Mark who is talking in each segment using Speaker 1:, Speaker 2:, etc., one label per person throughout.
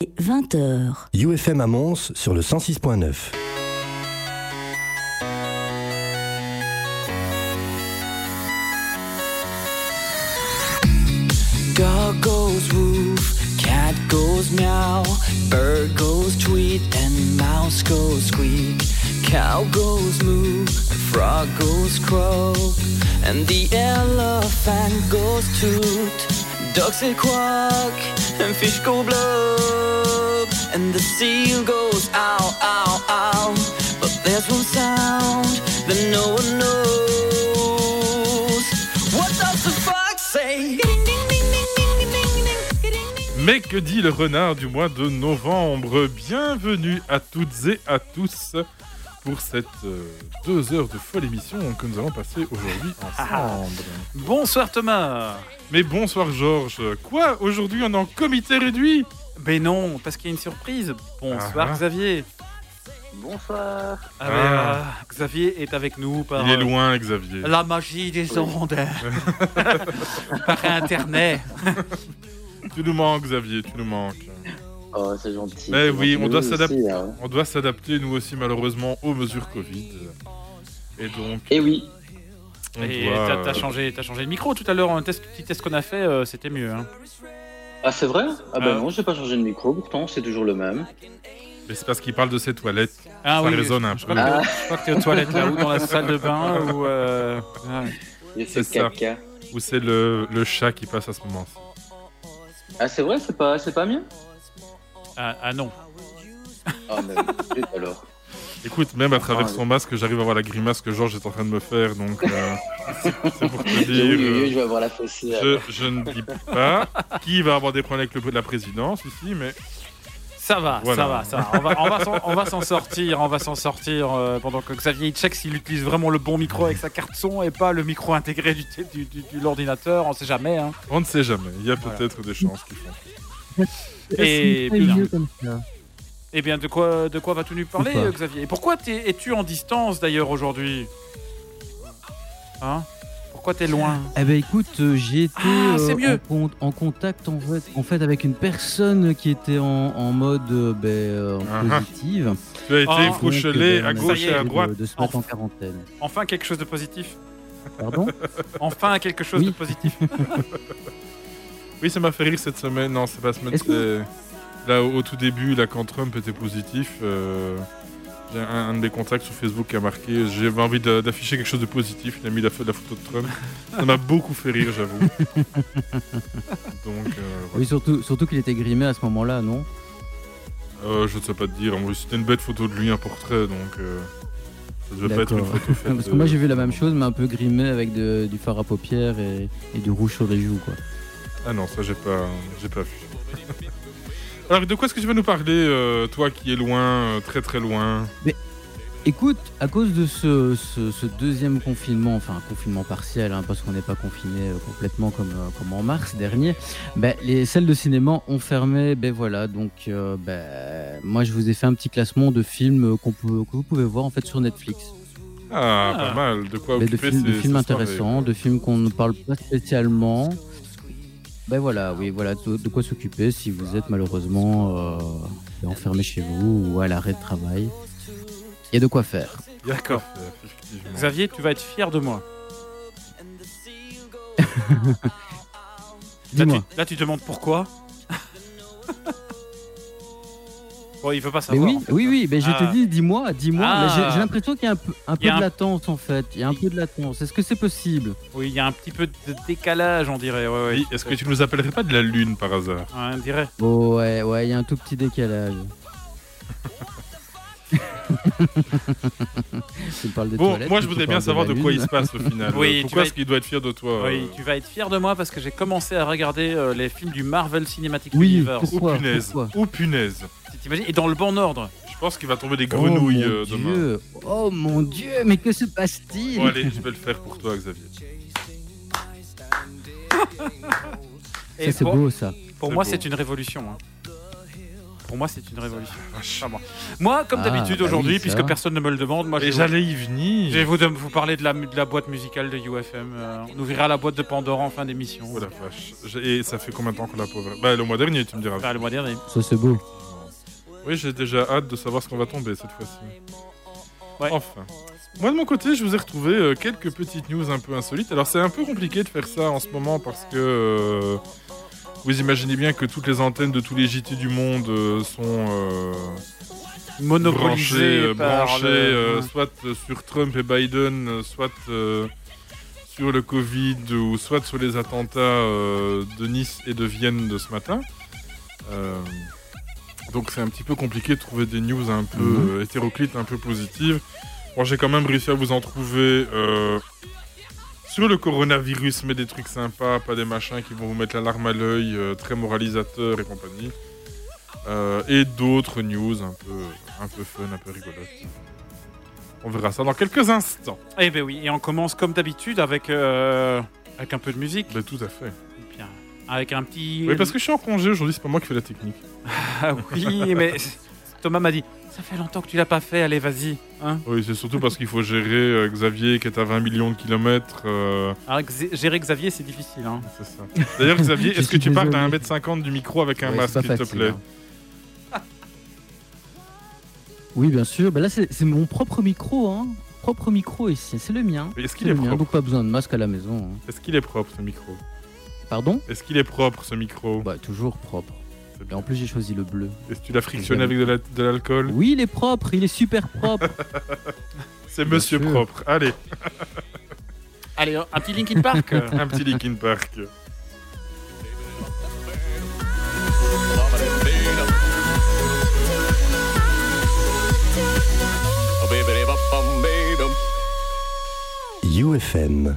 Speaker 1: 20h.
Speaker 2: UFM à Mons sur le 106.9.
Speaker 3: Dog goes woof, cat goes meow, bird goes tweet, and mouse goes squeak. Cow goes moo, frog goes croak, and the elephant goes toot. Ducks say quack, and fish go blub, and the seal goes ow, ow, ow. But there's one sound that no one knows. What does the fox say?
Speaker 4: Mais que dit le renard du mois de novembre? Bienvenue à toutes et à tous pour cette euh, deux heures de folle émission que nous allons passer aujourd'hui ensemble.
Speaker 5: Bonsoir Thomas
Speaker 4: Mais bonsoir Georges. Quoi Aujourd'hui on est en comité réduit?
Speaker 5: Ben non, parce qu'il y a une surprise. Bonsoir
Speaker 4: Ah.
Speaker 5: Xavier.
Speaker 6: Bonsoir.
Speaker 5: Ah, ben,
Speaker 4: Ah.
Speaker 5: euh, Xavier est avec nous par
Speaker 4: Il est
Speaker 5: euh,
Speaker 4: loin Xavier.
Speaker 5: la magie des
Speaker 6: Oui.
Speaker 5: ondes. par internet.
Speaker 4: Tu nous manques Xavier, tu nous manques.
Speaker 6: Oh, c'est gentil.
Speaker 4: Mais
Speaker 6: C'est
Speaker 4: oui,
Speaker 6: gentil,
Speaker 4: on doit s'adapter.
Speaker 6: aussi, hein.
Speaker 4: On doit s'adapter nous aussi malheureusement aux mesures Covid. Et donc
Speaker 6: Et oui.
Speaker 4: On
Speaker 5: Et
Speaker 4: doit,
Speaker 5: t'as t'as
Speaker 4: euh,
Speaker 5: changé, t'as changé le micro tout à l'heure. Un test, petit test qu'on a fait, euh, c'était mieux. hein.
Speaker 6: Ah, c'est vrai? Ah, ben
Speaker 5: Ah.
Speaker 6: non, j'ai pas changé de micro, pourtant, c'est toujours le même.
Speaker 4: Mais c'est parce qu'il parle de ses toilettes.
Speaker 5: Ah
Speaker 4: Ça
Speaker 5: oui,
Speaker 4: résonne un
Speaker 5: je
Speaker 4: peu.
Speaker 5: crois que-
Speaker 6: Ah.
Speaker 5: Je crois que t'es aux toilettes là, ou dans la salle de bain, ou. euh, ah.
Speaker 6: J'ai
Speaker 4: C'est ça.
Speaker 6: caca.
Speaker 4: Ou c'est le, le chat qui passe à ce moment-ci.
Speaker 6: Ah, c'est vrai, c'est pas, c'est pas mieux?
Speaker 5: Ah, ah non.
Speaker 6: Ah, mais zut, alors.
Speaker 4: Écoute, même à travers
Speaker 6: Ah,
Speaker 4: son masque, j'arrive à voir la grimace que Georges est en train de me faire, donc euh, c'est pour te
Speaker 6: Oui,
Speaker 4: dire.
Speaker 6: oui, oui,
Speaker 4: euh,
Speaker 6: je vais avoir la fossée.
Speaker 4: je, je ne dis pas qui va avoir des problèmes avec le, la présidence ici, mais
Speaker 5: Ça va,
Speaker 4: Voilà.
Speaker 5: ça va, ça va. On va, on va s'en- on va s'en sortir, on va s'en sortir euh, pendant que Xavier check s'il utilise vraiment le bon micro avec sa carte son et pas le micro intégré du, du, du- de l'ordinateur. On sait jamais. Hein.
Speaker 4: on ne sait jamais. Il y a
Speaker 5: Voilà.
Speaker 4: peut-être des chances qu'ils font.
Speaker 5: Et
Speaker 7: C'est
Speaker 5: bien. Eh bien, de quoi, de quoi vas-tu nous parler, euh, Xavier? Et pourquoi es-tu en distance d'ailleurs aujourd'hui? Hein? Pourquoi t'es loin?
Speaker 7: Eh ben écoute, euh, j'ai été
Speaker 5: Ah,
Speaker 7: euh,
Speaker 5: mieux.
Speaker 7: en, con- en contact en fait, en fait avec une personne qui était en, en mode euh, ben, euh,
Speaker 4: Ah
Speaker 7: positive.
Speaker 4: Tu as été à
Speaker 7: ben, a
Speaker 4: gauche et à droite.
Speaker 7: De, se mettre en quarantaine.
Speaker 5: Enfin quelque chose de positif.
Speaker 7: Pardon?
Speaker 5: Enfin quelque chose
Speaker 7: Oui.
Speaker 5: de positif.
Speaker 4: Oui, ça m'a fait rire cette semaine. Non, c'est pas semaine. Là, au, tout début, là, quand Trump était positif, euh, j'ai un, un de mes contacts sur Facebook qui a marqué J'avais envie de- d'afficher quelque chose de positif. Il a mis la, pho- la photo de Trump. Ça m'a beaucoup fait rire, j'avoue. Donc, euh,
Speaker 7: Oui, surtout, surtout qu'il était grimé à ce moment-là, non?
Speaker 4: Euh, je ne sais pas te dire. C'était une bête photo de lui, un portrait, donc euh, ça devait pas être une
Speaker 7: D'accord.
Speaker 4: photo faite.
Speaker 7: Parce que
Speaker 4: de-
Speaker 7: moi j'ai vu la même chose, mais un peu grimé avec de- du fard à paupières et, et du rouge sur les joues. Quoi.
Speaker 4: Ah non, ça j'ai pas, j'ai pas vu. Alors, de quoi est-ce que tu vas nous parler, euh, toi qui es loin, euh, très très loin
Speaker 7: Écoute, à cause de ce, ce- ce deuxième confinement, enfin un confinement partiel, hein, parce qu'on n'est pas confiné euh, complètement comme, comme en mars dernier, ben, les salles de cinéma ont fermé. Ben voilà, donc euh, ben, moi je vous ai fait un petit classement de films qu'on peut, que vous pouvez voir en fait sur Netflix.
Speaker 4: Ah,
Speaker 5: Ah.
Speaker 4: pas mal. De quoi
Speaker 7: Ben, de
Speaker 4: occuper
Speaker 7: films, de
Speaker 4: ces-
Speaker 7: films intéressants, de films qu'on ne parle pas spécialement. Ben voilà, oui, voilà de, quoi s'occuper si vous êtes malheureusement euh, enfermé chez vous ou à l'arrêt de travail. Il y a de quoi faire.
Speaker 5: D'accord. Xavier, tu vas être fier de moi. Là
Speaker 7: Dis-moi.
Speaker 5: tu, là, tu te demandes pourquoi Bon, il veut pas
Speaker 7: Mais
Speaker 5: savoir.
Speaker 7: oui,
Speaker 5: en fait.
Speaker 7: oui, oui, mais je
Speaker 5: Ah.
Speaker 7: te dis, dis-moi, dis-moi.
Speaker 5: Ah.
Speaker 7: J'ai j'ai l'impression qu'il y a un peu, un
Speaker 5: Il y
Speaker 7: peu
Speaker 5: a
Speaker 7: de
Speaker 5: un-
Speaker 7: latence en fait. Il y a un peu de latence. Est-ce que c'est possible?
Speaker 5: Oui, il y a un petit peu de décalage, on dirait. Ouais,
Speaker 4: Est-ce que tu nous appellerais pas de la lune par hasard?
Speaker 5: Ouais, on dirait.
Speaker 7: Oh, Ouais, ouais, il y a un tout petit décalage. tu me parles des
Speaker 4: Bon,
Speaker 7: toilettes,
Speaker 4: moi je voudrais bien savoir de quoi il se passe au final.
Speaker 5: Oui, tu
Speaker 4: Pourquoi
Speaker 5: vas
Speaker 4: est-ce qu'il doit être fier de toi
Speaker 5: Oui,
Speaker 4: euh
Speaker 5: tu vas être fier de moi parce que j'ai commencé à regarder euh, les films du Marvel Cinematic
Speaker 7: Oui,
Speaker 5: Universe.
Speaker 4: Oh punaise. Oh punaise.
Speaker 5: T'imagines? Et dans le bon ordre.
Speaker 4: Je pense qu'il va tomber des
Speaker 7: Oh
Speaker 4: grenouilles
Speaker 7: mon
Speaker 4: euh, demain.
Speaker 7: Dieu Oh mon Dieu, mais que se passe-t-il?
Speaker 4: Bon allez, je vais le faire pour toi Xavier.
Speaker 7: C'est beau ça.
Speaker 5: pour moi, c'est une révolution. hein. Pour moi, c'est une révolution. Ah. Moi, comme
Speaker 7: Ah,
Speaker 5: d'habitude
Speaker 7: bah
Speaker 5: aujourd'hui,
Speaker 7: oui,
Speaker 5: puisque
Speaker 7: va.
Speaker 5: personne ne me le demande, moi, je
Speaker 4: Et
Speaker 5: vais, vous,
Speaker 4: j'allais y
Speaker 5: je
Speaker 4: venir.
Speaker 5: vais vous, de- vous parler de la, de la boîte musicale de UFM. euh, on ouvrira la boîte de Pandora en fin d'émission.
Speaker 4: Oh la vache. Et ça fait combien de temps qu'on l'a pauvre Bah, le mois dernier, tu me diras.
Speaker 5: Enfin, le mois dernier.
Speaker 7: Ça, c'est beau.
Speaker 4: Oui, j'ai déjà hâte de savoir ce qu'on va tomber cette fois-ci.
Speaker 5: Ouais.
Speaker 4: Enfin. Moi, de mon côté, je vous ai retrouvé euh, quelques petites news un peu insolites. Alors, c'est un peu compliqué de faire ça en ce moment parce que euh, vous imaginez bien que toutes les antennes de tous les JT du monde euh, sont euh, branchées, euh,
Speaker 5: par
Speaker 4: branchées,
Speaker 5: le-
Speaker 4: euh, soit sur Trump et Biden, soit sur le Covid ou soit sur les attentats de Nice et de Vienne de ce matin. Donc c'est un petit peu compliqué de trouver des news un peu
Speaker 7: Mhm.
Speaker 4: hétéroclites, un peu positives. Moi j'ai quand même réussi à vous en trouver sur le coronavirus, mais des trucs sympas, pas des machins qui vont vous mettre la larme à l'œil, euh, très moralisateurs et compagnie. Euh, et d'autres news un peu, un peu fun, un peu rigolotes. On verra ça dans quelques instants.
Speaker 5: Eh ben oui, et on commence comme d'habitude avec, euh, avec un peu de musique.
Speaker 4: Ben, tout à fait.
Speaker 5: Avec un petit.
Speaker 4: Oui, parce que je suis en congé aujourd'hui, c'est pas moi qui fais la technique.
Speaker 5: Ah oui, mais Thomas m'a dit Ça fait longtemps que tu l'as pas fait, allez, vas-y. Hein
Speaker 4: Oui, c'est surtout parce qu'il faut gérer euh, Xavier qui est à 20 millions de kilomètres. euh,
Speaker 5: Alors, Xé- gérer Xavier, c'est difficile. Hein.
Speaker 4: c'est ça. D'ailleurs, Xavier,
Speaker 7: Je
Speaker 4: est-ce que
Speaker 7: suis
Speaker 4: tu parles d'un
Speaker 7: désolé.
Speaker 4: 1m50 du micro avec un
Speaker 7: Ouais,
Speaker 4: masque,
Speaker 7: c'est
Speaker 4: s'il
Speaker 7: pas
Speaker 4: te
Speaker 7: facile,
Speaker 4: plaît
Speaker 7: hein. Oui, bien sûr. Bah là, c'est c'est mon propre micro, hein. Propre micro ici, c'est le mien.
Speaker 4: Est-ce
Speaker 7: C'est
Speaker 4: qu'il
Speaker 7: le
Speaker 4: est
Speaker 7: mien,
Speaker 4: propre
Speaker 7: donc pas besoin de masque à la maison. hein.
Speaker 4: Est-ce qu'il est propre ce micro?
Speaker 7: Pardon?
Speaker 4: Est-ce qu'il est propre ce micro?
Speaker 7: Bah toujours propre. Et en plus, j'ai choisi le bleu.
Speaker 4: Est-ce que tu l'as frictionné avec de la- de l'alcool?
Speaker 7: Oui, il est propre, il est super propre.
Speaker 4: C'est monsieur
Speaker 7: sûr.
Speaker 4: propre. Allez,
Speaker 5: Allez, un petit Linkin Park.
Speaker 4: un petit Linkin Park.
Speaker 1: UFM.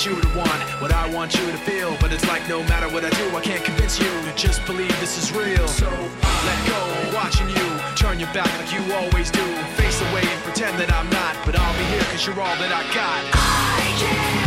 Speaker 8: Want you to want, what I want you to feel, but it's like no matter what I do, I can't convince you to just believe this is real. So let go, watching you turn your back like you always do, face away and pretend that I'm not, but I'll be here cause you're all that I got. I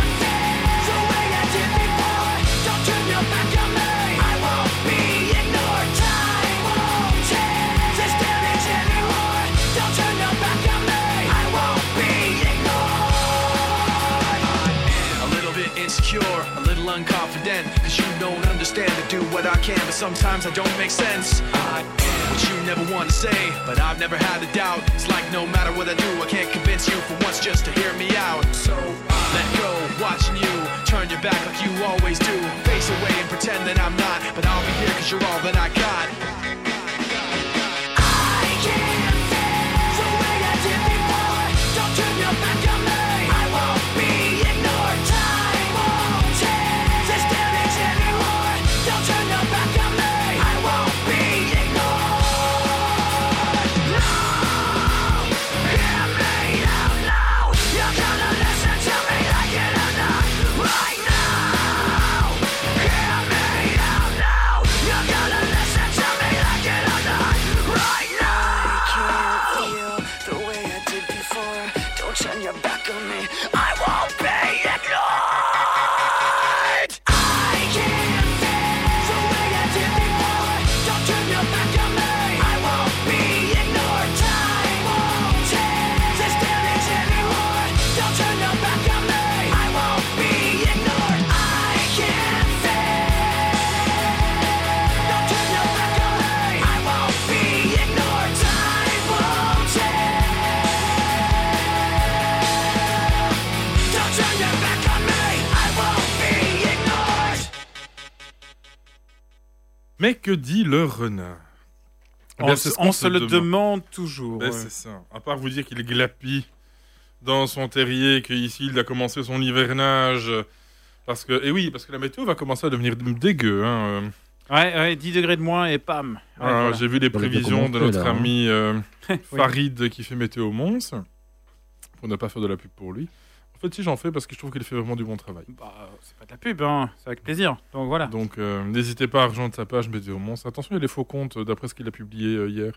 Speaker 8: unconfident, cause you don't understand to do what I can, but sometimes I don't make sense. I am what you never want to say, but I've never had a doubt. It's like no matter what I do, I can't convince you for once just to hear me out. So I let go, watching you turn your back like you always do. Face away and pretend that I'm not, but I'll be here cause you're all that I got.
Speaker 4: Mais que dit le renard Eh
Speaker 5: On,
Speaker 4: bien,
Speaker 5: se- on le demande toujours.
Speaker 4: Ben,
Speaker 5: ouais.
Speaker 4: C'est ça. À part vous dire qu'il glapit dans son terrier qu'ici il a commencé son hivernage. Parce que, et oui, parce que la météo va commencer à devenir dégueu. Hein. euh.
Speaker 5: Ouais, ouais, 10 degrés de moins et pam. Ouais, voilà.
Speaker 4: J'ai vu les prévisions de notre
Speaker 7: là,
Speaker 4: ami euh,
Speaker 5: Oui.
Speaker 4: Farid qui fait Météo Mons. Pour ne pas faire de la pub pour lui. En fait, si j'en fais parce que je trouve qu'il fait vraiment du bon travail.
Speaker 5: Bah, c'est pas de la pub, hein. c'est avec plaisir. Donc voilà.
Speaker 4: Donc, euh, n'hésitez pas à rejoindre sa page Mons. Attention, il y a des faux comptes euh, d'après ce qu'il a publié euh, hier.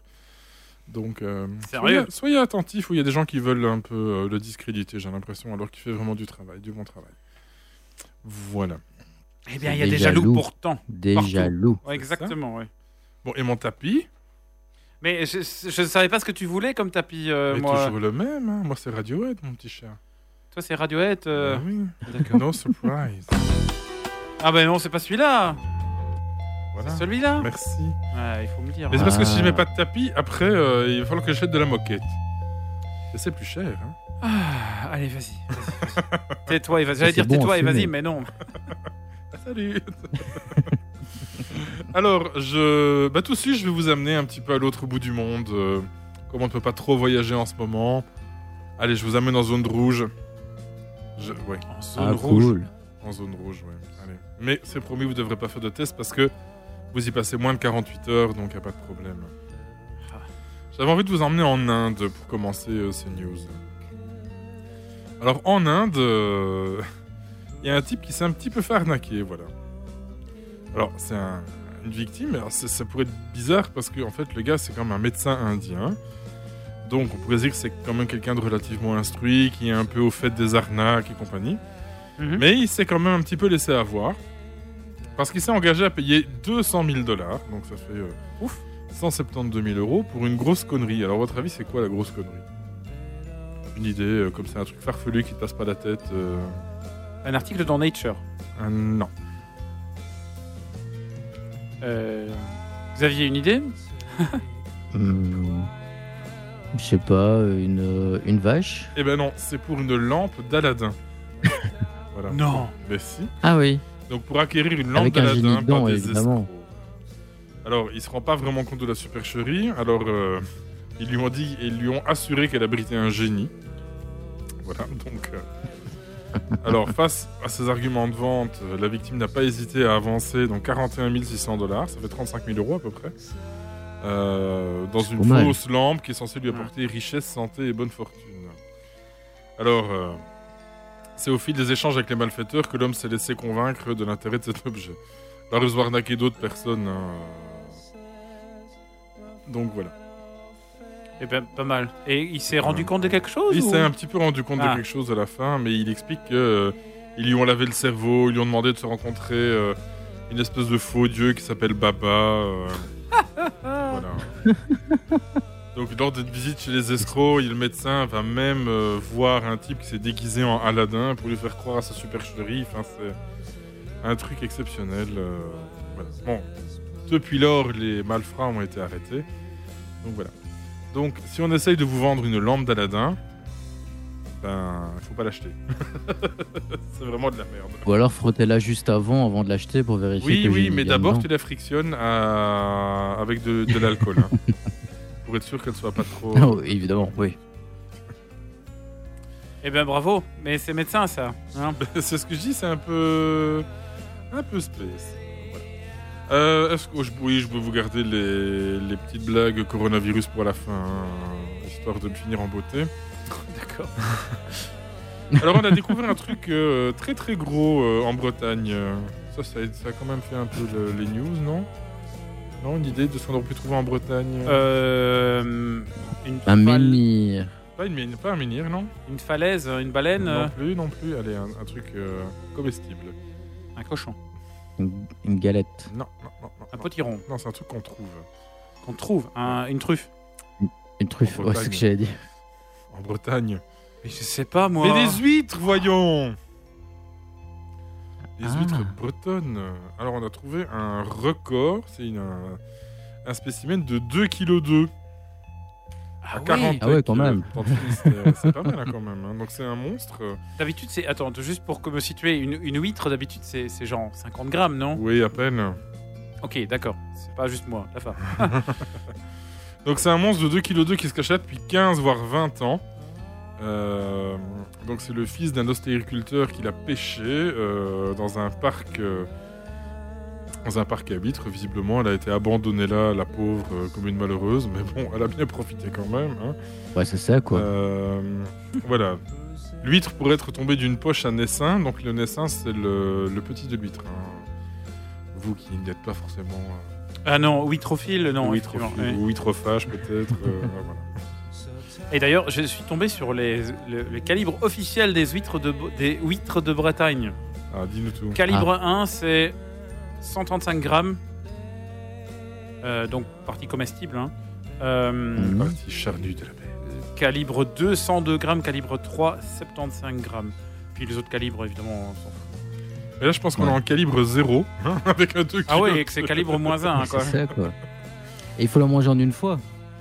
Speaker 4: Donc, euh,
Speaker 5: Sérieux
Speaker 4: soyez, soyez attentifs. où Il y a des gens qui veulent un peu euh, le discréditer, j'ai l'impression, alors qu'il fait vraiment du travail, du bon travail. Voilà.
Speaker 5: Eh bien, il y a
Speaker 7: Des
Speaker 5: des jaloux
Speaker 7: jaloux.
Speaker 5: pourtant.
Speaker 7: Des
Speaker 5: Partout.
Speaker 7: jaloux.
Speaker 5: Ouais, exactement, ouais.
Speaker 4: Bon, et mon tapis?
Speaker 5: Mais je, je savais pas ce que tu voulais comme tapis, euh,
Speaker 4: est
Speaker 5: moi.
Speaker 4: toujours le même. hein. Moi, c'est Radiohead, mon petit chat.
Speaker 5: Toi, c'est Radiohead. euh,
Speaker 4: Ah oui.
Speaker 5: D'accord.
Speaker 4: No surprise.
Speaker 5: Ah, ben non, c'est pas celui-là.
Speaker 4: Voilà.
Speaker 5: C'est celui-là.
Speaker 4: Merci.
Speaker 5: Ouais, il faut me dire.
Speaker 4: Mais c'est parce que si je mets
Speaker 7: Ah.
Speaker 4: pas de tapis, après, euh, il va falloir que j'achète de la moquette. Et c'est plus cher. Hein.
Speaker 5: Ah, allez, vas-y. vas-y, vas-y. tais-toi et vas-y. J'allais
Speaker 7: c'est
Speaker 5: dire
Speaker 7: bon
Speaker 5: tais-toi et vas-y, mais non.
Speaker 4: Ah, salut Alors, je... bah, tout de suite, je vais vous amener un petit peu à l'autre bout du monde. euh, comme on ne peut pas trop voyager en ce moment. Allez, je vous amène en zone rouge. Je... Ouais, en zone
Speaker 7: Ah,
Speaker 4: rouge.
Speaker 7: cool.
Speaker 4: En zone rouge, ouais. Allez. Mais c'est promis, vous ne devrez pas faire de test parce que vous y passez moins de 48 heures, donc il n'y a pas de problème.
Speaker 5: Ah.
Speaker 4: J'avais envie de vous emmener en Inde pour commencer euh, ces news. Alors, en Inde, euh, il y a un type qui s'est un petit peu fait arnaquer, voilà. Alors, c'est un- une victime, alors ça pourrait être bizarre parce que, en fait, le gars, c'est quand même un médecin indien. Donc, on pourrait dire que c'est quand même quelqu'un de relativement instruit, qui est un peu au fait des arnaques et compagnie.
Speaker 5: Mhm.
Speaker 4: Mais il s'est quand même un petit peu laissé avoir. Parce qu'il s'est engagé à payer 200 000 dollars. Donc ça fait euh, ouf, 172 000 euros pour une grosse connerie. Alors, à votre avis, c'est quoi la grosse connerie? Une idée, euh, comme c'est un truc farfelu qui te passe pas la tête euh,
Speaker 5: Un article dans Nature.
Speaker 4: un- Non.
Speaker 5: Euh, Vous aviez une idée?
Speaker 7: Hmm. Je sais pas, une, une vache?
Speaker 4: Eh ben non, c'est pour une lampe d'Aladin. voilà.
Speaker 5: Non.
Speaker 4: Mais si.
Speaker 7: Ah oui.
Speaker 4: Donc pour acquérir une lampe
Speaker 7: Avec un génie
Speaker 4: d'Aladin par
Speaker 7: dedans,
Speaker 4: des
Speaker 7: évidemment.
Speaker 4: escrocs. Alors, il se rend pas vraiment compte de la supercherie. Alors, euh, ils lui ont dit, ils lui ont assuré qu'elle abritait un génie. Voilà, donc. euh, Alors, face à ces arguments de vente, euh, la victime n'a pas hésité à avancer donc 41 600 dollars, ça fait 35 000 euros à peu près, euh, dans une
Speaker 7: mal.
Speaker 4: fausse lampe qui est censée lui apporter richesse, santé et bonne fortune. Alors, euh, c'est au fil des échanges avec les malfaiteurs que l'homme s'est laissé convaincre de l'intérêt de cet objet. Là, il se voir arnaquer d'autres personnes. hein. Donc voilà.
Speaker 5: Eh ben, pas mal. Et il s'est rendu compte de quelque chose
Speaker 4: Il
Speaker 5: ou-
Speaker 4: s'est un petit peu rendu compte
Speaker 5: Ah.
Speaker 4: de quelque chose à la fin, mais il explique que euh, ils lui ont lavé le cerveau, ils lui ont demandé de se rencontrer euh, une espèce de faux dieu qui s'appelle Baba. euh, voilà. Donc lors d'une visite chez les escrocs, le médecin va même euh, voir un type qui s'est déguisé en Aladdin pour lui faire croire à sa supercherie. Enfin, c'est un truc exceptionnel. euh, voilà. Bon, depuis lors, les malfrats ont été arrêtés. Donc voilà. Donc, si on essaye de vous vendre une lampe d'Aladin, ben, faut pas l'acheter. c'est vraiment de la merde.
Speaker 7: Ou alors frottez-la juste avant, avant de l'acheter pour vérifier
Speaker 4: Oui,
Speaker 7: que
Speaker 4: oui, mais d'abord tu la frictionnes à- avec de, de l'alcool. hein, pour être sûr qu'elle soit pas trop.
Speaker 7: Ah oui, évidemment, oui.
Speaker 5: Eh ben, bravo. Mais c'est médecin, ça. hein.
Speaker 4: c'est ce que je dis, c'est un peu. un peu space. Voilà. Euh, Est-ce que. je- oui, je peux vous garder les, les petites blagues coronavirus pour la fin, hein, histoire de le finir en beauté.
Speaker 5: D'accord.
Speaker 4: Alors, on a découvert un truc euh, très très gros euh, en Bretagne. Euh, Ça, ça a, ça a quand même fait un peu le- les news, non? Non, une idée de ce qu'on aurait pu trouver en Bretagne?
Speaker 5: Euh, une,
Speaker 7: Un
Speaker 5: fal-
Speaker 7: menhir.
Speaker 4: Pas, une, mine- pas un menhir, non?
Speaker 5: Une falaise, une baleine, euh,
Speaker 4: Non plus, non plus. Allez, un, un truc euh, comestible.
Speaker 5: un cochon,
Speaker 7: Une, une galette.
Speaker 4: Non, non, non. non,
Speaker 5: un
Speaker 4: non.
Speaker 5: potiron
Speaker 4: Non, c'est un truc qu'on trouve.
Speaker 5: qu'on trouve, un- une truffe.
Speaker 7: Une truffe, ouais, c'est ce que j'allais dire.
Speaker 4: En Bretagne.
Speaker 5: Mais je sais pas, moi.
Speaker 4: Mais des huîtres, voyons Des
Speaker 7: Ah.
Speaker 4: huîtres bretonnes. Alors, on a trouvé un record. C'est une- un, un spécimen de 2 kg 2
Speaker 5: Ah
Speaker 4: à
Speaker 5: oui.
Speaker 4: 40
Speaker 7: Ah ouais, quand même.
Speaker 4: C'est pas mal hein, quand même. hein. Donc, c'est un monstre.
Speaker 5: D'habitude, c'est. Attends, juste pour que me situer, une, une huître, d'habitude, c'est c'est genre 50 grammes, non?
Speaker 4: Oui, à peine.
Speaker 5: Ok, d'accord. C'est pas juste moi, la femme.
Speaker 4: Donc, c'est un monstre de 2 kg 2 qui se cachait depuis 15 voire 20 ans. Euh, donc c'est le fils d'un ostréiculteur qui l'a pêché euh, dans un parc euh, dans un parc à huîtres. Visiblement, elle a été abandonnée là, la pauvre, comme une malheureuse. Mais bon, elle a bien profité quand même. hein.
Speaker 7: Ouais, c'est ça, quoi.
Speaker 4: Voilà. L'huître pourrait être tombée d'une poche à naissin. Donc le naissin, c'est le, le petit de l'huître. hein. Vous qui n'êtes pas forcément
Speaker 5: Ah non, huîtrophile, non. oui.
Speaker 4: ou peut-être. euh, voilà.
Speaker 5: Et d'ailleurs, je suis tombé sur les, le, le calibre officiel des huîtres de, Bo- des huîtres de Bretagne.
Speaker 4: Ah, dis-nous tout.
Speaker 5: Calibre 1, c'est 135 grammes. Euh, donc, partie comestible. hein. Euh.
Speaker 4: Partie charnue de la baie.
Speaker 5: Calibre 2, 102 grammes. Calibre 3, 75 grammes. Puis les autres calibres, évidemment, on s'en fout.
Speaker 4: Et là, je pense qu'on
Speaker 7: Ouais.
Speaker 4: est en calibre 0, hein, avec un 2
Speaker 5: Ah oui, et que c'est calibre moins 1.
Speaker 7: c'est
Speaker 5: quoi.
Speaker 7: ça, quoi. Et il faut la manger en une fois.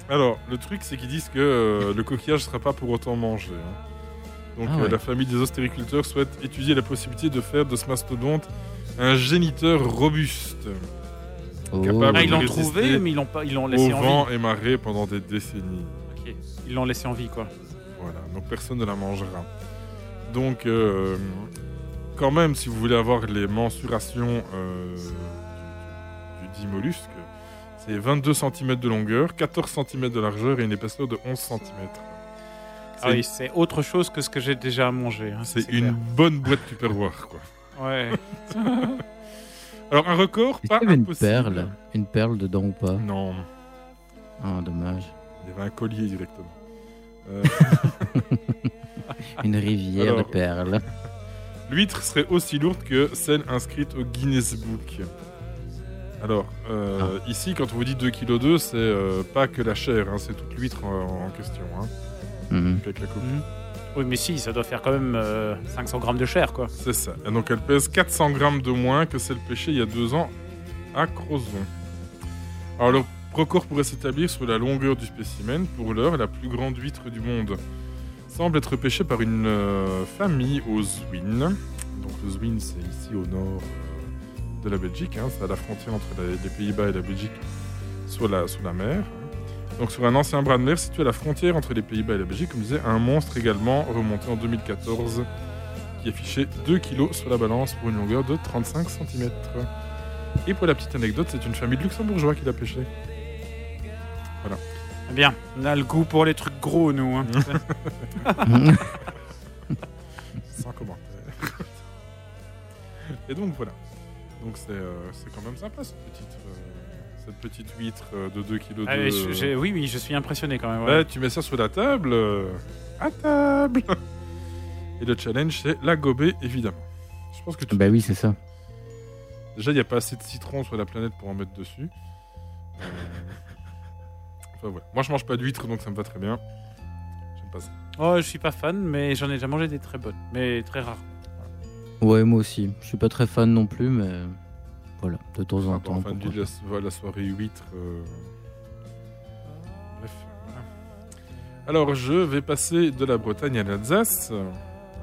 Speaker 4: Alors, le truc, c'est qu'ils disent que euh, le coquillage ne sera pas pour autant mangé. hein. Donc,
Speaker 7: Ah
Speaker 4: euh,
Speaker 7: ouais.
Speaker 4: la famille des ostréiculteurs souhaite étudier la possibilité de faire de ce mastodonte un géniteur robuste,
Speaker 7: Oh.
Speaker 4: Capable
Speaker 5: Ah, ils l'ont trouvé, mais ils l'ont pas, ils l'ont
Speaker 4: au
Speaker 5: laissé en vie.
Speaker 4: vent et marée pendant des décennies.
Speaker 5: Ils l'ont laissé en vie, quoi.
Speaker 4: Voilà, donc personne ne la mangera. Donc, euh, quand même, si vous voulez avoir les mensurations euh, du, du dit mollusque, c'est 22 cm de longueur, 14 cm de largeur et une épaisseur de 11 cm.
Speaker 5: Ah oui, c'est autre chose que ce que j'ai déjà mangé. hein,
Speaker 4: C'est une
Speaker 5: clair.
Speaker 4: bonne boîte tupperware, quoi.
Speaker 5: Ouais.
Speaker 4: Alors, un record, pas
Speaker 7: avait une
Speaker 4: impossible.
Speaker 7: perle Une perle dedans ou pas?
Speaker 4: Non,
Speaker 7: Ah, dommage.
Speaker 4: il y avait un collier directement. Euh,
Speaker 7: Une rivière
Speaker 4: Alors-
Speaker 7: de perles.
Speaker 4: L'huître serait aussi lourde que celle inscrite au Guinness Book. Alors, euh,
Speaker 7: Ah.
Speaker 4: ici, quand on vous dit 2 kg 2, c'est euh, pas que la chair, hein, c'est toute l'huître en, en question. Hein,
Speaker 7: Mhm.
Speaker 4: avec la coquille.
Speaker 5: Mhm. Oui, mais si, ça doit faire quand même euh, 500 grammes de chair, quoi.
Speaker 4: C'est ça. Et donc, elle pèse 400 grammes de moins que celle pêchée il y a deux ans à Crozon. Alors, le record pourrait s'établir sur la longueur du spécimen. Pour l'heure, la plus grande huître du monde semble être pêchée par une euh, famille au Zwin. Donc, le Zwin, c'est ici au nord euh, de la Belgique. hein. C'est à la frontière entre les Pays-Bas et la Belgique, sur la, sur la mer. Donc, sur un ancien bras de mer situé à la frontière entre les Pays-Bas et la Belgique, comme je disais, un monstre également remonté en 2014 qui affichait 2 kg sur la balance pour une longueur de 35 cm. Et pour la petite anecdote, c'est une famille de luxembourgeois qui l'a pêché.
Speaker 5: Eh Bien, on a le goût pour les trucs gros, nous. hein.
Speaker 4: Sans commentaire. Et donc voilà. Donc c'est euh, c'est quand même sympa cette petite, euh, cette petite huître euh, de 2 kg.
Speaker 5: Ah, mais je- j'ai- oui, oui, je suis impressionné quand même. ouais.
Speaker 4: Ouais, tu mets ça sur la table. euh, à table Et le challenge, c'est la gober, évidemment. Je pense que tu
Speaker 7: Bah oui, c'est ça.
Speaker 4: Déjà, il n'y a pas assez de citron sur la planète pour en mettre dessus. Euh, Enfin. Moi, je mange pas d'huîtres, donc ça me va très bien. J'aime pas ça.
Speaker 5: Oh, je suis pas fan, mais j'en ai déjà mangé des très bonnes, mais très rares.
Speaker 7: Ouais, moi aussi. Je suis pas très fan non plus, mais voilà, de temps en temps.
Speaker 4: enfin, du- la, la soirée huître. euh, Bref, voilà. Alors, je vais passer de la Bretagne à l'Alsace,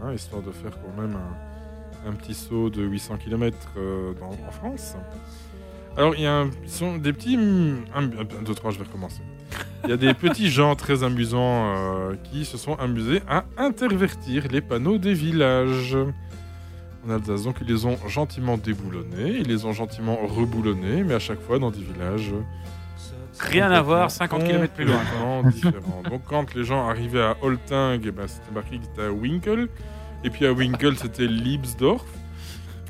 Speaker 4: hein, histoire de faire quand même un, un petit saut de 800 km en France. Alors, il y a un- ce sont des petits. Un, un, deux, trois, je vais recommencer. Il y a des petits gens très amusants euh, qui se sont amusés à intervertir les panneaux des villages en Alsace. Donc ils les ont gentiment déboulonnés, ils les ont gentiment reboulonnés, mais à chaque fois dans des villages.
Speaker 5: Rien à voir, 50 km plus loin.
Speaker 4: différents. Donc quand les gens arrivaient à Holting, eh ben, c'était marqué qu'ils étaient à Winkel. Et puis à Winkel, c'était Liebsdorf.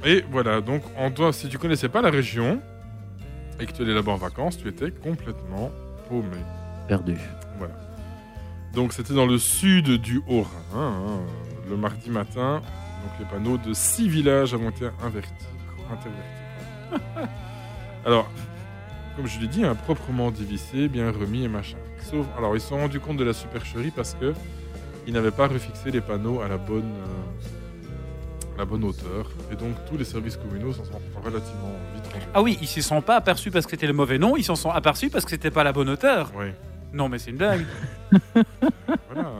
Speaker 4: Et voilà, donc en toi, si tu connaissais pas la région et que tu allais là-bas en vacances, tu étais complètement paumé.
Speaker 7: Perdu.
Speaker 4: Voilà. Donc c'était dans le sud du Haut-Rhin, hein, le mardi matin. Donc les panneaux de six villages ont été invertis. intervertis. alors, comme je l'ai dit, hein, proprement dévissé, bien remis et machin. Sauf, alors ils se sont rendus compte de la supercherie parce que ils n'avaient pas refixé les panneaux à la bonne, euh, la bonne hauteur. Et donc tous les services communaux s'en sont relativement vite rendus.
Speaker 5: Ah oui, ils s'y sont pas aperçus parce que c'était le mauvais nom, ils s'en sont aperçus parce que c'était pas la bonne hauteur.
Speaker 4: Oui.
Speaker 5: Non, mais c'est une blague.
Speaker 4: Voilà.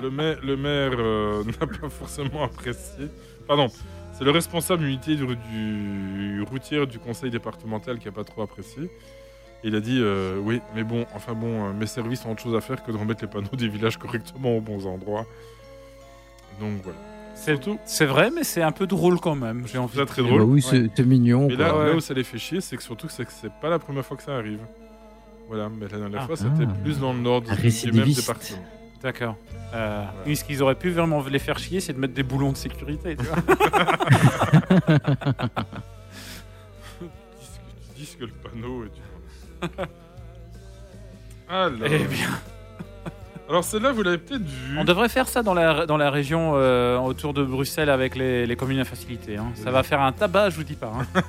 Speaker 4: Le maire, le maire euh, n'a pas forcément apprécié. Pardon, c'est le responsable d'unité du, du routière du conseil départemental qui a pas trop apprécié. Et il a dit euh, oui, mais bon, enfin bon, euh, mes services ont autre chose à faire que de remettre les panneaux des villages correctement aux bons endroits. Donc voilà.
Speaker 5: C'est
Speaker 4: Surtout,
Speaker 5: c'est vrai, mais c'est un peu drôle quand même. J'ai envie.
Speaker 4: c'est très drôle.
Speaker 7: bah oui, c'est mignon.
Speaker 4: Et là, là où ça les fait chier, c'est que surtout que c'est que c'est pas la première fois que ça arrive. Voilà, mais la dernière
Speaker 5: Ah.
Speaker 4: fois, c'était
Speaker 7: Ah.
Speaker 4: plus dans le nord du, du même département.
Speaker 5: D'accord. Euh, ce qu'ils auraient pu vraiment les faire chier, c'est de mettre des boulons de sécurité. Tu vois
Speaker 4: que le panneau et tu Alors,
Speaker 5: eh bien,
Speaker 4: alors celle-là, vous l'avez peut-être vue.
Speaker 5: on devrait faire ça dans la, dans la région euh, autour de Bruxelles avec les, les communes à facilité. hein. Ça va faire un tabac, je vous dis pas. hein.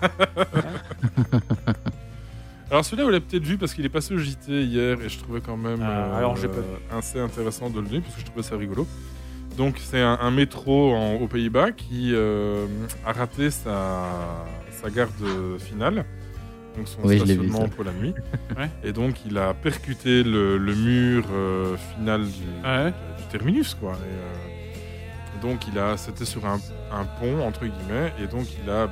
Speaker 4: Alors celui-là, vous l'avez peut-être vu parce qu'il est passé au JT hier et je trouvais quand même
Speaker 5: Ah, alors, j'ai pas
Speaker 4: assez intéressant de le donner parce que je trouvais ça rigolo. Donc c'est un, un métro en- aux Pays-Bas qui euh, a raté sa, sa garde finale, donc son
Speaker 7: Oui, vu,
Speaker 4: stationnement pour la nuit.
Speaker 5: Ouais.
Speaker 4: Et donc il a percuté le, le mur euh, final du,
Speaker 5: Ouais.
Speaker 4: du terminus quoi. Et, euh, donc il a, c'était sur un, un pont entre guillemets et donc il a,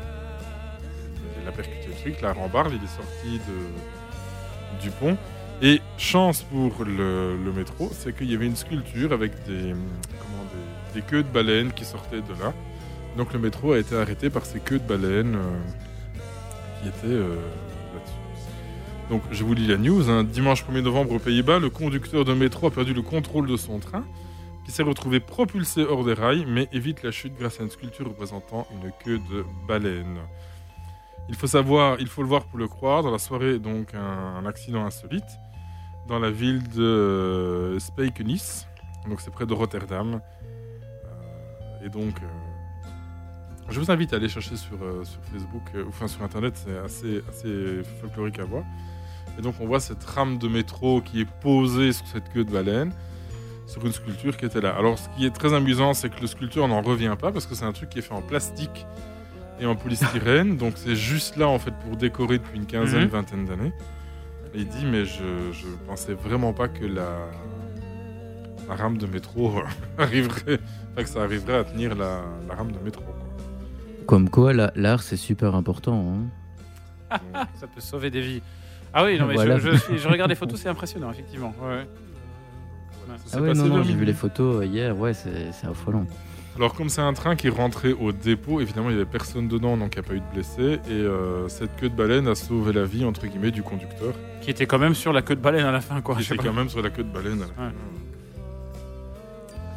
Speaker 4: il a percuté le truc, la rambarde, il est sorti de, du pont. Et chance pour le, le métro, c'est qu'il y avait une sculpture avec des, comment, des, des queues de baleines qui sortaient de là. Donc le métro a été arrêté par ces queues de baleines euh, qui étaient euh. Donc je vous lis la news. hein. Dimanche 1er novembre aux Pays-Bas, le conducteur de métro a perdu le contrôle de son train qui s'est retrouvé propulsé hors des rails mais évite la chute grâce à une sculpture représentant une queue de baleine. Il faut le voir pour le croire, dans la soirée donc un, accident insolite dans la ville de euh, c'est près de Rotterdam. Euh, et donc, euh, je vous invite à aller chercher sur, euh, Facebook, enfin sur Internet, c'est assez, assez folklorique à voir. Et donc on voit cette rame de métro qui est posée sur cette queue de baleine, sur une sculpture qui était là. Alors ce qui est très amusant, c'est que le sculpture n'en revient pas, parce que c'est un truc qui est fait en plastique et en polystyrène, donc c'est juste là en fait pour décorer depuis une quinzaine,
Speaker 5: Mhm.
Speaker 4: vingtaine d'années. Et il dit, mais je, je pensais vraiment pas que la, la rame de métro arriverait, enfin que ça arriverait à tenir la, la rame de métro. quoi.
Speaker 7: Comme quoi, la- l'art, c'est super important. hein.
Speaker 5: Ça peut sauver des vies. Ah oui, non, mais
Speaker 7: Voilà.
Speaker 5: je, je, suis- je regarde les photos, c'est impressionnant, effectivement. Ouais.
Speaker 4: Voilà, ça
Speaker 7: Ah ouais, non, j'ai vu les photos euh, hier. Ouais, c'est c'est affolant.
Speaker 4: Alors comme c'est un train qui rentrait au dépôt, évidemment il n'y avait personne dedans, donc il n'y a pas eu de blessés. Et euh, cette queue de baleine a sauvé la vie, entre guillemets, du conducteur,
Speaker 5: Qui était quand même sur la queue de baleine à la fin, quoi.
Speaker 4: qui était quand même sur la queue de baleine. à la fin.
Speaker 5: Ouais.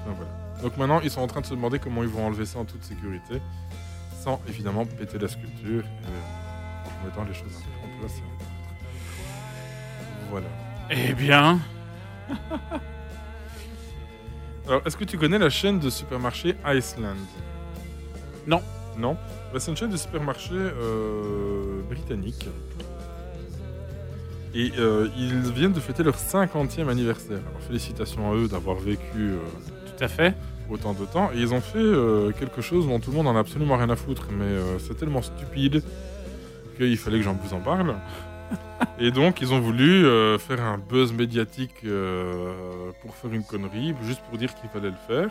Speaker 4: Enfin, voilà. Donc maintenant ils sont en train de se demander comment ils vont enlever ça en toute sécurité, sans évidemment péter la sculpture, et, euh, en mettant les choses un peu en place. Voilà.
Speaker 5: Eh bien,
Speaker 4: Alors, est-ce que tu connais la chaîne de supermarché Iceland?
Speaker 5: Non.
Speaker 4: Non? Bah, C'est une chaîne de supermarché euh, britannique. Et euh, ils viennent de fêter leur 50e anniversaire. Alors, félicitations à eux d'avoir vécu euh,
Speaker 5: tout à fait.
Speaker 4: autant de temps. Et ils ont fait euh, quelque chose dont tout le monde en a absolument rien à foutre. Mais euh, c'est tellement stupide qu'il fallait que j'en vous en parle. Et donc, ils ont voulu euh, faire un buzz médiatique euh, pour faire une connerie, juste pour dire qu'il fallait le faire.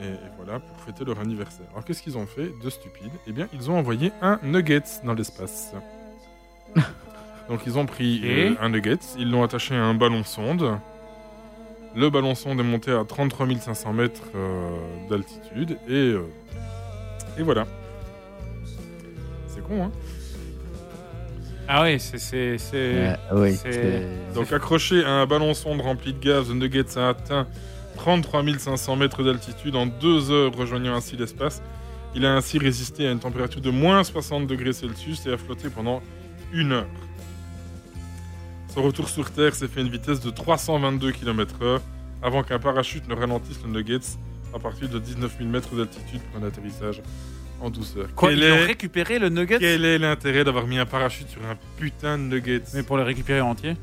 Speaker 4: Et, et voilà, pour fêter leur anniversaire. Alors, qu'est-ce qu'ils ont fait de stupide? Eh bien, ils ont envoyé un nugget dans l'espace. Donc, ils ont pris euh, un nugget, ils l'ont attaché à un ballon sonde. Le ballon sonde est monté à 33 500 mètres d'altitude. Et, et voilà. C'est con, hein
Speaker 5: Ah oui, c'est. c'est, c'est-
Speaker 7: Euh, oui,
Speaker 4: Donc accroché à un ballon sonde rempli de gaz, le Nuggets a atteint 33 500 mètres d'altitude en deux heures, rejoignant ainsi l'espace. Il a ainsi résisté à une température de moins 60 degrés Celsius et a flotté pendant une heure. Son retour sur Terre s'est fait à une vitesse de 322 km/h avant qu'un parachute ne ralentisse le Nuggets à partir de 19 000 mètres d'altitude pour un atterrissage en douceur.
Speaker 5: Quoi,
Speaker 4: quel,
Speaker 5: ils ont
Speaker 4: est,
Speaker 5: récupéré le nugget
Speaker 4: quel est l'intérêt d'avoir mis un parachute sur un putain de Nuggets?
Speaker 5: Mais pour le récupérer entier?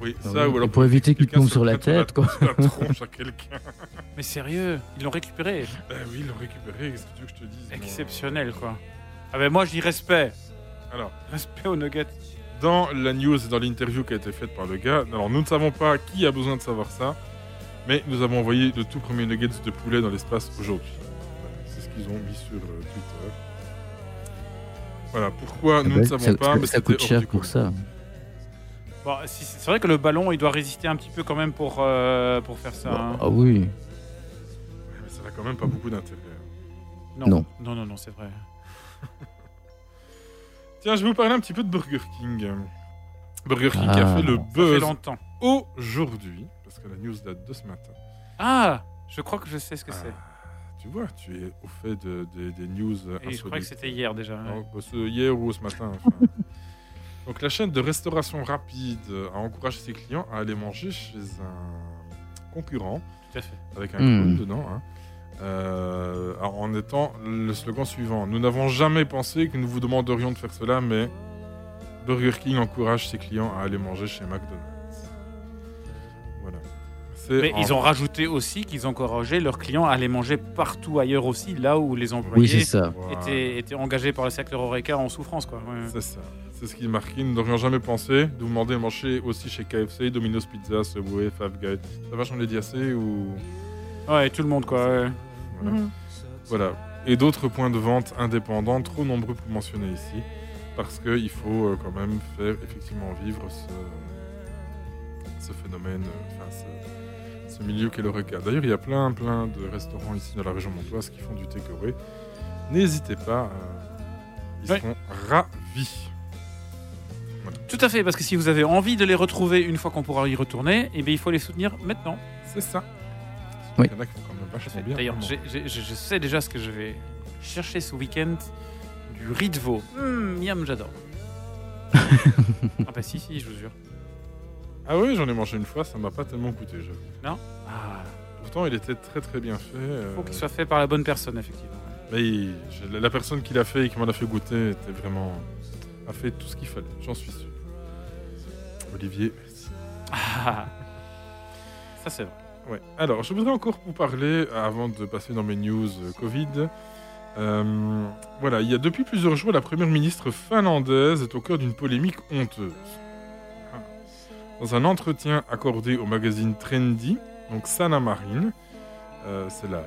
Speaker 4: Oui,
Speaker 7: Ah
Speaker 4: ça
Speaker 7: oui,
Speaker 4: ou alors
Speaker 7: pour éviter qu'il tombe sur la tête, quoi.
Speaker 4: la tronche à quelqu'un.
Speaker 5: Mais sérieux, ils l'ont récupéré.
Speaker 4: Ben oui, ils l'ont récupéré, qu'est-ce que tu veux que je te dise moi?
Speaker 5: Exceptionnel, quoi. Ah ben moi, je dis respect.
Speaker 4: Alors,
Speaker 5: Respect au nugget.
Speaker 4: dans la news et dans l'interview qui a été faite par le gars, alors nous ne savons pas qui a besoin de savoir ça, mais nous avons envoyé le tout premier nuggets de poulet dans l'espace aujourd'hui. Qu'ils ont mis sur euh, Twitter. Voilà, pourquoi
Speaker 7: Ah
Speaker 4: nous
Speaker 7: bah,
Speaker 4: ne savons
Speaker 7: ça,
Speaker 4: pas,
Speaker 7: ça-
Speaker 4: mais
Speaker 7: ça coûte cher pour ça.
Speaker 5: Bon, c'est vrai que le ballon, il doit résister un petit peu quand même pour, euh, pour faire ça. hein.
Speaker 7: Ah oui.
Speaker 4: Ouais, mais ça va quand même pas beaucoup d'intérêt.
Speaker 5: Non.
Speaker 7: Non.
Speaker 5: Non, non, non, c'est vrai.
Speaker 4: Tiens, je vais vous parler un petit peu de Burger King. Burger King qui
Speaker 7: Ah.
Speaker 4: a fait le buzz
Speaker 5: longtemps.
Speaker 4: aujourd'hui, parce que la news date de ce matin.
Speaker 5: Ah Je crois que je sais ce que c'est.
Speaker 4: Tu vois, tu es au fait de- de- des news
Speaker 5: Et je crois que c'était hier déjà. ouais.
Speaker 4: Bah, hier ou ce matin. enfin. Donc la chaîne de restauration rapide a encouragé ses clients à aller manger chez un concurrent
Speaker 5: Tout à fait.
Speaker 4: avec un clown dedans. hein. Euh, alors, en étant le slogan suivant Nous n'avons jamais pensé que nous vous demanderions de faire cela, mais Burger King encourage ses clients à aller manger chez McDonald's.
Speaker 5: Mais
Speaker 4: en-
Speaker 5: ils ont rajouté aussi qu'ils encourageaient leurs clients à aller manger partout ailleurs aussi, là où les employés
Speaker 7: c'est ça.
Speaker 4: Voilà.
Speaker 5: étaient, étaient engagés par le secteur Horeca en souffrance. Quoi. Ouais.
Speaker 4: C'est ça. C'est ce qui. Nous n'aurions jamais pensé de vous demander de manger aussi chez KFC, Domino's Pizza, Subway, Five Guys. Ça va, j'en ai dit assez ou...
Speaker 5: Ouais, tout le monde quoi. ouais.
Speaker 4: Voilà. Voilà. Et d'autres points de vente indépendants, trop nombreux pour mentionner ici, parce qu'il faut euh, quand même faire effectivement vivre ce, ce phénomène, euh, ce, milieu qu'est le regard. D'ailleurs, il y a plein, plein de restaurants ici dans la région montoise qui font du takeaway. N'hésitez pas, euh, ils
Speaker 5: Ouais.
Speaker 4: seront ravis.
Speaker 5: Tout à fait, parce que si vous avez envie de les retrouver une fois qu'on pourra y retourner, eh bien, il faut les soutenir maintenant.
Speaker 4: C'est ça.
Speaker 7: Oui.
Speaker 4: Il y en a qui font quand même vachement bien.
Speaker 5: D'ailleurs,
Speaker 4: vraiment.
Speaker 5: j'ai- j'ai- je je sais déjà ce que je vais chercher ce week-end. Du riz de veau. Hum, miam, j'adore. ah bah si, si, je vous jure.
Speaker 4: Ah oui, j'en ai mangé une fois, ça m'a pas tellement coûté, j'avoue.
Speaker 5: Ah,
Speaker 4: Pourtant, il était très très bien fait. euh,
Speaker 5: faut qu'il soit fait par la bonne personne, effectivement.
Speaker 4: Mais il- la- personne qui l'a fait et qui m'en a fait goûter était vraiment a fait tout ce qu'il fallait, j'en suis sûr. Olivier, merci.
Speaker 5: Ah, ça c'est vrai.
Speaker 4: Ouais. Alors, je voudrais encore vous parler, avant de passer dans mes news euh, Covid. euh, voilà, il y a depuis plusieurs jours, la première ministre finlandaise est au cœur d'une polémique honteuse. Dans un entretien accordé au magazine Trendy, donc Sanna Marin, euh, c'est la,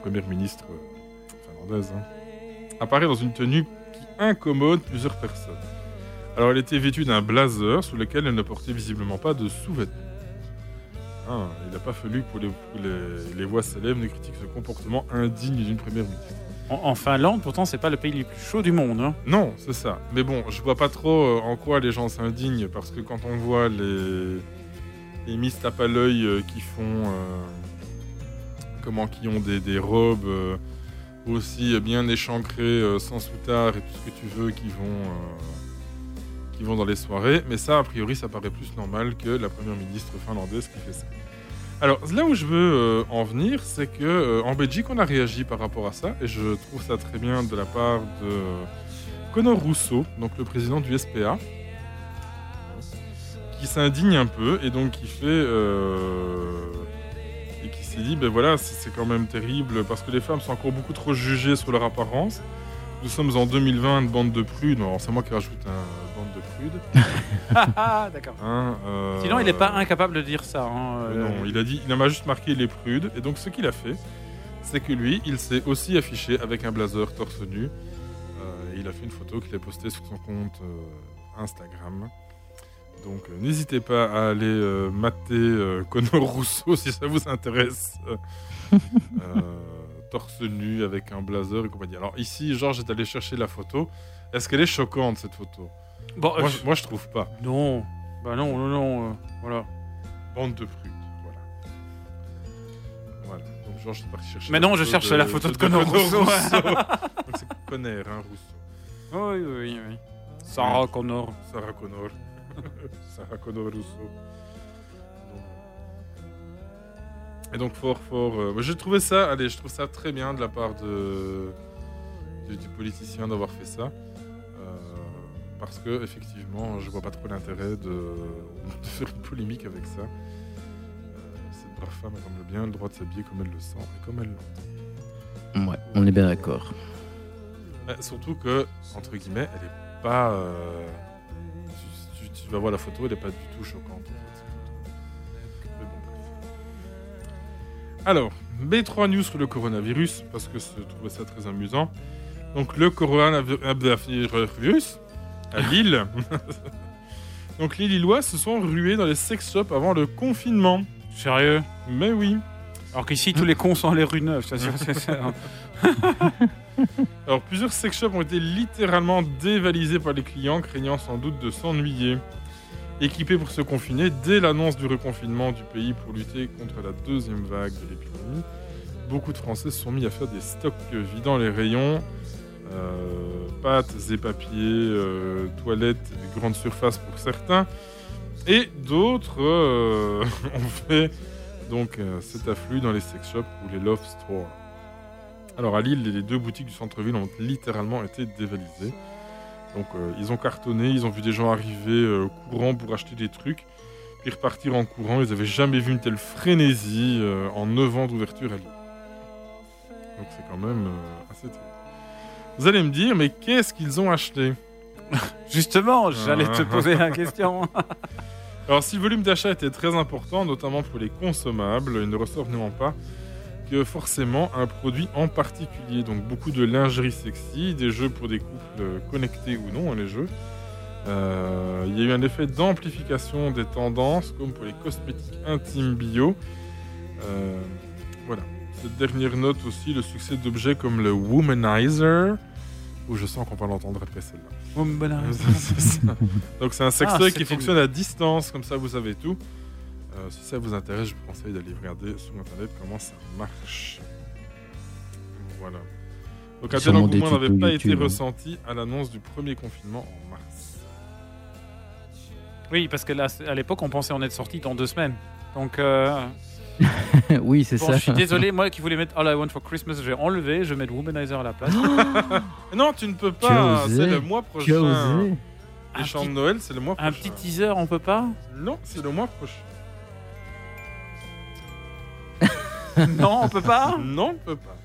Speaker 4: première ministre euh, finlandaise, hein, apparaît dans une tenue qui incommode plusieurs personnes. Alors, elle était vêtue d'un blazer sous lequel elle ne portait visiblement pas de sous-vêtements. Ah, il n'a pas fallu que les- les voix célèbres ne critiquent ce comportement indigne d'une première ministre.
Speaker 5: En, Finlande, pourtant, c'est pas le pays le plus chaud du monde. hein.
Speaker 4: Non, c'est ça. Mais bon, je vois pas trop euh, en quoi les gens s'indignent parce que quand on voit les, les tape à l'œil euh, qui font. euh, comment qui ont des, robes aussi bien échancrées, sans soutard et tout ce que tu veux qui vont. qui vont dans les soirées, mais ça, a priori, ça paraît plus normal que la première ministre finlandaise qui fait ça. Alors, là où je veux euh, en venir, c'est que euh, en Belgique, on a réagi par rapport à ça, et je trouve ça très bien de la part de Conor Rousseau, donc le président du SPA, qui s'indigne un peu et donc qui fait euh, et qui s'est dit, ben voilà, c'est quand même terrible parce que les femmes sont encore beaucoup trop jugées sur leur apparence. Nous sommes en 2020, une bande de prudes. Alors, c'est moi qui rajoute un
Speaker 5: Ah, d'accord.
Speaker 4: hein, euh,
Speaker 5: Sinon, il n'est pas incapable de dire ça. hein,
Speaker 4: euh, non, il a dit, il m'a juste marqué les prudes. Et donc, ce qu'il a fait, c'est que lui, il s'est aussi affiché avec un blazer torse nu. Euh, et il a fait une photo qu'il a postée sur son compte Instagram. Donc, euh, n'hésitez pas à aller euh, mater euh, Conor Rousseau si ça vous intéresse. Torse nu avec un blazer et compagnie. Alors, ici, Georges est allé chercher la photo. Est-ce qu'elle est choquante, cette photo?
Speaker 5: Bon,
Speaker 4: moi, je- moi, je trouve pas.
Speaker 5: non. Bah non, non, non. euh, voilà.
Speaker 4: Bande de prudes, voilà. Voilà, donc Georges est parti chercher.
Speaker 5: Mais non, je cherche la photo de Conor Rousseau.
Speaker 4: donc c'est Conner, hein, Rousseau.
Speaker 5: Oui, oui, oui. Sarah Connor.
Speaker 4: Sarah Connor. Sarah Connor Rousseau. Et donc fort, fort. euh, trouvé ça, allez, je trouve ça très bien de la part de du, du politicien d'avoir fait ça. Parce que effectivement, je vois pas trop l'intérêt de, de faire une polémique avec ça. Euh, cette brave femme a le bien le droit de s'habiller comme elle le sent et comme elle l'entend.
Speaker 7: Ouais, on est bien d'accord.
Speaker 4: Euh, surtout que, entre guillemets, elle est pas. euh, tu, tu- tu vas voir la photo, elle est pas du tout choquante. en fait. Mais bon, bref. Alors, B3 News sur le coronavirus, parce que je trouvais ça très amusant. Donc, le coronavirus à Lille. Donc, les Lillois se sont rués dans les sex shops avant le confinement.
Speaker 5: Sérieux?
Speaker 4: Mais oui.
Speaker 5: Alors qu'ici, tous les cons sont les rues neuves. c'est ça.
Speaker 4: Alors, plusieurs sex shops ont été littéralement dévalisés par les clients, craignant sans doute de s'ennuyer. Équipés pour se confiner dès l'annonce du reconfinement du pays pour lutter contre la deuxième vague de l'épidémie, beaucoup de Français se sont mis à faire des stocks vidant les rayons, pâtes et papiers, euh, toilettes, et grandes surfaces pour certains, et d'autres euh, ont fait donc euh, cet afflux dans les sex shops ou les love stores. Alors à Lille, les deux boutiques du centre-ville ont littéralement été dévalisées. Donc euh, ils ont cartonné, ils ont vu des gens arriver euh, courant pour acheter des trucs, puis repartir en courant. Ils n'avaient jamais vu une telle frénésie euh, en 9 ans d'ouverture à Lille. Donc c'est quand même euh, assez terrible. Vous allez me dire, mais qu'est-ce qu'ils ont acheté
Speaker 5: Justement, j'allais te poser la question.
Speaker 4: Alors, si le volume d'achat était très important, notamment pour les consommables, il ne ressort néanmoins pas que forcément un produit en particulier. Donc, beaucoup de lingerie sexy, des jeux pour des couples connectés ou non, hein, les jeux. Euh, il y a eu un effet d'amplification des tendances, comme pour les cosmétiques intimes bio. Euh, voilà. Cette dernière note aussi, le succès d'objets comme le Womanizer, où je sens qu'on va l'entendre après celle-là. C'est ça. Donc c'est un sextoy
Speaker 5: Ah,
Speaker 4: qui fonctionne à distance, comme ça vous savez tout. Euh, si ça vous intéresse, je vous conseille d'aller regarder sur internet comment ça marche. Voilà. Donc un tel engouement n'avait pas été
Speaker 7: hein.
Speaker 4: ressenti à l'annonce du premier confinement en mars.
Speaker 5: Oui, parce que là, à l'époque, on pensait en être sorti dans deux semaines. Donc, euh,
Speaker 7: oui, c'est
Speaker 5: bon,
Speaker 7: ça.
Speaker 5: je suis désolé, moi qui voulais mettre All I Want for Christmas, je vais enlever, je vais mettre Womanizer à la place.
Speaker 4: Non, tu ne peux pas, c'est le mois
Speaker 7: Tu as
Speaker 4: prochain.
Speaker 7: osé.
Speaker 4: Les
Speaker 5: Un
Speaker 4: chants
Speaker 5: petit-
Speaker 4: de Noël, c'est le mois prochain.
Speaker 5: Un petit teaser, on peut pas?
Speaker 4: Non, c'est le mois prochain.
Speaker 5: Non, on peut pas?
Speaker 4: Non, on ne peut pas.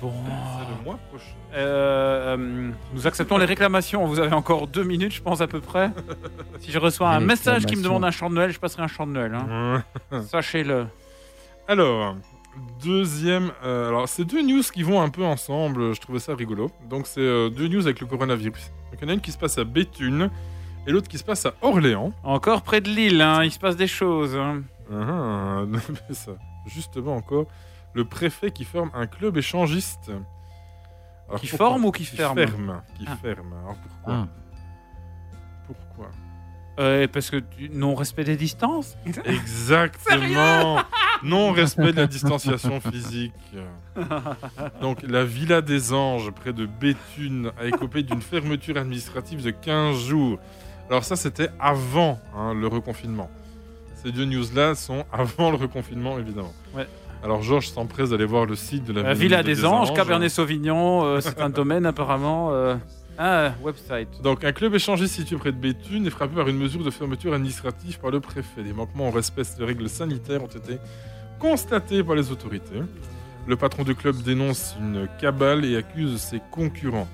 Speaker 5: Bon.
Speaker 4: C'est le mois prochain.
Speaker 5: Euh, euh, nous acceptons les réclamations. Vous avez encore deux minutes, je pense, à peu près. Si je reçois un message qui me demande un chant de Noël, je passerai un chant de Noël. hein. Sachez-le.
Speaker 4: Alors, deuxième. euh, alors, c'est deux news qui vont un peu ensemble. Je trouvais ça rigolo. Donc, c'est euh, deux news avec le coronavirus. Donc, il y en a une qui se passe à Béthune et l'autre qui se passe à Orléans.
Speaker 5: Encore près de Lille, hein, il se passe des choses. hein.
Speaker 4: Ah, mais ça, justement, encore. Le préfet qui forme un club échangiste. Alors,
Speaker 5: Qui
Speaker 4: pourquoi
Speaker 5: forme ou qui
Speaker 4: Qui
Speaker 5: ferme
Speaker 4: ferme. Qui
Speaker 5: Ah.
Speaker 4: ferme. Alors, pourquoi
Speaker 7: Ah.
Speaker 5: Euh, Parce que du non-respect des distances
Speaker 4: Exactement. Non-respect de la distanciation physique. Donc, la Villa des Anges, près de Béthune, a écopé d'une fermeture administrative de 15 jours. Alors, ça, c'était avant hein, le reconfinement. Ces deux news-là sont avant le reconfinement, évidemment.
Speaker 5: Ouais.
Speaker 4: Alors, Georges s'empresse d'aller voir le site de la,
Speaker 5: La
Speaker 4: Villa,
Speaker 5: Villa des, Anges, Cabernet Sauvignon, euh, c'est un domaine apparemment. euh, Ah, website.
Speaker 4: Donc, un club échangiste situé près de Béthune est frappé par une mesure de fermeture administrative par le préfet. Des manquements au respect de règles sanitaires ont été constatés par les autorités. Le patron du club dénonce une cabale et accuse ses concurrents.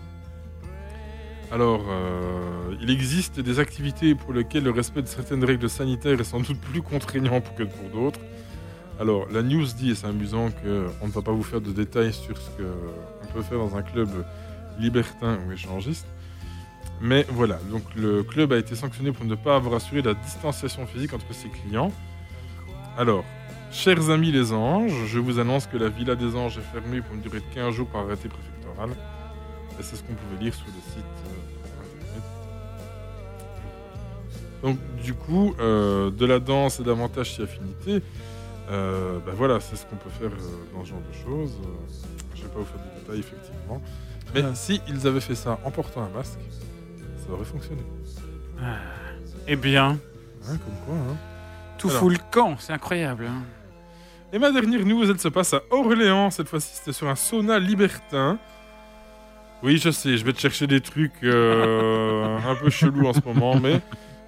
Speaker 4: Alors, euh, il existe des activités pour lesquelles le respect de certaines règles sanitaires est sans doute plus contraignant que pour d'autres. Alors, la news dit, et c'est amusant, qu'on ne va pas vous faire de détails sur ce qu'on peut faire dans un club libertin ou échangiste. Mais voilà, donc le club a été sanctionné pour ne pas avoir assuré la distanciation physique entre ses clients. Alors, chers amis les anges, je vous annonce que la Villa des Anges est fermée pour une durée de 15 jours par arrêté préfectoral. Et c'est ce qu'on pouvait lire sur le site euh. Donc du coup, euh, de la danse et davantage si affinité, euh, ben voilà, c'est ce qu'on peut faire dans ce genre de choses. Je ne vais pas vous faire de détails effectivement. Mais
Speaker 5: Ouais.
Speaker 4: si ils avaient fait ça en portant un masque, ça aurait fonctionné.
Speaker 5: Eh bien,
Speaker 4: Hein, comme quoi, hein.
Speaker 5: tout
Speaker 4: Alors.
Speaker 5: fout le camp, c'est incroyable. hein.
Speaker 4: Et ma dernière news, elle se passe à Orléans. Cette fois-ci, c'était sur un sauna libertin. Oui, je sais, je vais te chercher des trucs euh, un peu chelous en ce moment, mais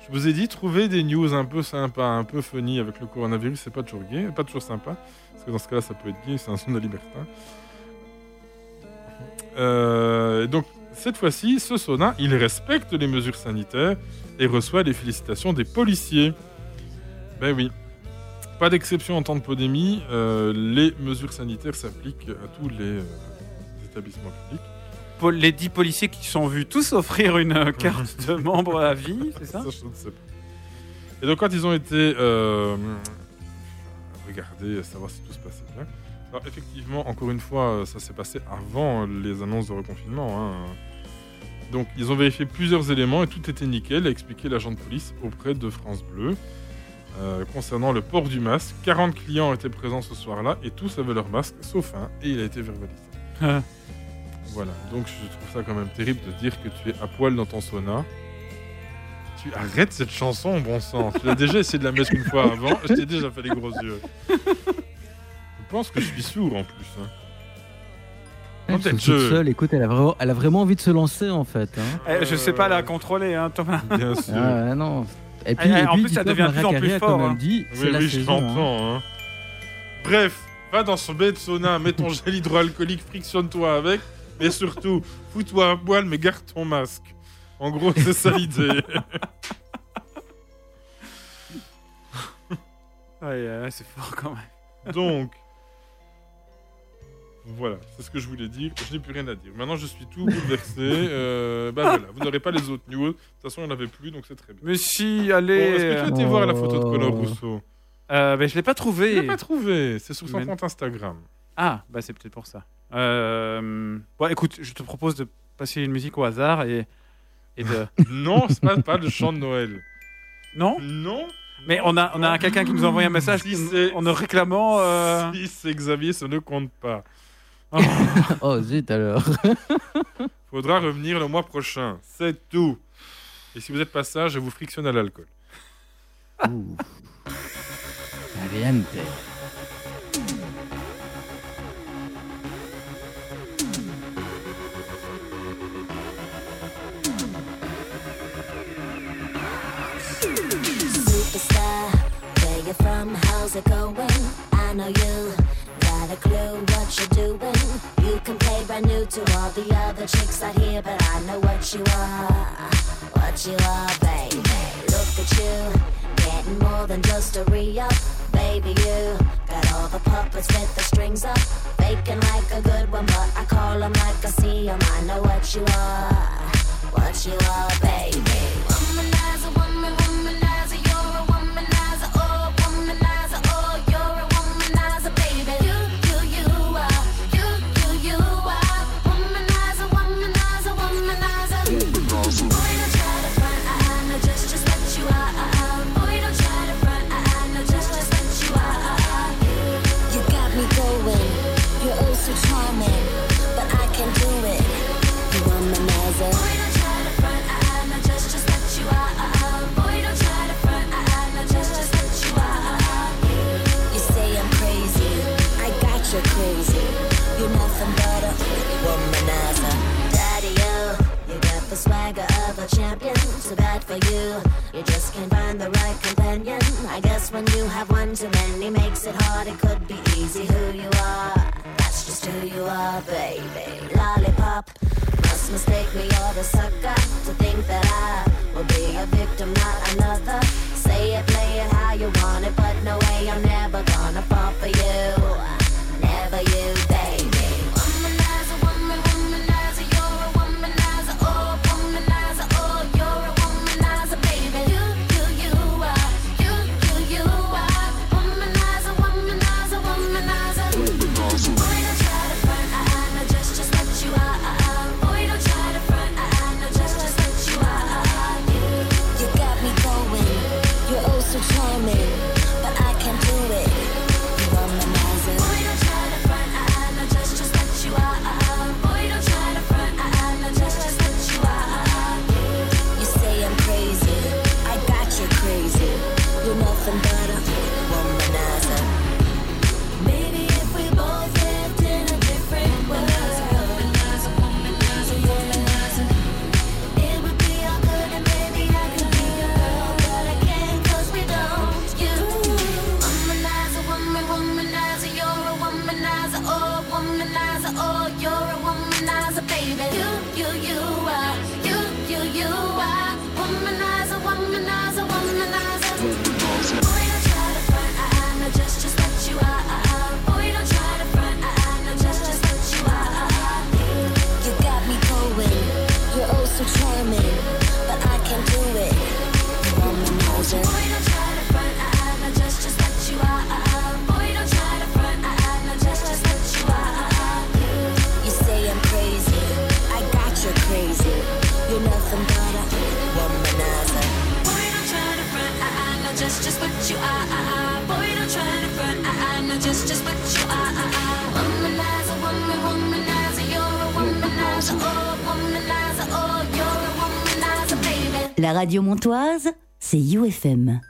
Speaker 4: je vous ai dit, trouver des news un peu sympas, un peu funny avec le coronavirus, c'est pas toujours gay, pas toujours sympa, parce que dans ce cas-là, ça peut être gay, c'est un sauna libertin. Euh, donc, cette fois-ci, ce sauna, il respecte les mesures sanitaires et reçoit les félicitations des policiers. Ben oui. Pas d'exception en temps de pandémie, euh, les mesures sanitaires s'appliquent à tous les euh, établissements publics.
Speaker 5: Les dix policiers qui sont vus tous offrir une euh, carte de membre à vie, c'est ça?
Speaker 4: Je ne sais pas. Et donc quand ils ont été regarder, euh, savoir si tout se passait bien. Alors effectivement, encore une fois, euh, ça s'est passé avant les annonces de reconfinement. hein. Donc ils ont vérifié plusieurs éléments et tout était nickel, a expliqué l'agent de police auprès de France Bleu. Euh, concernant le port du masque, 40 clients étaient présents ce soir-là et tous avaient leur masque, sauf un, et il a été verbalisé. Voilà, donc je trouve ça quand même terrible de dire que tu es à poil dans ton sauna. Tu arrêtes cette chanson, bon sang. Tu as déjà essayé de la mettre une fois avant, je t'ai déjà fait les gros yeux. Je pense que je suis sourd en plus. hein.
Speaker 7: Elle
Speaker 4: peut-être
Speaker 7: se toute
Speaker 4: je-
Speaker 7: seule, écoute, elle a, vraiment, elle a vraiment envie de se lancer en fait. hein.
Speaker 5: Eh, je sais pas la contrôler, hein, Thomas.
Speaker 4: Bien sûr.
Speaker 7: Ah, non. Et puis,
Speaker 5: Eh,
Speaker 7: et
Speaker 5: en
Speaker 7: puis,
Speaker 5: plus, ça devient de plus en plus fort,
Speaker 7: quand même
Speaker 5: hein.
Speaker 7: dit,
Speaker 4: Oui, oui, je
Speaker 7: saison. hein.
Speaker 4: l'entends. hein. Bref, va dans son baie de sauna, mets ton gel hydroalcoolique, frictionne-toi avec, mais surtout, fous-toi à poil, mais garde ton masque. En gros, c'est ça l'idée.
Speaker 5: Ouais, ouais, c'est fort quand même.
Speaker 4: Donc, voilà, c'est ce que je voulais dire. Je n'ai plus rien à dire. Maintenant, je suis tout bouleversé. Euh, bah voilà, vous n'aurez pas les autres news. De toute façon, il n'y en avait plus, donc c'est très bien.
Speaker 5: Mais si,
Speaker 4: Bon,
Speaker 5: allez.
Speaker 4: Est-ce que tu as été
Speaker 7: Oh.
Speaker 4: voir la photo de Conor Rousseau
Speaker 5: Euh, ben, je l'ai pas
Speaker 4: Je
Speaker 5: trouvé.
Speaker 4: l'ai pas trouvé. C'est sur son
Speaker 5: Mais-
Speaker 4: compte Instagram.
Speaker 5: Ah, bah c'est peut-être pour ça. Euh... Bon, écoute, je te propose de passer une musique au hasard et, et de.
Speaker 4: non, c'est pas, pas le chant de Noël.
Speaker 5: non
Speaker 4: Non
Speaker 5: Mais on a, on a quelqu'un qui nous a envoyé un message
Speaker 4: Si
Speaker 5: en nous réclamant. euh,
Speaker 4: Si c'est Xavier, ça ne compte pas.
Speaker 7: Oh zut alors.
Speaker 4: Faudra revenir le mois prochain. C'est tout. Et si vous êtes pas sage, je vous frictionne à l'alcool.
Speaker 7: Ouh. Caliente.
Speaker 9: Superstar, where you from? How's it going? I know you got a clue what you're doing. Brand new to all the other chicks out here, but I know what you are, what you are, baby. Look at you, getting more than just a re-up, baby. You got all the puppets with the strings up, faking like a good one, but I call 'em like I see 'em. I know what you are, what you are, baby.
Speaker 10: Radio montoise, c'est UFM.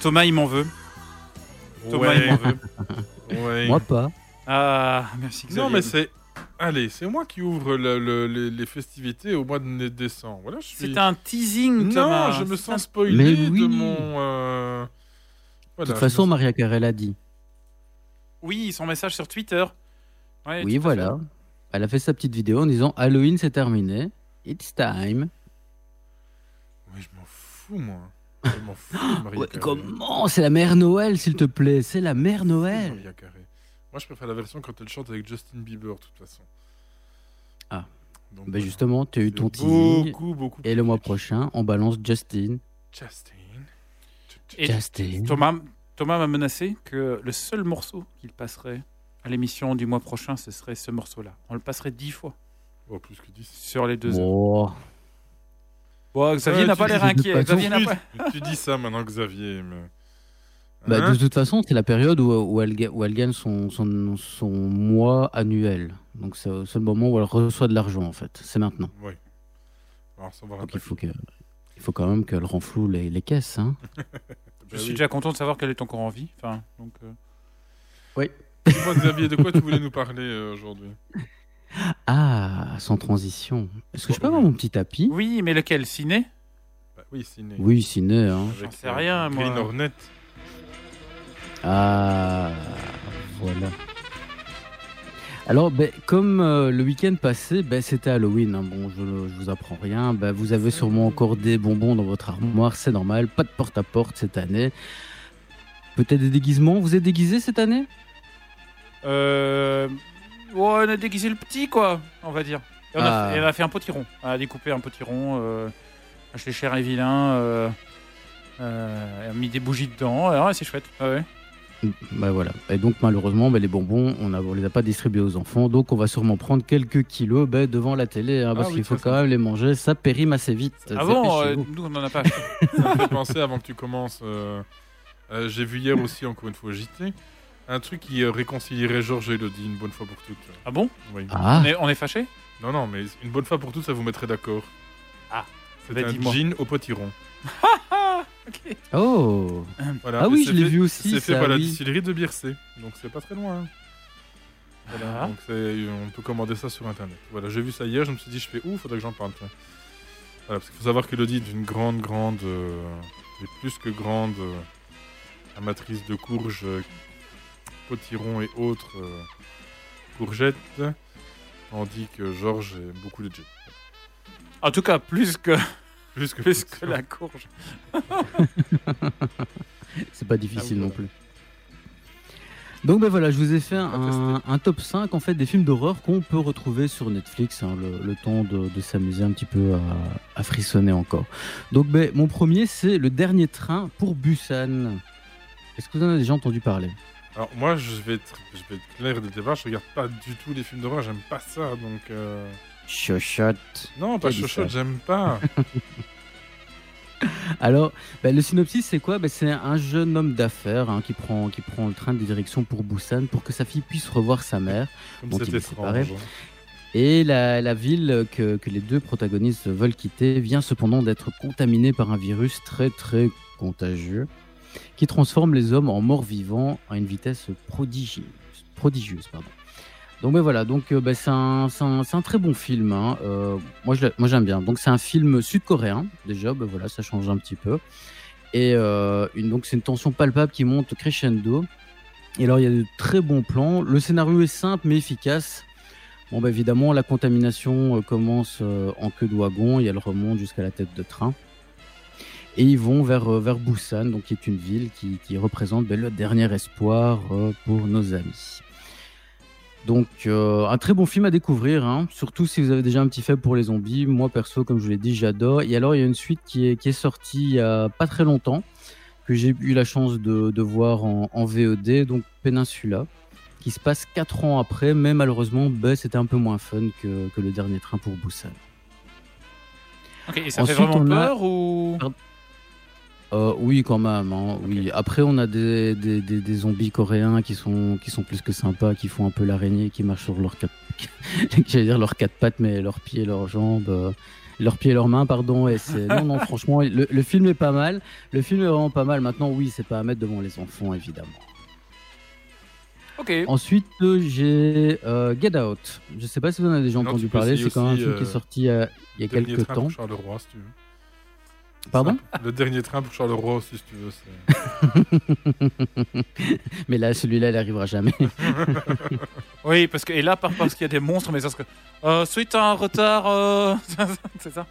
Speaker 5: Thomas, il m'en veut. Thomas, il m'en veut.
Speaker 4: Ouais.
Speaker 7: Moi pas.
Speaker 5: Ah, merci Xavier.
Speaker 4: Non, mais c'est. Allez, c'est moi qui ouvre le- le- les, les festivités au mois de décembre. Voilà, je suis...
Speaker 5: C'est un teasing,
Speaker 4: Non,
Speaker 5: Thomas.
Speaker 4: je me sens
Speaker 5: un-
Speaker 4: spoilé
Speaker 7: Mais oui.
Speaker 4: de mon. euh,
Speaker 7: De
Speaker 4: voilà,
Speaker 7: toute façon,
Speaker 4: me-
Speaker 7: Maria Carey l'a dit.
Speaker 5: Oui, son message sur Twitter. Ouais,
Speaker 7: Oui, voilà. Elle a fait sa petite vidéo en disant Halloween c'est terminé. It's time.
Speaker 4: Oui, je m'en fous, moi.
Speaker 7: Ouais,
Speaker 4: Carey.
Speaker 7: comment C'est la mère Noël, s'il te plaît. C'est la mère Noël.
Speaker 4: Maria. Moi, je préfère la version quand elle chante avec Justin Bieber, de toute façon.
Speaker 7: Ah.
Speaker 4: Donc, voilà.
Speaker 7: justement, tu as eu ton teasing.
Speaker 4: Beaucoup, beaucoup.
Speaker 7: Et le mois prochain, on balance Justin.
Speaker 4: Justin.
Speaker 5: Et
Speaker 7: Justin.
Speaker 5: Thomas, Thomas m'a menacé que le seul morceau qu'il passerait à l'émission du mois prochain, ce serait ce morceau-là. On le passerait dix fois
Speaker 4: Oh, plus que 10.
Speaker 5: sur les deux heures. Bon, Xavier
Speaker 4: Ouais,
Speaker 5: n'a
Speaker 4: tu
Speaker 5: pas
Speaker 4: dis-
Speaker 5: l'air inquiet.
Speaker 7: pas
Speaker 5: Xavier n'a
Speaker 4: Oui,
Speaker 5: pas...
Speaker 4: tu dis ça maintenant, Xavier. Mais...
Speaker 7: Bah,
Speaker 4: Hein
Speaker 7: de toute façon, c'est la période où, où elle, ga- où elle gagne son, son, son mois annuel. Donc c'est le seul moment où elle reçoit de l'argent en fait. C'est maintenant.
Speaker 4: Ouais. Alors, ça va
Speaker 7: Donc
Speaker 4: pas
Speaker 7: il faut, que, il faut quand même qu'elle renfloue les, les caisses. Hein.
Speaker 5: Je suis déjà content de savoir qu'elle est encore en vie. Enfin, donc, euh,
Speaker 4: Dis-moi, Xavier, de quoi tu voulais nous parler euh, aujourd'hui?
Speaker 7: Ah, sans transition. Est-ce que je peux avoir mon petit tapis?
Speaker 5: Oui, mais lequel Ciné?
Speaker 4: Bah Oui, ciné.
Speaker 7: Oui, ciné. Hein.
Speaker 5: J'en sais rien, moi.
Speaker 4: Green Hornet.
Speaker 7: Ah, voilà. Alors, ben, comme euh, le week-end passé, ben, c'était Halloween. hein. Bon, je, je vous apprends rien. Ben, vous avez sûrement encore des bonbons dans votre armoire, c'est normal. Pas de porte-à-porte cette année. Peut-être des déguisements. Vous êtes déguisé cette année?
Speaker 5: Euh... Ouais, on a déguisé le petit, quoi, on va dire. Et on, a,
Speaker 7: Ah.
Speaker 5: on a fait un potiron. On a découpé un potiron, euh, acheté cher et vilain, euh, euh, et on a mis des bougies dedans. Alors, ouais, c'est chouette. Ouais, ouais.
Speaker 7: Ben voilà. Et donc malheureusement, ben, les bonbons, on ne les a pas distribués aux enfants. Donc on va sûrement prendre quelques kilos ben, devant la télé. hein, parce
Speaker 4: Ah oui,
Speaker 7: qu'il faut quand même les manger. Ça périme assez vite.
Speaker 5: Ah bon, euh,
Speaker 7: Dépêchez-vous.
Speaker 5: nous, on en a pas acheté.
Speaker 4: Ça me fait penser avant que tu commences. euh, euh, J'ai vu hier aussi, encore une fois, JT, un truc qui euh, réconcilierait Georges et Elodie une bonne fois pour toutes.
Speaker 5: Ah bon?
Speaker 4: Oui.
Speaker 7: Ah,
Speaker 5: on, est, on est fâchés?
Speaker 4: Non, non, mais une bonne fois pour toutes, ça vous mettrait d'accord.
Speaker 5: Ah.
Speaker 4: C'est
Speaker 5: Bah,
Speaker 4: un
Speaker 5: dis-moi.
Speaker 4: jean au potiron.
Speaker 5: Ok.
Speaker 7: oh
Speaker 4: Voilà.
Speaker 7: Ah
Speaker 4: Et
Speaker 7: oui,
Speaker 4: c'est
Speaker 7: je l'ai
Speaker 4: fait-
Speaker 7: vu aussi,
Speaker 4: C'est fait
Speaker 7: ça,
Speaker 4: par la
Speaker 7: oui.
Speaker 4: distillerie de Biercé, donc c'est pas très loin.
Speaker 5: Voilà.
Speaker 4: Donc c'est- on peut commander ça sur internet. Voilà, j'ai vu ça hier, je me suis dit, je fais ouf, faudrait que j'en parle. tiens. Voilà, parce qu'il faut savoir qu'Elodie est une grande, grande, euh, et plus que grande euh, amatrice de courges, euh, potirons et autres euh, courgettes, tandis que Georges aime beaucoup les jets.
Speaker 5: En tout cas, plus que,
Speaker 4: Plus que,
Speaker 5: plus que la courge.
Speaker 7: c'est pas difficile
Speaker 4: Ah
Speaker 7: non plus. Donc ben voilà, je vous ai fait un, un top 5 en fait des films d'horreur qu'on peut retrouver sur Netflix, hein, le, le temps de, de s'amuser un petit peu à, à frissonner encore. Donc ben, mon premier c'est Le Dernier Train pour Busan. Est-ce que vous en avez déjà entendu parler?
Speaker 4: Alors moi, je vais être, je vais être clair le départ, je regarde pas du tout les films d'horreur, j'aime pas ça, donc... euh,
Speaker 7: Chochotte.
Speaker 4: Non, pas chochotte, j'aime pas.
Speaker 7: Alors, ben, le synopsis, c'est quoi? Ben, C'est un jeune homme d'affaires hein, qui, prend, qui prend le train de direction pour Busan pour que sa fille puisse revoir sa mère.
Speaker 4: C'est
Speaker 7: il est séparé. Et la, la ville que, que les deux protagonistes veulent quitter vient cependant d'être contaminée par un virus très très contagieux qui transforme les hommes en morts vivants à une vitesse prodigieuse. Donc ben voilà, donc euh, ben, c'est un, très bon film. hein. Euh, moi j'aime bien. Donc c'est un film sud-coréen déjà, ben voilà, ça change un petit peu. Et euh, donc c'est une tension palpable qui monte crescendo. Et alors il y a de très bons plans. Le scénario est simple mais efficace. Bon, bah, évidemment, la contamination commence en queue de wagon et elle remonte jusqu'à la tête de train. Et ils vont vers, euh, vers Busan, donc, qui est une ville qui, qui représente ben, le dernier espoir euh, pour nos amis. Donc, euh, un très bon film à découvrir, hein, surtout si vous avez déjà un petit faible pour les zombies. Moi, perso, comme je vous l'ai dit, j'adore. Et alors, il y a une suite qui est, qui est sortie il y a pas très longtemps, que j'ai eu la chance de, de voir en, en VOD, donc Peninsula qui se passe 4 ans après, mais malheureusement, ben, c'était un peu moins fun que, que le dernier train pour Busan.
Speaker 5: Ok, et ça
Speaker 7: Ensuite,
Speaker 5: fait vraiment
Speaker 7: a-
Speaker 5: peur ou?
Speaker 7: Euh, oui, quand même. hein, oui. Après, on a des, des, des, des zombies coréens qui sont, qui sont plus que sympas, qui font un peu l'araignée, qui marchent sur leurs quatre, j'allais dire leurs quatre pattes, mais leurs pieds, leurs jambes, euh, leurs pieds, leurs mains, pardon. Et c'est non, non, franchement, le, le film est pas mal. Le film est vraiment pas mal. Maintenant, oui, c'est pas à mettre devant les enfants, évidemment.
Speaker 5: Ok.
Speaker 7: Ensuite, euh, j'ai euh, Get Out. Je sais pas si vous en avez déjà entendu parler. C'est quand même un film qui est
Speaker 4: euh,
Speaker 7: sorti euh, il y a
Speaker 4: Dernier
Speaker 7: quelques temps.
Speaker 4: si tu veux.
Speaker 7: Pardon
Speaker 4: Le dernier train pour Charleroi aussi, si tu veux. c'est-
Speaker 7: Mais là, celui-là, il arrivera jamais.
Speaker 5: Oui, parce que. Et là, par- parce qu'il y a des monstres, mais ça serait. Euh, suite à un retard. euh, c'est ça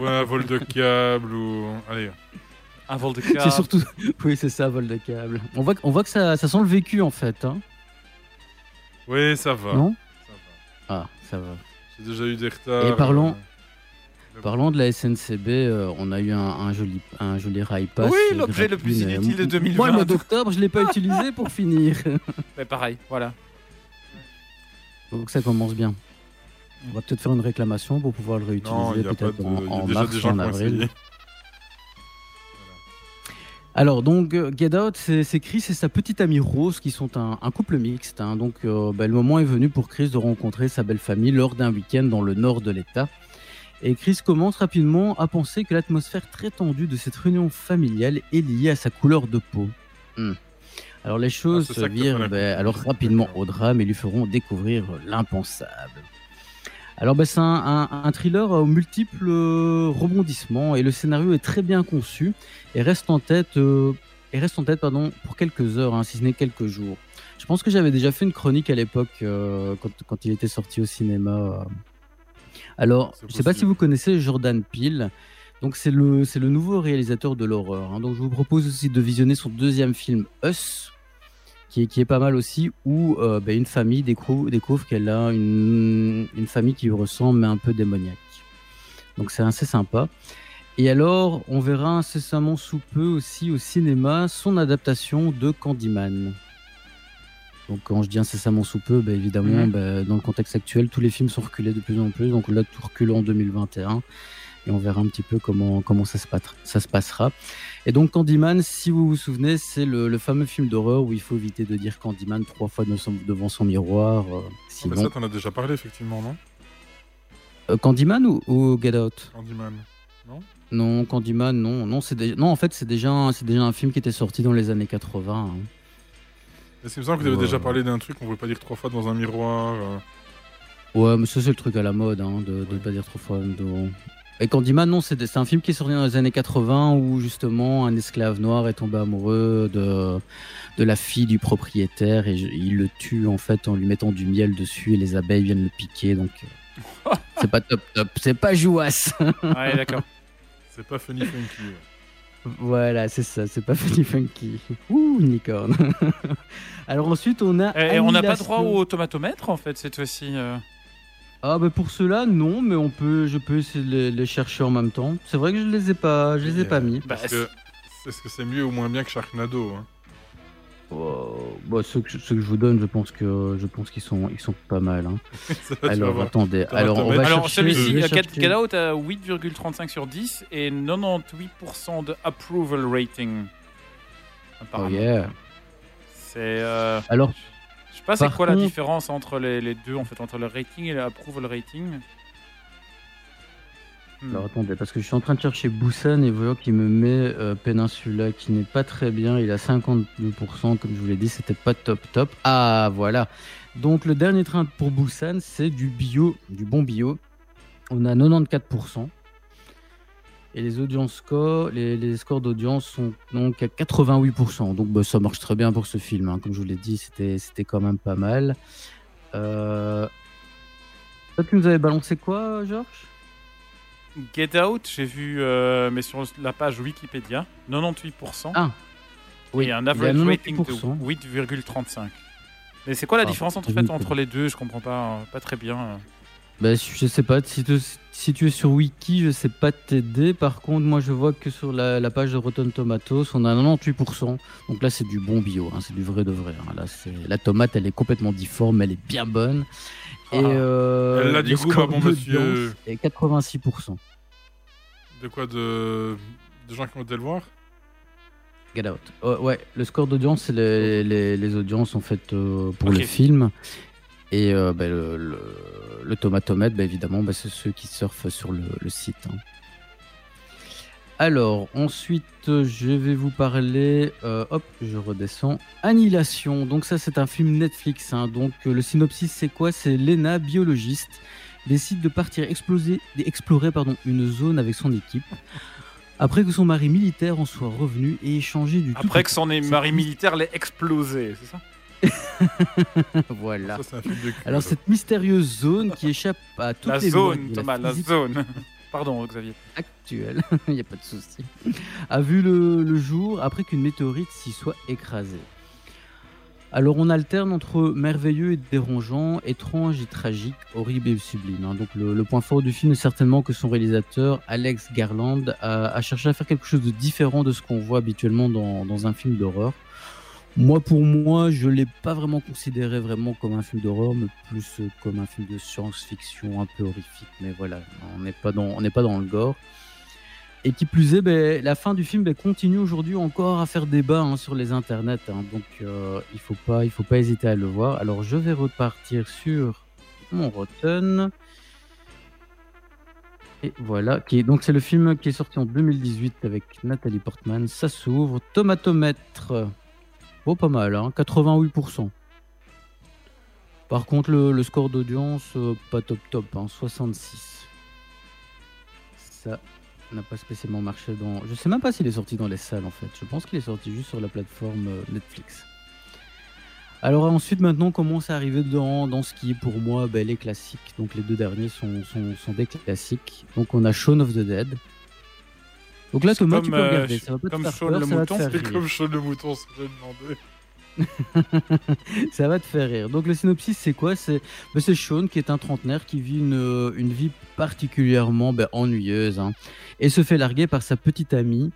Speaker 4: Ou un vol de câble, ou. Allez.
Speaker 5: Un vol de
Speaker 7: c'est
Speaker 5: câble.
Speaker 7: surtout. Oui, c'est ça, vol de câble. On voit, que- on voit que ça, ça sent le vécu en fait. Hein
Speaker 4: Oui, ça va.
Speaker 7: non
Speaker 4: Ça va.
Speaker 7: Ah, ça va.
Speaker 4: J'ai déjà eu des retards.
Speaker 7: Et parlons-
Speaker 4: euh,
Speaker 7: Parlant de la SNCB, euh, on a eu un, un joli, un joli rail pass.
Speaker 5: Oui, l'objet le plus inutile de
Speaker 7: m-
Speaker 5: 2020.
Speaker 7: Moi, le mois d'octobre, je l'ai pas utilisé pour finir.
Speaker 5: Mais pareil, voilà.
Speaker 7: Donc ça commence bien. On va peut-être faire une réclamation pour pouvoir le réutiliser peut-être
Speaker 4: de.
Speaker 7: en,
Speaker 4: déjà
Speaker 7: mars
Speaker 4: gens
Speaker 7: en avril. Alors donc euh, Get Out, c'est c'est Chris et sa petite amie Rose qui sont un, un couple mixte. hein. Donc euh, bah, le moment est venu pour Chris de rencontrer sa belle famille lors d'un week-end dans le nord de l'État. Et Chris commence rapidement à penser que l'atmosphère très tendue de cette réunion familiale est liée à sa couleur de peau. Hmm. Alors les choses
Speaker 4: Ah,
Speaker 7: se virent ben, alors rapidement au drame et lui feront découvrir l'impensable. Alors ben, c'est un, un- un thriller aux multiples euh, rebondissements et le scénario est très bien conçu et reste en tête, euh, et reste en tête pardon, pour quelques heures, hein, si ce n'est quelques jours. Je pense que j'avais déjà fait une chronique à l'époque euh, quand, quand il était sorti au cinéma. Alors, je sais pas si vous connaissez Jordan Peele. Donc c'est le c'est le nouveau réalisateur de l'horreur. hein. Donc je vous propose aussi de visionner son deuxième film Us, qui est, qui est pas mal aussi, où euh, ben, une famille découvre, découvre qu'elle a une, une famille qui lui ressemble mais un peu démoniaque. Donc c'est assez sympa. Et alors, on verra incessamment sous peu aussi au cinéma son adaptation de Candyman. Donc quand je dis incessamment sous peu, ben, évidemment,
Speaker 5: Mhm.
Speaker 7: ben, dans le contexte actuel, tous les films sont reculés de plus en plus. Donc là, tout recule en 2021. Et on verra un petit peu comment, comment ça, se pat- ça se passera. Et donc Candyman, si vous vous souvenez, c'est le, le fameux film d'horreur où il faut éviter de dire Candyman trois fois devant son, devant son miroir. euh,
Speaker 4: Ah,
Speaker 7: sinon...
Speaker 4: ça, t'en as déjà parlé, effectivement, non?
Speaker 7: Euh, Candyman ou, ou Get Out?
Speaker 4: Candyman.
Speaker 7: Non, Candyman, non. Non, c'est dé- non en fait, c'est déjà, un- c'est déjà un film qui était sorti dans les années 80. hein.
Speaker 4: Me semble que vous avez
Speaker 7: Ouais.
Speaker 4: déjà parlé d'un truc qu'on ne pouvait pas dire trois fois dans un miroir euh,
Speaker 7: Ouais, mais ça, c'est le truc à la mode, hein, de ne
Speaker 4: Ouais.
Speaker 7: pas dire trop fois. de- Et Candyman, non, c'est c'est un film qui est sorti dans les années 80 où justement un esclave noir est tombé amoureux de, de la fille du propriétaire et je- il le tue en fait en lui mettant du miel dessus et les abeilles viennent le piquer. Donc euh, c'est pas top top, c'est pas jouasse.
Speaker 5: Ouais, d'accord.
Speaker 4: C'est pas funny funky.
Speaker 7: Voilà, c'est ça, c'est pas funny funky. Ouh, une licorne. Alors ensuite, on a.
Speaker 5: Et, et on n'a pas droit au tomatomètre en fait cette fois-ci. euh.
Speaker 7: Ah bah pour ceux-là non mais on peut je peux essayer de les, les chercher en même temps. C'est vrai que je les ai pas je les ai
Speaker 4: Et,
Speaker 7: pas
Speaker 4: euh,
Speaker 7: mis.
Speaker 5: Bah,
Speaker 4: Parce que est-ce que c'est mieux ou moins bien que Sharknado hein
Speaker 7: Oh, bah, ceux, que, ceux que je vous donne je pense que je pense qu'ils sont ils sont pas mal. hein. Alors attendez alors on va
Speaker 5: Alors
Speaker 7: chercher.
Speaker 5: celui-ci,
Speaker 7: je vais
Speaker 5: euh, Get,
Speaker 7: chercher-
Speaker 5: Get Out a 8,35 sur 10 et 98% de approval rating.
Speaker 7: Oh
Speaker 5: Apparemment.
Speaker 7: yeah.
Speaker 5: C'est. euh,
Speaker 7: Alors
Speaker 5: je sais pas c'est quoi la différence entre les, les deux en fait, entre le rating et l'approval rating. Hmm.
Speaker 7: alors attendez parce que je suis en train de chercher Busan et voyons qu'il me met euh, Peninsula qui n'est pas très bien. Il a 52% comme je vous l'ai dit c'était pas top top. Ah voilà. Donc le dernier train pour Busan c'est du bio du bon bio. On a 94%. Et les audience scores, les, les scores d'audience sont donc à 88%. Donc bah, ça marche très bien pour ce film. hein. Comme je vous l'ai dit, c'était c'était quand même pas mal. Euh... Toi, tu nous avais balancé quoi, Georges?
Speaker 5: Get Out, j'ai vu, euh, mais sur la page Wikipédia, 98%.
Speaker 7: Ah, oui,
Speaker 5: Et un average rating de
Speaker 7: 98%.
Speaker 5: 8,35. Mais c'est quoi la
Speaker 7: Ah,
Speaker 5: différence en fait, entre les deux? Je comprends pas, euh, pas très bien.
Speaker 7: Bah, Je sais pas, si, tu- si tu es sur Wiki, je sais pas t'aider. Par contre, moi, je vois que sur la, la page de Rotten Tomatoes, on a 98%. Donc là, c'est du bon bio, hein, c'est du vrai de vrai. hein. Là, la tomate, elle est complètement difforme, elle est bien bonne. Et
Speaker 5: Ah.
Speaker 7: euh,
Speaker 4: Elle a
Speaker 7: scores
Speaker 4: ma bon monsieur.
Speaker 7: est 86%.
Speaker 4: De quoi de... de gens qui ont été le voir?
Speaker 7: Get Out. Oh, ouais, le score d'audience, c'est les, les, les audiences en fait euh, pour
Speaker 5: Ok.
Speaker 7: le film. Et euh, bah, le, le, le tomatomètre, bah, évidemment, bah, c'est ceux qui surfent sur le, le site. hein. Alors, ensuite, je vais vous parler. euh, hop, je redescends. Annihilation. Donc, ça, c'est un film Netflix. hein. Donc, euh, le synopsis, c'est quoi? C'est Lena, biologiste, décide de partir exploser, explorer pardon, une zone avec son équipe. Après que son mari militaire en soit revenu et échangé du
Speaker 5: Après que son mari militaire l'ait explosé, c'est ça?
Speaker 7: voilà.
Speaker 4: Ça, c'est un film de cul.
Speaker 7: Alors cette mystérieuse zone qui échappe à toutes
Speaker 5: La
Speaker 7: les
Speaker 5: zone, Thomas, la
Speaker 7: physique
Speaker 5: zone. Pardon, Xavier.
Speaker 7: actuelle, il n'y a pas de souci, a vu le, le jour après qu'une météorite s'y soit écrasée. Alors on alterne entre merveilleux et dérangeant, étrange et tragique, horrible et sublime. hein. Donc le, le point fort du film est certainement que son réalisateur, Alex Garland, a, a cherché à faire quelque chose de différent de ce qu'on voit habituellement dans, dans un film d'horreur. Moi, pour moi, je l'ai pas vraiment considéré vraiment comme un film d'horreur, mais plus euh, comme un film de science-fiction un peu horrifique. Mais voilà, on n'est pas dans, pas dans le gore. Et qui plus est, ben, la fin du film ben, continue aujourd'hui encore à faire débat hein, sur les internets. hein. donc euh, il faut pas, faut pas hésiter à le voir. Alors je vais repartir sur mon Rotten. Et voilà, donc c'est le film qui est sorti en 2018 avec Nathalie Portman. Ça s'ouvre. Tomatomètre. Bon, pas mal, hein, 88%. Par contre, le, score d'audience, euh, pas top top, hein, 66. Ça n'a pas spécialement marché dans. Je sais même pas s'il est sorti dans les salles en fait. Je pense qu'il est sorti juste sur la plateforme euh, Netflix. Alors ensuite, maintenant, commence à arriver dans, dans ce qui est pour moi ben, les classiques. Donc les deux derniers sont, sont, sont des classiques. Donc on a Shaun of the Dead. Donc là, Thomas,
Speaker 4: comme,
Speaker 7: tu peux
Speaker 4: euh,
Speaker 7: regarder. Ça va pas te
Speaker 4: Comme
Speaker 7: faire
Speaker 4: Shaun
Speaker 7: peur,
Speaker 4: le
Speaker 7: ça va te
Speaker 4: mouton,
Speaker 7: faire
Speaker 4: comme Shaun le mouton, ce que demandé.
Speaker 7: ça va te faire rire. Donc le synopsis, c'est quoi? C'est ben, Sean qui est un trentenaire qui vit une, euh, une vie particulièrement ben, ennuyeuse hein, et se fait larguer par sa petite amie.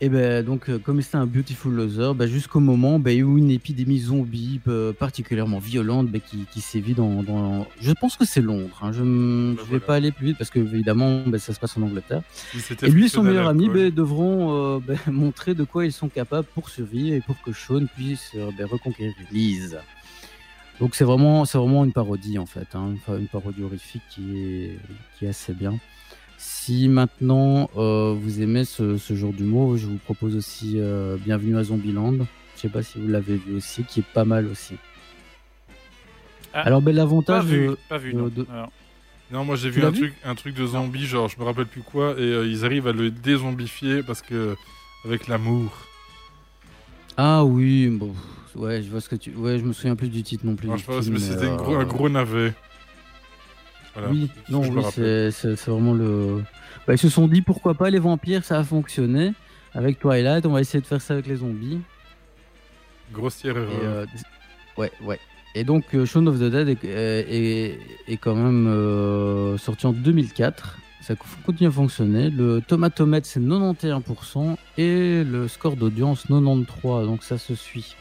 Speaker 7: Et ben donc euh, comme c'était un beautiful loser, ben, jusqu'au moment ben, où une épidémie zombie ben, particulièrement violente ben, qui, qui sévit dans, dans- Je pense que c'est Londres. hein. Je ne
Speaker 4: Ben,
Speaker 7: vais
Speaker 4: voilà.
Speaker 7: pas aller plus vite parce que évidemment ça se passe en Angleterre. Et lui et son meilleur ami devront euh, montrer de quoi ils sont capables pour survivre et pour que Sean puisse euh, reconquérir Lise. Donc c'est vraiment, vraiment une parodie en fait, hein, enfin, une parodie horrifique qui est, qui est assez bien. Si maintenant euh, vous aimez ce, ce genre d'humour, je vous propose aussi euh, Bienvenue à Zombieland. Je sais pas si vous l'avez vu aussi, qui est pas mal aussi.
Speaker 5: Ah,
Speaker 7: Alors ben,
Speaker 5: Pas
Speaker 7: l'avantage
Speaker 5: vu,
Speaker 7: euh,
Speaker 5: pas vu.
Speaker 7: euh,
Speaker 5: non.
Speaker 7: de-
Speaker 5: Alors,
Speaker 4: Non, moi j'ai vu un
Speaker 7: vu
Speaker 4: truc, un truc de zombie, genre je me rappelle plus quoi, et euh, ils arrivent à le dézombifier parce que avec l'amour.
Speaker 7: ah oui, bon, ouais, je vois ce que tu, ouais, je me souviens plus du titre non plus. Mais,
Speaker 4: c'était
Speaker 7: euh,
Speaker 4: un gros navet. Voilà,
Speaker 7: Oui, non, oui, c'est vraiment le. Bah, ils se sont dit pourquoi pas les vampires, ça a fonctionné. Avec Twilight, on va essayer de faire ça avec les zombies.
Speaker 4: Grossière
Speaker 7: Et,
Speaker 4: erreur.
Speaker 7: euh, ouais, ouais. Et donc, euh, Shaun of the Dead est, est, est quand même euh, sorti en 2004. Ça co- continue à fonctionner. Le tomatomètre, c'est 91%. Et le score d'audience, 93%. Donc, ça se suit.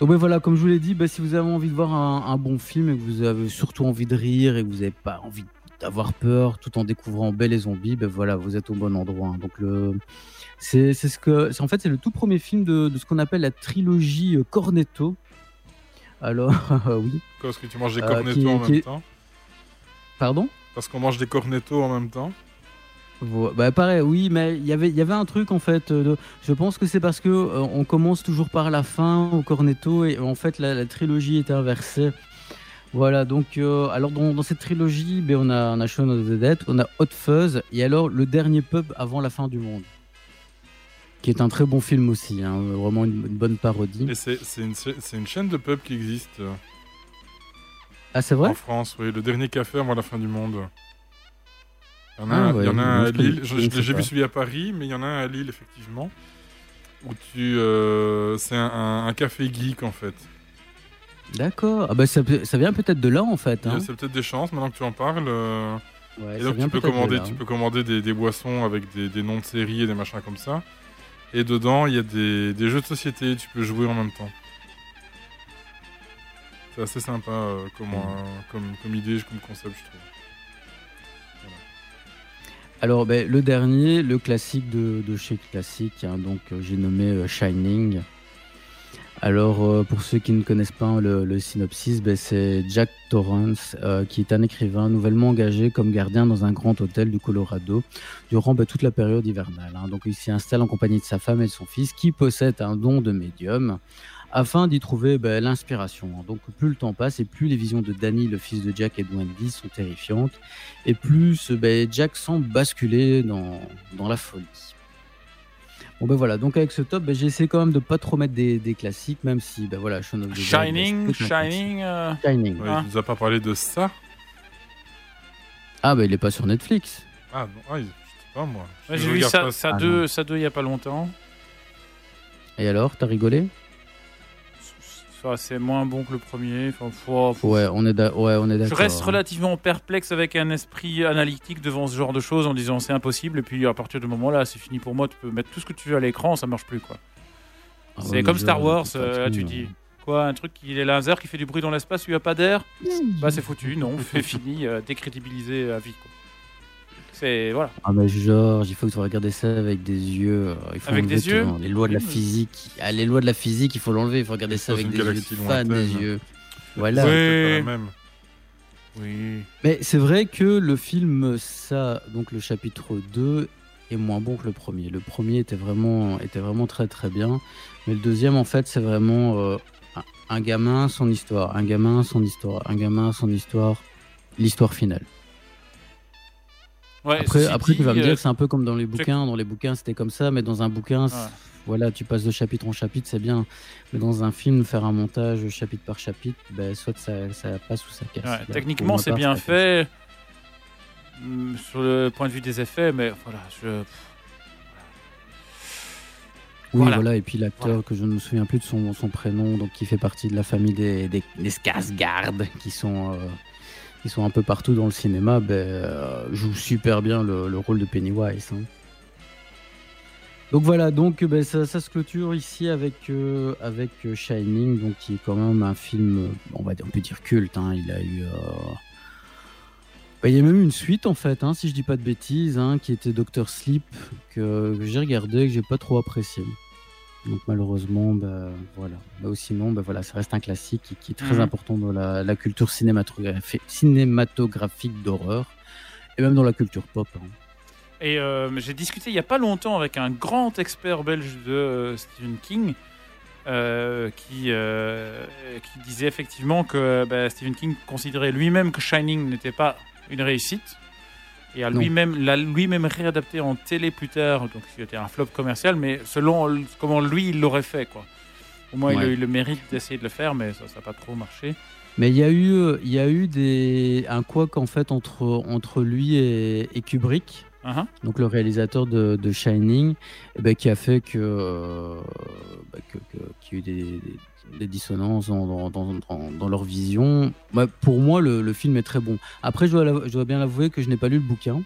Speaker 7: Donc, ben voilà, comme je vous l'ai dit, ben, si vous avez envie de voir un, un bon film et que vous avez surtout envie de rire et que vous n'avez pas envie d'avoir peur tout en découvrant Belle et Zombies, ben voilà, vous êtes au bon endroit. hein. Donc, le. C'est c'est ce que. En fait, c'est le tout premier film de, de ce qu'on appelle la trilogie euh, Cornetto. Alors, oui.
Speaker 4: Parce que tu manges des
Speaker 7: euh,
Speaker 4: cornettos
Speaker 7: qui-
Speaker 4: en
Speaker 7: qui-
Speaker 4: même temps.
Speaker 7: Pardon?
Speaker 4: Parce qu'on mange des cornettos en même temps.
Speaker 7: Bah pareil, oui, mais il y avait- il y avait un truc en fait. euh, de- je pense que c'est parce que euh, on commence toujours par la fin au Cornetto et en fait la, la trilogie est inversée. Voilà, donc euh, alors dans, dans cette trilogie, ben, on a on a Shaun of the Dead, on a Hot Fuzz et alors le dernier pub avant la fin du monde, qui est un très bon film aussi, hein, vraiment une, une bonne parodie.
Speaker 4: Et c'est une, une chaîne de pub qui existe
Speaker 7: Ah c'est vrai?
Speaker 4: En France, oui. Le dernier café avant la fin du monde. Il y en a,
Speaker 7: Ah
Speaker 4: il y en a un à Lille. J'ai vu celui à Paris, mais il y en a un à Lille, effectivement. Où tu. euh, c'est un, café geek, en fait.
Speaker 7: D'accord. Ah bah ça, ça vient peut-être de là en fait. Hein.
Speaker 4: C'est peut-être des chances, maintenant que tu en parles. euh,
Speaker 7: Ouais,
Speaker 4: et
Speaker 7: ça
Speaker 4: donc
Speaker 7: vient
Speaker 4: tu peux,
Speaker 7: peut-être de
Speaker 4: commander,
Speaker 7: là,
Speaker 4: tu
Speaker 7: hein.
Speaker 4: peux commander des, des boissons avec des, des noms de séries et des machins comme ça. Et dedans, il y a des, des jeux de société, tu peux jouer en même temps. C'est assez sympa euh, comme,
Speaker 7: Mm.
Speaker 4: comme, comme idée, comme concept, je trouve.
Speaker 7: Alors, ben, le dernier, le classique de, de chez Classique, hein, donc euh, j'ai nommé euh, Shining. Alors, euh, pour ceux qui ne connaissent pas le, le synopsis, ben, c'est Jack Torrance, qui est un écrivain nouvellement engagé comme gardien dans un grand hôtel du Colorado durant ben, toute la période hivernale. hein. Donc, il s'y installe en compagnie de sa femme et de son fils, qui possèdent un don de médium, afin d'y trouver ben, l'inspiration. Donc, plus le temps passe et plus les visions de Danny, le fils de Jack et de Wendy, sont terrifiantes et plus ben, Jack semble basculer dans, dans la folie. Bon ben voilà, donc avec ce top, ben, j'ai essayé quand même de pas trop mettre des, des classiques, même si ben voilà, Shaun of the Dead,
Speaker 5: Shining, Shining. euh.
Speaker 7: Shining.
Speaker 4: Ouais,
Speaker 5: Ah.
Speaker 4: Il nous a pas parlé de ça.
Speaker 7: Ah ben il est pas sur Netflix.
Speaker 4: Ah, non, ah, il- je sais pas moi. Je-
Speaker 5: ouais,
Speaker 4: je
Speaker 5: J'ai vu ça, ça,
Speaker 7: Ah,
Speaker 5: deux, ça deux il y a pas longtemps.
Speaker 7: Et alors, t'as rigolé?
Speaker 5: C'est moins bon que le premier. Enfin, faut- faut-
Speaker 7: Ouais, on est d'a- ouais, on est
Speaker 5: Je
Speaker 7: d'accord.
Speaker 5: reste
Speaker 7: hein.
Speaker 5: relativement perplexe avec un esprit analytique devant ce genre de choses en disant c'est impossible et puis à partir du moment là c'est fini pour moi tu peux mettre tout ce que tu veux à l'écran ça marche plus quoi.
Speaker 7: Ah
Speaker 5: c'est
Speaker 7: ouais,
Speaker 5: comme Star Wars euh, tu
Speaker 7: euh,
Speaker 5: dis quoi un truc qui est laser qui fait du bruit dans l'espace il n'y a pas d'air? Bah c'est foutu non c'est fini euh, décrédibilisé à vie quoi. C'est voilà.
Speaker 7: Ah mais Georges, il faut que tu regardes ça avec des yeux. euh, Il faut
Speaker 5: Avec des
Speaker 7: tout,
Speaker 5: yeux
Speaker 7: hein, Les lois de la
Speaker 5: Oui.
Speaker 7: physique. Ah, les lois de la physique, il faut l'enlever. Il faut regarder ça avec des yeux de fan, des yeux. Voilà.
Speaker 4: C'est
Speaker 5: Oui.
Speaker 4: même.
Speaker 7: Mais c'est vrai que le film, ça, donc le chapitre 2, est moins bon que le premier. Le premier était vraiment, était vraiment très très bien. Mais le deuxième, en fait, c'est vraiment euh, un, un gamin, son histoire. Un gamin, son histoire. Un gamin, son histoire. L'histoire finale.
Speaker 5: Ouais,
Speaker 7: Après, après tu vas me
Speaker 5: dit,
Speaker 7: dire
Speaker 5: euh,
Speaker 7: que c'est un peu comme dans les bouquins. Dans les bouquins, c'était comme ça, mais dans un bouquin,
Speaker 5: Ouais.
Speaker 7: voilà, tu passes de chapitre en chapitre, c'est bien. Mais dans un film, faire un montage chapitre par chapitre, ben, soit ça, ça passe ou ça casse.
Speaker 5: ouais,
Speaker 7: Là, pour
Speaker 5: techniquement, c'est bien fait. Hum, Sur le point de vue des effets, mais voilà, je.
Speaker 7: Oui,
Speaker 5: Voilà.
Speaker 7: voilà. Et puis l'acteur
Speaker 5: Voilà.
Speaker 7: que je ne me souviens plus de son, son prénom, donc qui fait partie de la famille des, des, des Skarsgård, qui sont, euh, qui sont un peu partout dans le cinéma, ben, euh, joue super bien le, le rôle de Pennywise. hein. Donc voilà, donc ben, ça, se clôture ici avec, euh, avec euh, Shining, donc qui est quand même un film, on va on peut dire culte. hein. Il a eu. ben, il y a même une suite en fait, hein, si je dis pas de bêtises, qui était Doctor Sleep, que, que j'ai regardé, que j'ai pas trop apprécié. Donc malheureusement, ben, voilà. Mais sinon, ben, voilà, ça reste un classique qui, qui est très
Speaker 5: Mhm.
Speaker 7: important dans la, la culture cinématographique, cinématographique d'horreur, et même dans la culture pop. hein.
Speaker 5: Et euh, j'ai discuté il n'y a pas longtemps avec un grand expert belge de euh, Stephen King euh, qui, euh, qui disait effectivement que bah, Stephen King considérait lui-même que Shining n'était pas une réussite et a lui-même l'a lui-même réadapté en télé plus tard, donc c'était un flop commercial, mais selon comment lui il l'aurait fait quoi. Au moins il a eu le mérite d'essayer de le faire, mais ça n'a pas trop marché.
Speaker 7: Mais il y a eu, il y a eu des, un couac en fait entre, entre lui et, et Kubrick.
Speaker 5: Uh-huh.
Speaker 7: donc le réalisateur de, de Shining, eh ben, qui a fait que, euh, bah, que- que- qu'il y a eu des, des- des dissonances dans, dans, dans- dans- dans leur vision. Bah, pour moi, le, le film est très bon. Après, je dois, l'avo- je dois bien l'avouer que je n'ai pas lu le bouquin.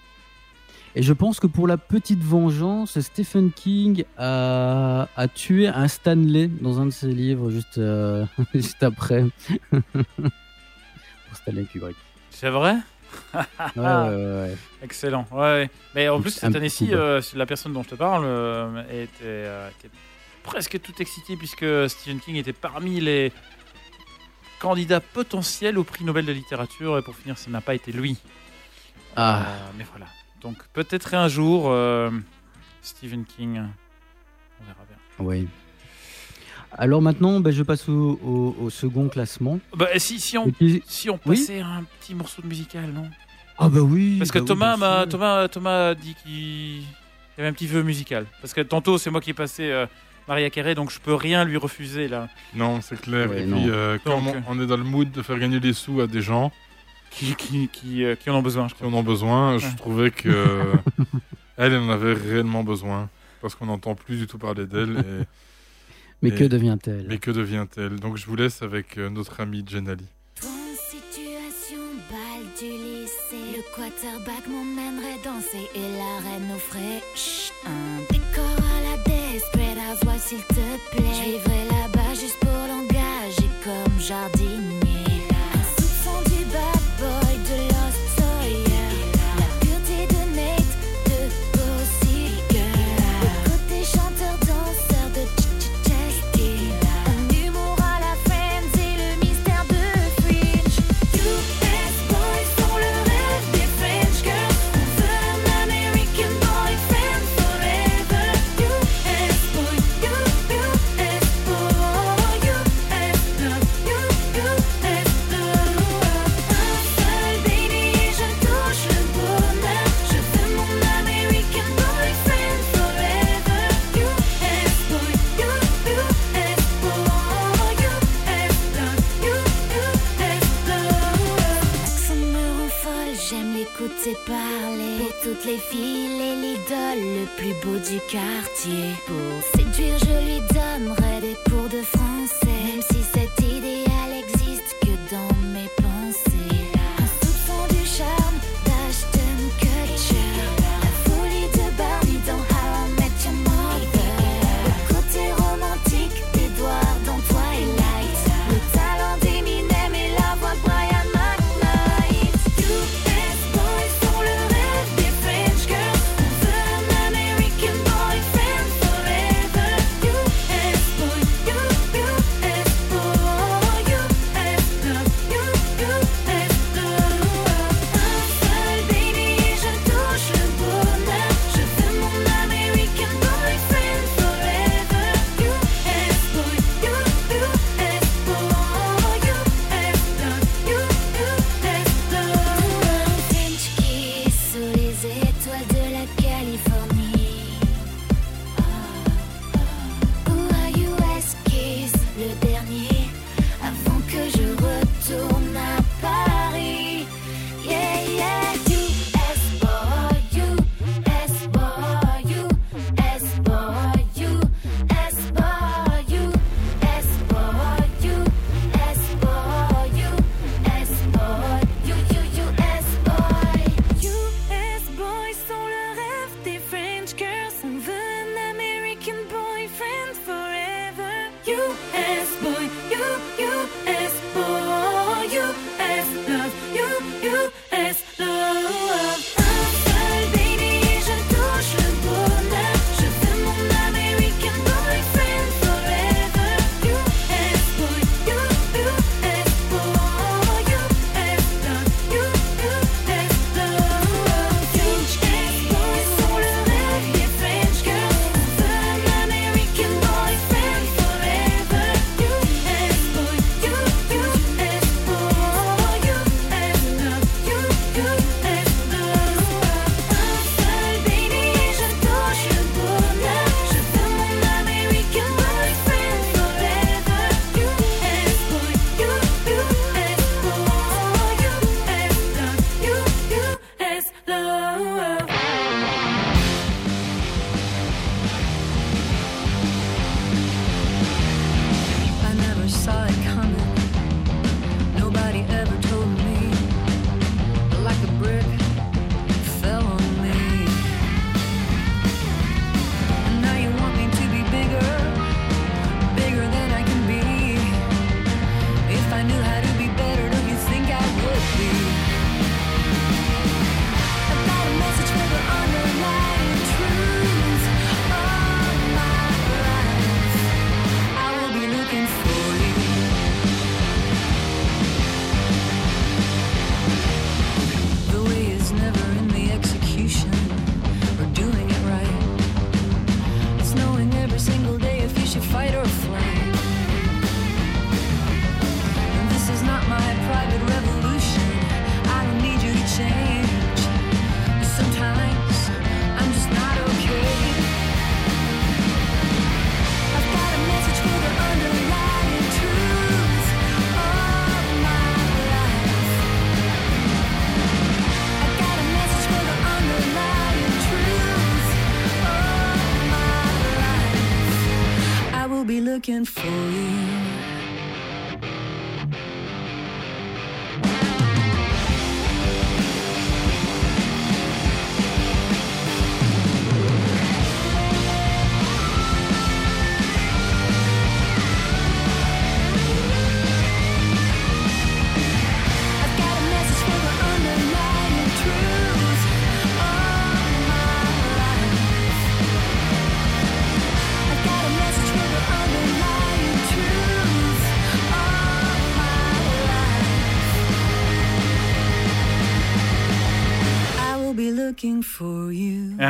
Speaker 7: Et je pense que pour la petite vengeance, Stephen King a, a tué un Stanley dans un de ses livres juste, euh, juste après. pour Stanley Kubrick.
Speaker 5: C'est vrai?
Speaker 7: Ouais, ouais, ouais.
Speaker 5: Excellent. Ouais, ouais. Mais en plus, cette année-ci, euh, la personne dont je te parle euh, était, euh, était presque tout excitée puisque Stephen King était parmi les candidats potentiels au prix Nobel de littérature. Et pour finir, ça n'a pas été lui.
Speaker 7: Ah.
Speaker 5: Euh, mais voilà. Donc peut-être un jour, euh, Stephen King. On verra bien.
Speaker 7: Oui. Alors maintenant, ben, je passe au, au- au second classement.
Speaker 5: Bah, si, si, on, si on
Speaker 7: Oui
Speaker 5: passait un petit morceau de musical, non?
Speaker 7: Ah bah oui.
Speaker 5: Parce que
Speaker 7: bah
Speaker 5: Thomas m'a. Thomas, Thomas a dit qu'il y avait un petit vœu musical. Parce que tantôt, c'est moi qui ai passé euh, Maria Carré, donc je peux rien lui refuser là.
Speaker 4: Non, c'est clair.
Speaker 7: Ouais,
Speaker 4: Et
Speaker 7: non.
Speaker 4: puis, euh, comme
Speaker 5: Donc,
Speaker 4: on, on est dans le mood de faire gagner des sous à des gens
Speaker 5: Qui, qui, qui, euh, qui en ont besoin, je
Speaker 4: qui
Speaker 5: crois.
Speaker 4: en ont besoin, je
Speaker 5: Ouais.
Speaker 4: trouvais que elle, elle en avait réellement besoin. Parce qu'on n'entend plus du tout parler d'elle. et-
Speaker 7: Mais
Speaker 4: Et-
Speaker 7: que devient-elle
Speaker 4: Mais que devient-elle? Donc je vous laisse avec euh, notre amie Jenali.
Speaker 11: situation, balle du lycée. Le quarterback m'emmènerait danser et la reine chut, un décor à la Desperate Housewives, s'il te plaît. Je là-bas juste pour l'engager comme jardinier.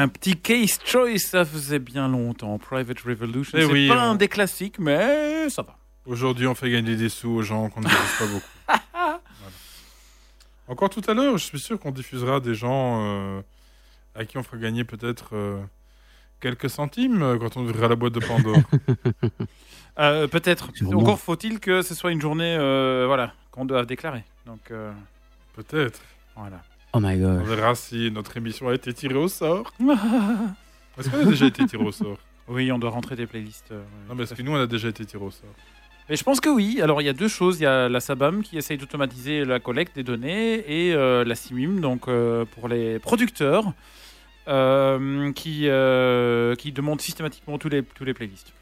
Speaker 11: Un
Speaker 5: petit case choice, ça faisait bien longtemps. Private Revolution,
Speaker 4: Eh
Speaker 5: c'est
Speaker 4: oui,
Speaker 5: pas
Speaker 4: on-
Speaker 5: un des classiques, mais ça va.
Speaker 4: Aujourd'hui, on fait gagner des sous aux gens qu'on ne diffuse pas beaucoup. Voilà. Encore tout à l'heure, je suis sûr qu'on diffusera des gens euh, à qui on fera gagner peut-être euh, quelques centimes euh, quand on ouvrira la boîte de Pandore.
Speaker 5: Euh, Peut-être. Encore faut-il que ce soit une journée euh, voilà, qu'on doit déclarer. Donc euh,
Speaker 4: peut-être.
Speaker 5: voilà.
Speaker 7: Oh my
Speaker 4: On
Speaker 7: god.
Speaker 4: verra si notre émission a été tirée au sort. Est-ce qu'on a déjà été tiré au sort?
Speaker 5: Oui, on doit rentrer des playlists. euh,
Speaker 4: Non, mais est-ce que nous, on a déjà été tiré au sort?
Speaker 5: Et je pense que oui. Alors il y a deux choses. Il y a la SABAM qui essaye d'automatiser la collecte des données et euh, la CIMIM, donc euh, pour les producteurs, euh, qui, euh, qui demandent systématiquement tous les, tous les playlists.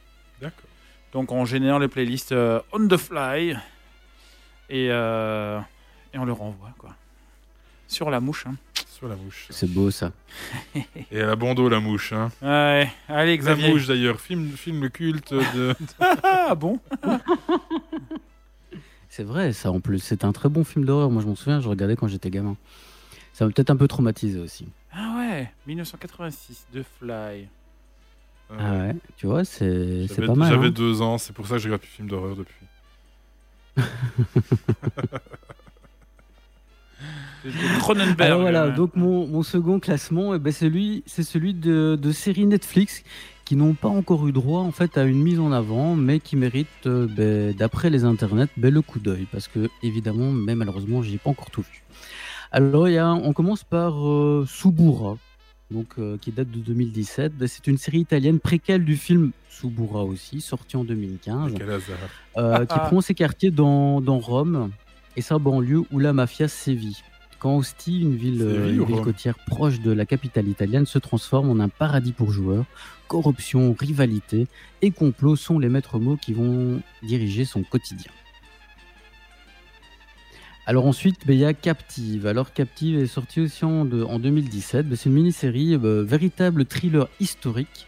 Speaker 4: D'accord.
Speaker 5: Donc on génère les playlists euh, on the fly et, euh, et on le renvoie quoi. Sur la mouche. Hein.
Speaker 4: Sur la mouche.
Speaker 7: C'est beau ça.
Speaker 4: Et à la bandeau, la mouche. Hein.
Speaker 5: Ouais. Allez
Speaker 4: La
Speaker 5: Xavier.
Speaker 4: mouche, d'ailleurs, film, film culte de...
Speaker 5: Ah bon?
Speaker 7: C'est vrai, ça en plus. C'est un très bon film d'horreur. Moi, je m'en souviens, je regardais quand j'étais gamin. Ça m'a peut-être un peu traumatisé aussi.
Speaker 5: Ah ouais. 1986 The Fly.
Speaker 4: Euh,
Speaker 7: Ah ouais, tu vois, c'est pas mal.
Speaker 4: j'avais
Speaker 7: hein.
Speaker 4: deux ans, c'est pour ça que je regarde plus de films d'horreur depuis.
Speaker 5: Cronenberg.
Speaker 7: Alors voilà,
Speaker 5: ouais.
Speaker 7: donc mon, mon second classement, eh ben, c'est lui- c'est celui de, de séries Netflix qui n'ont pas encore eu droit en fait à une mise en avant, mais qui méritent, euh, ben, d'après les internets, ben, le coup d'œil, parce que évidemment, mais malheureusement, j'ai pas encore tout vu. Alors il y a, on commence par euh, Subura, donc euh, qui date de 2017. Ben, c'est une série italienne préquelle du film Subura aussi, sorti en 2015
Speaker 4: Quel hasard.
Speaker 7: euh, qui prend ses quartiers dans, dans Rome et sa banlieue où la mafia sévit. Quand Ostie, une ville, euh, une ville côtière proche de la capitale italienne, se transforme en un paradis pour joueurs, corruption, rivalité et complot sont les maîtres mots qui vont diriger son quotidien. Alors ensuite, ben, il y a Captive. Alors Captive est sorti aussi en, de- en 2017. Ben, C'est une mini-série, euh, véritable thriller historique,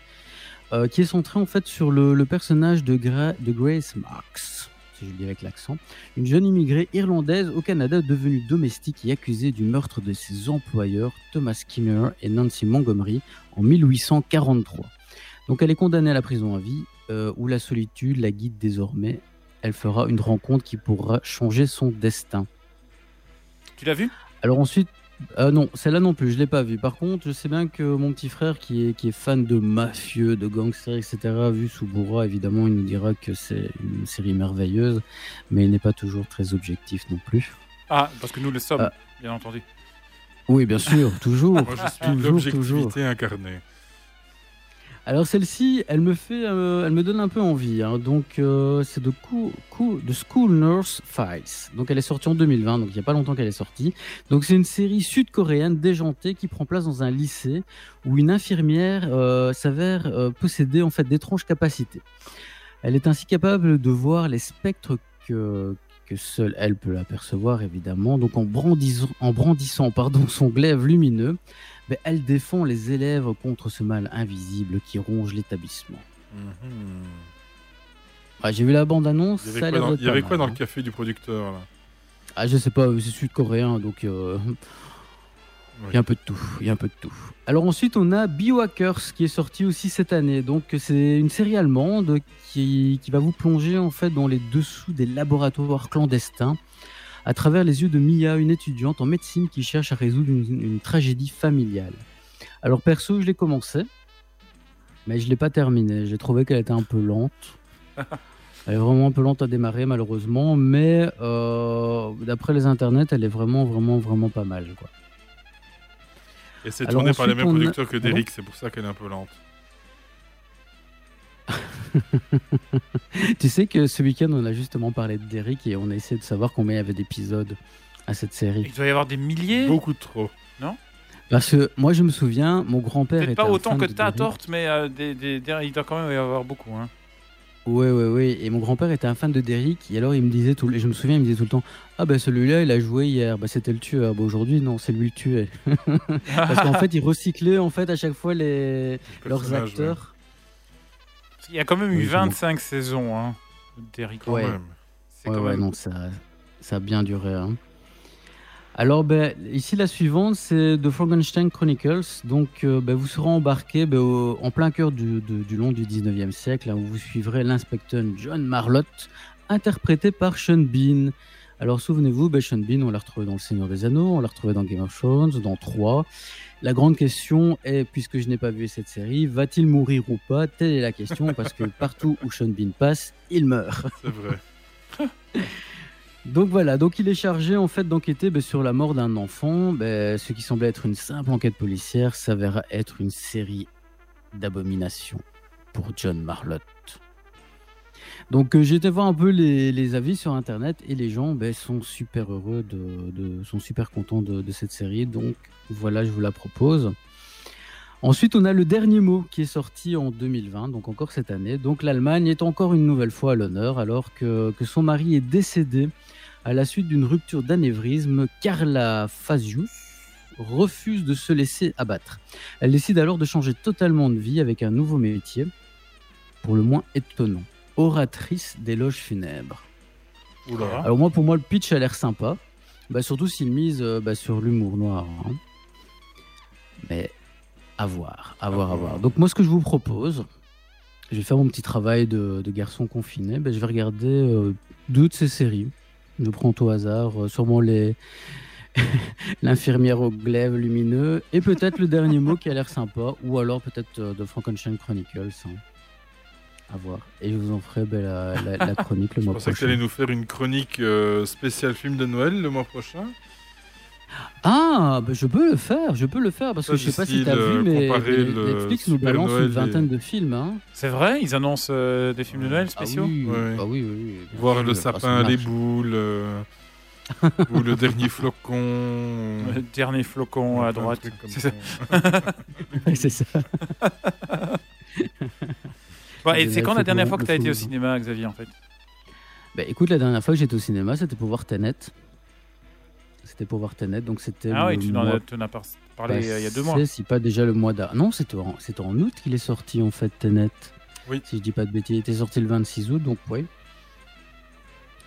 Speaker 7: euh, qui est centré en fait sur le, le personnage de, Gra- de Grace Marks, si je le dis avec l'accent, une jeune immigrée irlandaise au Canada devenue domestique et accusée du meurtre de ses employeurs Thomas Skinner et Nancy Montgomery en 1843. Donc elle est condamnée à la prison à vie, euh, où la solitude la guide désormais. Elle fera une rencontre qui pourra changer son destin.
Speaker 5: Tu l'as vu
Speaker 7: Alors ensuite, euh, non, celle-là non plus, je l'ai pas vue. Par contre, je sais bien que mon petit frère, qui est, qui est fan de mafieux, de gangsters, etc., vu Subura, évidemment, il nous dira que c'est une série merveilleuse, mais il n'est pas toujours très objectif non plus.
Speaker 5: Ah, parce que nous le sommes,
Speaker 7: Ah.
Speaker 5: bien entendu.
Speaker 7: Oui, bien sûr, toujours.
Speaker 4: Moi, je suis
Speaker 7: toujours, toujours.
Speaker 4: incarnée.
Speaker 7: Alors celle-ci, elle me fait, euh, elle me donne un peu envie. hein. Donc euh, c'est de, School Nurse Files. Donc elle est sortie en 2020, donc il n'y a pas longtemps qu'elle est sortie. Donc c'est une série sud-coréenne déjantée qui prend place dans un lycée où une infirmière euh, s'avère posséder en fait d'étranges capacités. Elle est ainsi capable de voir les spectres que que seule elle peut apercevoir évidemment. Donc en brandissant, en brandissant pardon, son glaive lumineux, ben, elle défend les élèves contre ce mal invisible qui ronge l'établissement.
Speaker 4: Mhm.
Speaker 7: Ah, J'ai vu la bande-annonce,
Speaker 4: Il y avait quoi, dans, y avait quoi le
Speaker 7: hein.
Speaker 4: café du producteur là?
Speaker 7: Ah, je sais pas, c'est sud-coréen, donc euh, il y a un peu de tout. Il y a un peu de tout. Alors ensuite, on a Biohackers qui est sorti aussi cette année. Donc c'est une série allemande qui, qui va vous plonger en fait dans les dessous des laboratoires clandestins à travers les yeux de Mia, une étudiante en médecine qui cherche à résoudre une, une tragédie familiale. Alors perso, je l'ai commencé, mais je l'ai pas terminé. J'ai trouvé qu'elle était un peu lente. Elle est vraiment un peu lente à démarrer malheureusement, mais euh, d'après les internets, elle est vraiment, vraiment, vraiment pas mal. Quoi.
Speaker 4: Et c'est tourné par les mêmes
Speaker 7: a-
Speaker 4: producteurs que Derrick, c'est pour ça qu'elle est un peu lente.
Speaker 7: tu sais que ce week-end, on a justement parlé de Derrick et on a essayé de savoir combien il y avait d'épisodes à cette série.
Speaker 5: Il doit y avoir des milliers.
Speaker 4: Beaucoup trop.
Speaker 7: Parce que moi, je me souviens, mon grand-père était
Speaker 5: pas
Speaker 7: un
Speaker 5: autant
Speaker 7: fan
Speaker 5: que ta torte, mais euh, des, des- des- il doit quand même y avoir beaucoup. Hein.
Speaker 7: Ouais, ouais, ouais. Et mon grand-père était un fan de Derrick. Et alors, il me disait tout le... Je me souviens, il me disait tout le temps Ah, ben celui-là, il a joué hier. Bah, c'était le tueur. Bah, aujourd'hui, non, c'est lui le tué. Parce qu'en fait, il recyclait en fait à chaque fois les... leurs acteurs.
Speaker 5: Il y a quand même eu
Speaker 7: Oui, c'est bon.
Speaker 5: 25 saisons, hein, d'Eric.
Speaker 7: Ouais.
Speaker 5: C'est
Speaker 7: Ouais,
Speaker 5: quand
Speaker 7: ouais,
Speaker 5: même-
Speaker 7: non, ça, ça a bien duré. hein. Alors, ben, ici, la suivante, c'est The Frankenstein Chronicles. Donc, euh, ben, vous serez embarqué ben, au- en plein cœur du, long du 19e siècle, hein, où vous suivrez l'inspecteur John Marlotte, interprété par Sean Bean. Alors, souvenez-vous, Sean Bean, on l'a retrouvé dans Le Seigneur des Anneaux, on l'a retrouvé dans Game of Thrones, dans 3. La grande question est, puisque je n'ai pas vu cette série, va-t-il mourir ou pas? Telle est la question, parce que partout où Sean Bean passe, il meurt.
Speaker 4: C'est vrai.
Speaker 7: Donc voilà, donc il est chargé en fait d'enquêter ben, sur la mort d'un enfant. Ben, ce qui semblait être une simple enquête policière s'avéra être une série d'abominations pour John Marlotte. Donc euh, été voir un peu les, avis sur internet et les gens ben, sont super heureux, de, sont super contents de, cette série. Donc voilà, je vous la propose. Ensuite, on a le dernier mot qui est sorti en 2020, donc encore cette année. Donc l'Allemagne est encore une nouvelle fois à l'honneur alors que, que son mari est décédé à la suite d'une rupture d'anévrisme. Carla Fazius refuse de se laisser abattre. Elle décide alors de changer totalement de vie avec un nouveau métier, pour le moins étonnant, oratrice des loges funèbres.
Speaker 4: Oula.
Speaker 7: Alors moi, pour moi, le pitch a l'air sympa, bah, surtout s'il mise euh, bah, sur l'humour noir. hein. Mais à voir, à voir, à voir. Donc moi, ce que je vous propose, je vais faire mon petit travail de, de garçon confiné. bah, je vais regarder euh, deux de ces séries. Je prends au hasard, euh, sûrement les l'infirmière au glaive lumineux et peut-être le dernier mot qui a l'air sympa, ou alors peut-être euh, de Frankenstein Chronicles. hein. À voir. Et je vous en ferai bah, la, la- la chronique le
Speaker 4: Je
Speaker 7: mois
Speaker 4: pensais que tu
Speaker 7: prochain.
Speaker 4: allais nous faire une chronique euh, spéciale film de Noël le mois prochain.
Speaker 7: Ah, bah, je peux le faire, je peux le faire parce que je sais pas si tu as vu,
Speaker 4: euh,
Speaker 7: mais Netflix nous balance
Speaker 4: Noël
Speaker 7: une
Speaker 4: et-
Speaker 7: vingtaine de films. Hein.
Speaker 5: C'est vrai, ils annoncent euh, des films de Noël
Speaker 7: Ah
Speaker 5: spéciaux.
Speaker 7: oui,
Speaker 4: Ouais.
Speaker 7: ah oui, oui, oui,
Speaker 4: Voir
Speaker 7: sûr,
Speaker 4: le sapin, les boules, euh, ou le dernier flocon.
Speaker 5: Le dernier flocon à droite. C'est
Speaker 4: ça.
Speaker 7: C'est ça.
Speaker 5: Ouais, et c'est quand la dernière fois que tu as été au cinéma, Xavier, en fait
Speaker 7: Bah, écoute, la dernière fois que j'étais au cinéma, c'était pour voir Tenet. C'était pour voir Tenet, donc c'était.
Speaker 5: Ah oui, tu en
Speaker 7: mois
Speaker 5: as, tu en as par- parlé euh, il y a deux mois.
Speaker 7: Si pas déjà le mois d'avant. Non, c'était en, c'était en août qu'il est sorti en fait, Tenet.
Speaker 4: Oui.
Speaker 7: Si je dis pas de bêtises, il était sorti le 26 août, donc oui.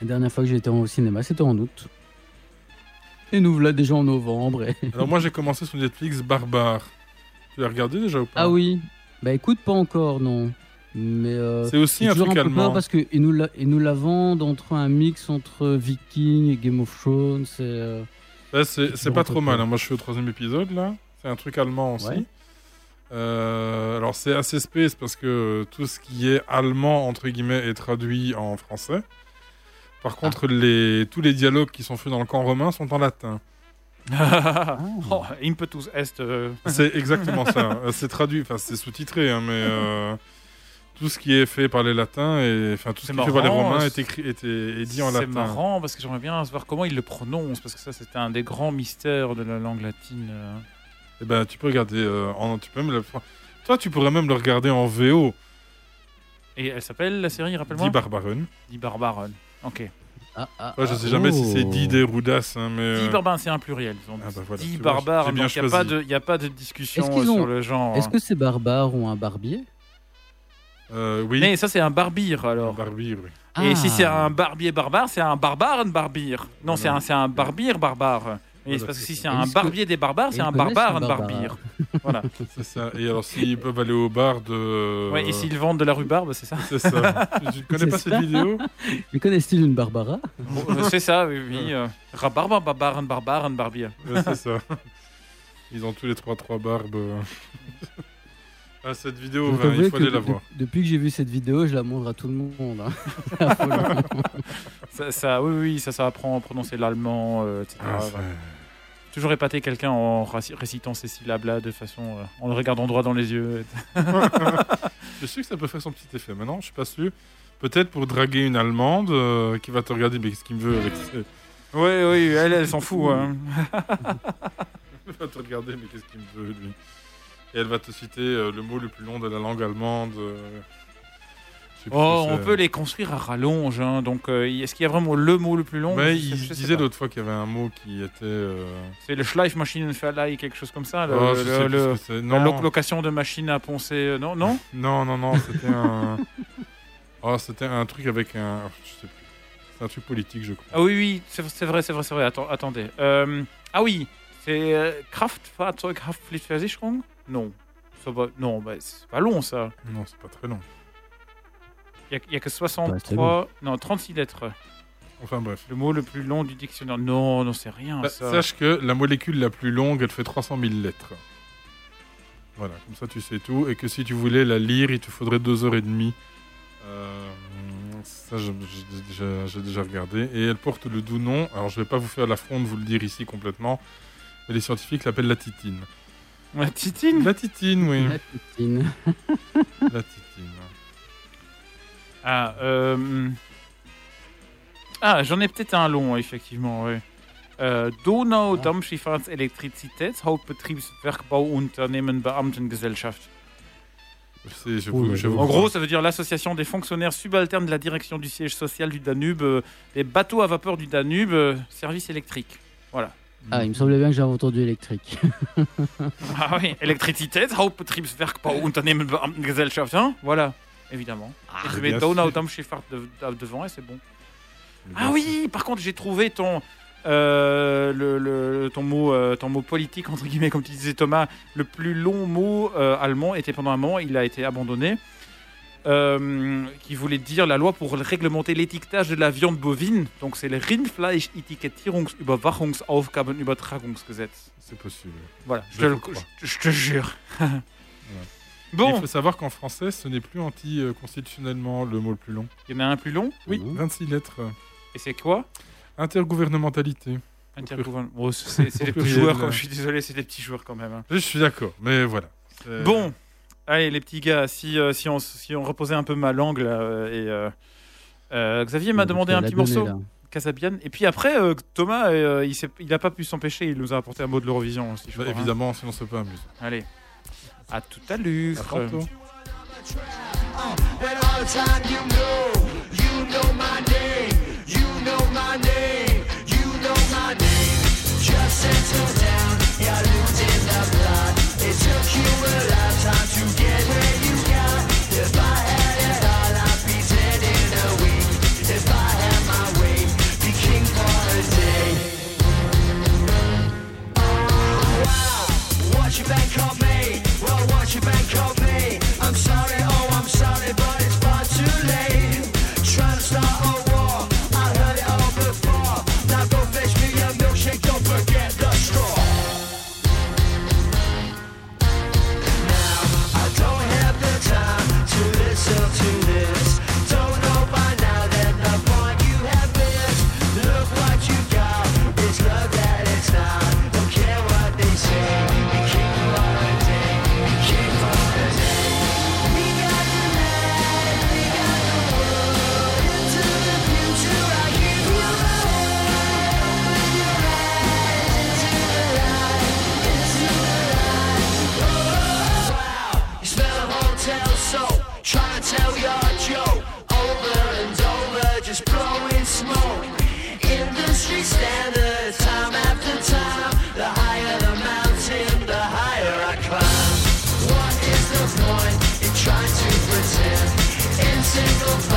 Speaker 7: La dernière fois que j'ai été au cinéma, c'était en août. Et nous voilà déjà en novembre. et-
Speaker 4: Alors moi j'ai commencé sur Netflix Barbare. Tu l'as regardé déjà ou pas?
Speaker 7: Ah oui. Bah écoute, pas encore, non. Mais euh,
Speaker 4: C'est aussi un truc
Speaker 7: peu peur
Speaker 4: allemand.
Speaker 7: parce qu'ils nous, la, ils nous la vendent entre un mix entre Viking et Game of Thrones. euh,
Speaker 4: c'est
Speaker 7: toujours
Speaker 4: pas trop mal. hein. Moi je suis au troisième épisode là. C'est un truc allemand aussi.
Speaker 7: Ouais.
Speaker 4: Euh, alors c'est assez space parce que tout ce qui est allemand entre guillemets est traduit en français. Par contre, les, tous les dialogues qui sont faits dans le camp romain sont en latin.
Speaker 5: oh, Impetus Est. euh,
Speaker 4: C'est exactement ça. Euh, C'est traduit, enfin c'est sous-titré, hein, mais euh, tout ce qui est fait par les latins et enfin tout ce
Speaker 5: C'est
Speaker 4: qui est fait par les romains est écrit, est, est dit en
Speaker 5: C'est
Speaker 4: latin.
Speaker 5: marrant parce que j'aimerais bien savoir comment ils le prononcent parce que ça c'était un des grands mystères de la langue latine. euh.
Speaker 4: Eh ben, tu peux regarder euh, en, tu peux même le- toi, tu pourrais même le regarder en VO.
Speaker 5: Et elle s'appelle la série, rappelle-moi?
Speaker 4: Die Barbaren.
Speaker 5: Die Barbaren. Ok.
Speaker 7: Ah, ah,
Speaker 4: Ouais, je
Speaker 7: ah,
Speaker 4: sais jamais si c'est
Speaker 7: oh.
Speaker 4: Die der Rudas, hein, mais. Euh,
Speaker 5: Barbaren, c'est un pluriel.
Speaker 4: Ah bah voilà,
Speaker 5: dit
Speaker 4: tu vois,
Speaker 5: barbare, il n'y a, pas de- y a pas de discussion
Speaker 7: ont-
Speaker 5: sur le genre.
Speaker 7: Est-ce que ces barbares ont un barbier?
Speaker 4: Euh, oui.
Speaker 5: Mais ça, c'est un barbire alors.
Speaker 4: Barbire, oui.
Speaker 5: Et
Speaker 7: Ah.
Speaker 5: si c'est un barbier barbare, c'est un barbare, un barbire. Non, c'est un, c'est un barbire barbare. Et
Speaker 4: Voilà,
Speaker 5: parce que si c'est un barbier des barbares, c'est un barbare,
Speaker 7: un
Speaker 5: un barbire. voilà.
Speaker 4: C'est ça. Et alors, s'ils peuvent aller au bar de.
Speaker 5: Ouais, et s'ils vendent de la rhubarbe, c'est ça
Speaker 4: C'est ça. tu ne connais pas
Speaker 7: ça.
Speaker 4: cette vidéo?
Speaker 7: Mais connaissent-ils une Barbara?
Speaker 5: Bon, euh, C'est ça, oui, oui. euh, Rabarbe, barbare, un barbare, un barbier.
Speaker 4: Ouais, C'est ça. Ils ont tous les trois trois barbes. Ah, cette vidéo,
Speaker 7: Je
Speaker 4: il faut aller la voir.
Speaker 7: Depuis que j'ai vu cette vidéo, je la montre à tout le monde. hein.
Speaker 5: Ça, ça, oui, oui, ça, ça apprend à prononcer l'allemand, euh, etc.
Speaker 4: Ah.
Speaker 5: Toujours épater quelqu'un en récitant ces syllabes-là de façon. euh, en le regardant droit dans les yeux.
Speaker 4: suis sûr que ça peut faire son petit effet. Maintenant, je suis pas sûr. Peut-être pour draguer une Allemande euh, qui va te regarder, mais qu'est-ce qu'il me veut avec ses...
Speaker 5: Oui, oui, elle, elle s'en fout. hein.
Speaker 4: Elle va te regarder, mais qu'est-ce qu'il me veut, lui? Et elle va te citer euh, le mot le plus long de la langue allemande. euh, je sais plus
Speaker 5: Oh, on
Speaker 4: c'est.
Speaker 5: peut les construire à rallonge. hein, Donc, euh, est-ce qu'il y a vraiment le mot le plus long?
Speaker 4: Mais
Speaker 5: Je sais-
Speaker 4: il
Speaker 5: je sais
Speaker 4: disait
Speaker 5: pas.
Speaker 4: l'autre fois qu'il y avait un mot qui était. euh,
Speaker 5: C'est le Schleifmaschinenverleih, quelque chose comme ça. Le,
Speaker 4: oh,
Speaker 5: le-
Speaker 4: je sais plus
Speaker 5: le-
Speaker 4: ce que c'est.
Speaker 5: la
Speaker 4: Non,
Speaker 5: lo- location de machines à poncer. euh, Non, non?
Speaker 4: Non, non, non, c'était un. Oh, c'était un truc avec un. Je sais plus. C'est un truc politique, je crois.
Speaker 5: Ah oui, oui, c'est c'est vrai, c'est vrai, c'est vrai. Attendez. Euh, ah oui, c'est euh, Kraftfahrzeughaftpflichtversicherung? Non. Ça va- non, bah, c'est pas long ça.
Speaker 4: Non, c'est pas très long.
Speaker 5: Il n'y a, que
Speaker 7: c'est
Speaker 5: 63, non, 36 lettres.
Speaker 4: Enfin bref.
Speaker 5: Le mot le plus long du dictionnaire. Non, non, c'est rien
Speaker 4: Bah,
Speaker 5: ça.
Speaker 4: sache que la molécule la plus longue, elle fait 300 000 lettres. Voilà, comme ça tu sais tout. Et que si tu voulais la lire, il te faudrait deux heures et demie. Euh, ça, je- j'ai déjà, j'ai déjà regardé. Et elle porte le doux nom. Alors, je vais pas vous faire l'affront de vous le dire ici complètement. Mais les scientifiques l'appellent la titine.
Speaker 5: La titine
Speaker 4: La titine, oui.
Speaker 7: La poutine.
Speaker 4: La titine.
Speaker 5: Ah, euh... ah j'en ai peut-être un long, effectivement. oui. Euh, Donau Beamtengesellschaft.
Speaker 4: Je
Speaker 7: Oh
Speaker 4: vous-
Speaker 7: là
Speaker 4: je
Speaker 7: là.
Speaker 4: vous
Speaker 5: En gros, ça veut dire l'association des fonctionnaires subalternes de la direction du siège social du Danube, euh, les bateaux à vapeur du Danube, euh, service électrique. Voilà.
Speaker 7: Ah, il me semblait bien que j'avais entendu électrique.
Speaker 5: Ah oui, Elektrizitätshauptbetriebswerkbauunternehmen Beamtengesellschaft, hein? Voilà, évidemment. et tu mets devant et c'est bon. Ah oui, par contre, j'ai trouvé ton, euh, le, le- ton, mot, euh, ton mot politique, entre guillemets, comme tu disais Thomas. Le plus long mot euh, allemand était pendant un moment, il a été abandonné, euh, qui voulait dire la loi pour réglementer l'étiquetage de la viande bovine. Donc c'est le Rindfleisch-Etikettierungsüberwachungsaufgabenübertragungsgesetz.
Speaker 4: C'est possible.
Speaker 5: Voilà, je
Speaker 4: Je
Speaker 5: te, le- je- je te jure. Bon,
Speaker 4: Il faut savoir qu'en français, ce n'est plus anti-constitutionnellement le mot le plus long.
Speaker 5: il y en a un plus long?
Speaker 4: Oui,
Speaker 7: Mhm.
Speaker 4: 26 lettres.
Speaker 5: Et c'est quoi?
Speaker 4: Intergouvernementalité.
Speaker 5: Intergouvernement- Bon, c'est des petits joueurs, comme je suis désolé, c'est des petits joueurs quand même. hein.
Speaker 4: Je suis d'accord, mais voilà.
Speaker 5: Bon, allez les petits gars, si, euh, si, on, si on reposait un peu ma langue là, euh, et euh, euh, Xavier m'a demandé un petit morceau. Casabian, et puis après euh, Thomas, euh, il n'a pas pu s'empêcher, il nous a apporté un mot de l'Eurovision
Speaker 4: Bah,
Speaker 5: crois, hein.
Speaker 4: évidemment, sinon c'est pas amusant.
Speaker 5: Allez, à tout à l'heure.
Speaker 4: À
Speaker 8: bank on me? Well, what you bank on me? Single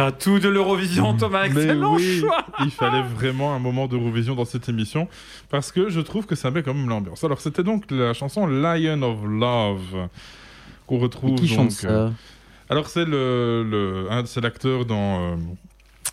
Speaker 5: Oui, ça a tout de l'Eurovision, Thomas.
Speaker 4: Mais
Speaker 5: Excellent
Speaker 4: oui,
Speaker 5: choix.
Speaker 4: il fallait vraiment un moment d'Eurovision dans cette émission parce que je trouve que ça met quand même l'ambiance. Alors c'était donc la chanson Lion of Love qu'on retrouve.
Speaker 7: Et qui chante
Speaker 4: donc,
Speaker 7: ça?
Speaker 4: euh, Alors c'est le, le un- l'acteur dans euh,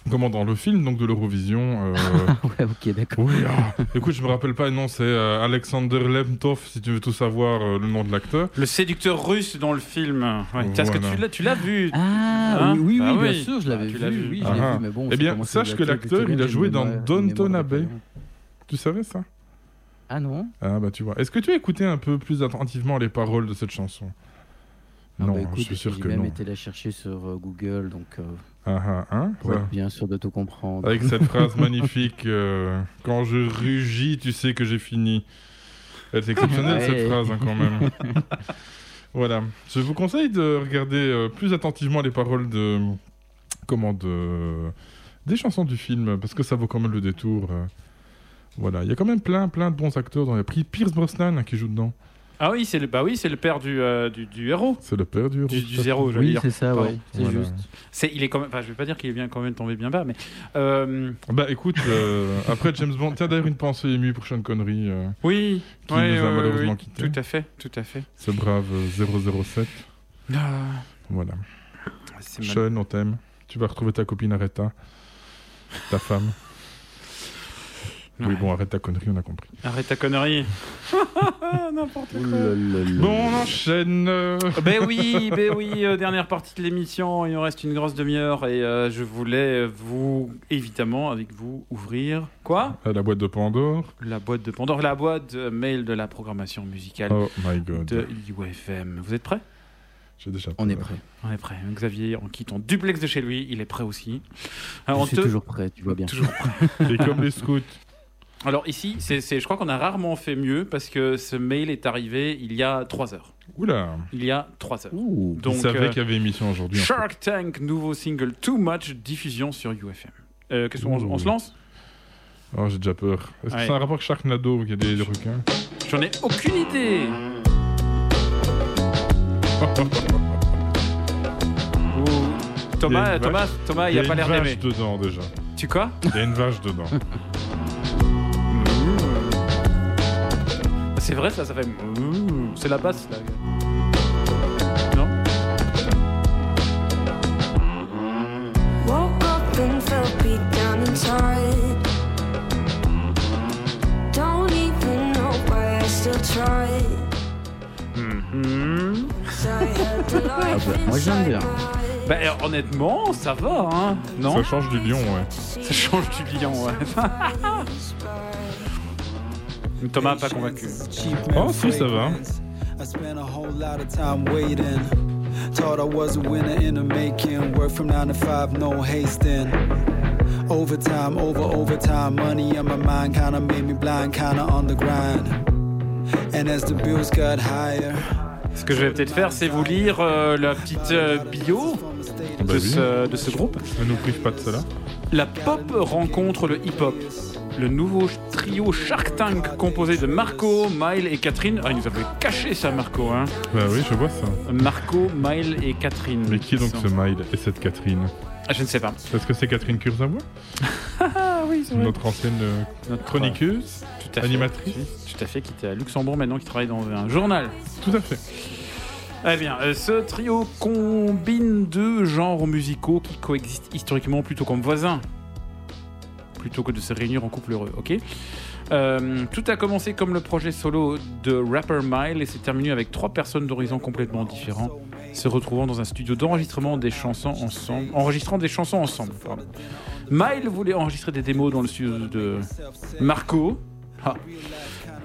Speaker 4: comment dans le film donc de l'Eurovision. euh,
Speaker 7: Ouais, ok, d'accord.
Speaker 4: oui, ah, écoute, je me rappelle pas, non, c'est euh, Alexander Lemtov, si tu veux tout savoir euh, le nom de l'acteur.
Speaker 5: Le séducteur russe dans le film. Ouais, est-ce que
Speaker 4: Voilà.
Speaker 5: tu l'as- tu l'as vu?
Speaker 7: Ah,
Speaker 5: Hein?
Speaker 7: oui, oui,
Speaker 5: Bah
Speaker 7: oui, bien
Speaker 5: oui.
Speaker 7: sûr, je l'avais
Speaker 5: Ah, tu
Speaker 7: vu.
Speaker 5: l'as vu.
Speaker 7: Oui, je
Speaker 4: Ah,
Speaker 7: l'ai vu, mais bon.
Speaker 4: Eh bien, sache que
Speaker 7: l'acteur
Speaker 4: il a joué dans Downton Abbey. Tu savais ça?
Speaker 7: Ah non
Speaker 4: Ah bah tu vois. Est-ce que tu as écouté un peu plus attentivement les paroles de cette chanson?
Speaker 7: Ah
Speaker 4: Non,
Speaker 7: bah écoute,
Speaker 4: je suis sûr
Speaker 7: j'ai
Speaker 4: que
Speaker 7: même
Speaker 4: non.
Speaker 7: été la chercher sur Google, donc euh, Pour
Speaker 4: Ouais.
Speaker 7: être bien sûr de tout comprendre.
Speaker 4: Avec cette phrase magnifique euh, Quand je rugis, tu sais que j'ai fini. Elle est exceptionnelle cette
Speaker 7: Ouais.
Speaker 4: phrase hein, quand même. voilà. Je vous conseille de regarder euh, plus attentivement les paroles de. Comment de. Des chansons du film, parce que ça vaut quand même le détour. euh. Voilà. Il y a quand même plein, plein de bons acteurs dans les prix. Pierce Brosnan hein, qui joue dedans.
Speaker 5: Ah oui, c'est le, bah oui, c'est le père du, euh, du, du héros.
Speaker 4: C'est le père du héros.
Speaker 5: Du, zéro, j'allais
Speaker 7: Oui,
Speaker 5: dire.
Speaker 7: c'est ça,
Speaker 5: Pardon.
Speaker 7: ouais, c'est
Speaker 4: Voilà.
Speaker 7: juste.
Speaker 5: C'est, il est quand même, enfin, je vais pas dire qu'il vient quand même tomber bien bas, mais euh,
Speaker 4: Bah écoute, euh, après James Bond, tiens d'ailleurs une pensée émue pour Sean Connery, euh,
Speaker 5: oui,
Speaker 4: qui
Speaker 5: ouais,
Speaker 4: nous a
Speaker 5: ouais,
Speaker 4: malheureusement
Speaker 5: oui,
Speaker 4: quittés.
Speaker 5: tout à fait, tout à fait.
Speaker 4: Ce brave euh, 007.
Speaker 5: Ah,
Speaker 4: Voilà.
Speaker 5: c'est mal-
Speaker 4: Sean, on t'aime. Tu vas retrouver ta copine Aretha. Ta femme. Oui, bon, arrête ta connerie, on a compris.
Speaker 5: Arrête ta connerie. N'importe quoi.
Speaker 7: Ouh là là là.
Speaker 4: Bon, on enchaîne. euh,
Speaker 5: Ben oui, ben oui, euh, dernière partie de l'émission, il nous reste une grosse demi-heure et euh, je voulais vous, évidemment, avec vous, ouvrir quoi?
Speaker 4: À la boîte de Pandore.
Speaker 5: La boîte de Pandore, la boîte euh, mail de la programmation musicale
Speaker 4: Oh my god.
Speaker 5: de UFM. Vous êtes prêts?
Speaker 4: J'ai déjà
Speaker 7: On est
Speaker 4: peur.
Speaker 7: prêt.
Speaker 5: On est prêt. Xavier, en quittant duplex de chez lui, il est prêt aussi.
Speaker 7: Je
Speaker 5: Alors, on
Speaker 7: suis
Speaker 5: te-
Speaker 7: toujours prêt, tu vois bien.
Speaker 5: Toujours
Speaker 4: Et comme les scouts.
Speaker 5: Alors ici, c'est, c'est- je crois qu'on a rarement fait mieux parce que ce mail est arrivé il y a trois heures.
Speaker 4: Oula.
Speaker 5: Il y a trois heures.
Speaker 7: Ouh.
Speaker 4: Donc, savait
Speaker 5: euh,
Speaker 4: qu'il y avait émission aujourd'hui. en fait.
Speaker 5: Shark Tank, nouveau single Too Much, diffusion sur UFM. Euh, qu'est-ce qu'on on se lance?
Speaker 4: Oh, j'ai déjà peur. Est-ce que c'est un rapport avec Sharknado, qu'il y a des, des requins
Speaker 5: J'en ai aucune idée. Ouh. Thomas,
Speaker 4: Il y a une
Speaker 5: Thomas, Thomas, il a pas l'air
Speaker 4: une
Speaker 5: d'aimer.
Speaker 4: vache dedans déjà.
Speaker 5: Tu quoi?
Speaker 4: Il y a une vache dedans.
Speaker 5: C'est vrai ça, ça fait. Ouh. C'est la basse là. Non
Speaker 12: Woke up and felt beat down inside. Don't even know why I still tried.
Speaker 5: Mhm.
Speaker 12: So I had to lie
Speaker 7: bah, moi j'aime bien.
Speaker 5: Bah, euh, honnêtement, ça va, hein Non
Speaker 4: Ça change du lion, ouais.
Speaker 5: Ça change du lion, ouais. Thomas pas convaincu.
Speaker 4: Oh, si, ça va.
Speaker 13: I spent a whole lot of time waiting. Thought I was a winner in the making. Work from nine to five, no hasting. Overtime, over overtime. Money on my mind kinda made me blind, kinda on the grind. And as the bills got higher.
Speaker 5: Ce que je vais peut-être faire, c'est vous lire euh, la petite euh, bio
Speaker 4: Bah
Speaker 5: de,
Speaker 4: oui.
Speaker 5: ce, de ce groupe.
Speaker 4: Ne nous prive pas de cela.
Speaker 5: La pop rencontre le hip-hop. Le nouveau trio Shark Tank composé de Marco, Mile et Catherine. Ah, il nous avait caché ça, Marco. Hein.
Speaker 4: Bah oui, je vois ça.
Speaker 5: Marco, Mile et Catherine.
Speaker 4: Mais qui est donc ce Mile et cette Catherine?
Speaker 5: Ah, Je ne sais pas.
Speaker 4: Est-ce que c'est Catherine Kurzawa?
Speaker 5: Ah oui, c'est vrai.
Speaker 4: Notre ancienne euh,
Speaker 5: Notre,
Speaker 4: chroniqueuse
Speaker 5: Tout à fait.
Speaker 4: Animatrice
Speaker 5: Tout à fait, qui était à Luxembourg maintenant, qui travaille dans un journal.
Speaker 4: Tout à fait.
Speaker 5: Eh bien, euh, ce trio combine deux genres musicaux qui coexistent historiquement plutôt comme voisins, plutôt que de se réunir en couple heureux, ok Euh, Tout a commencé comme le projet solo de Rapper Mile et s'est terminé avec trois personnes d'horizons complètement différents se retrouvant dans un studio d'enregistrement des chansons ensemble, enregistrant des chansons ensemble. pardon. Mile voulait enregistrer des démos dans le studio de Marco. Ah.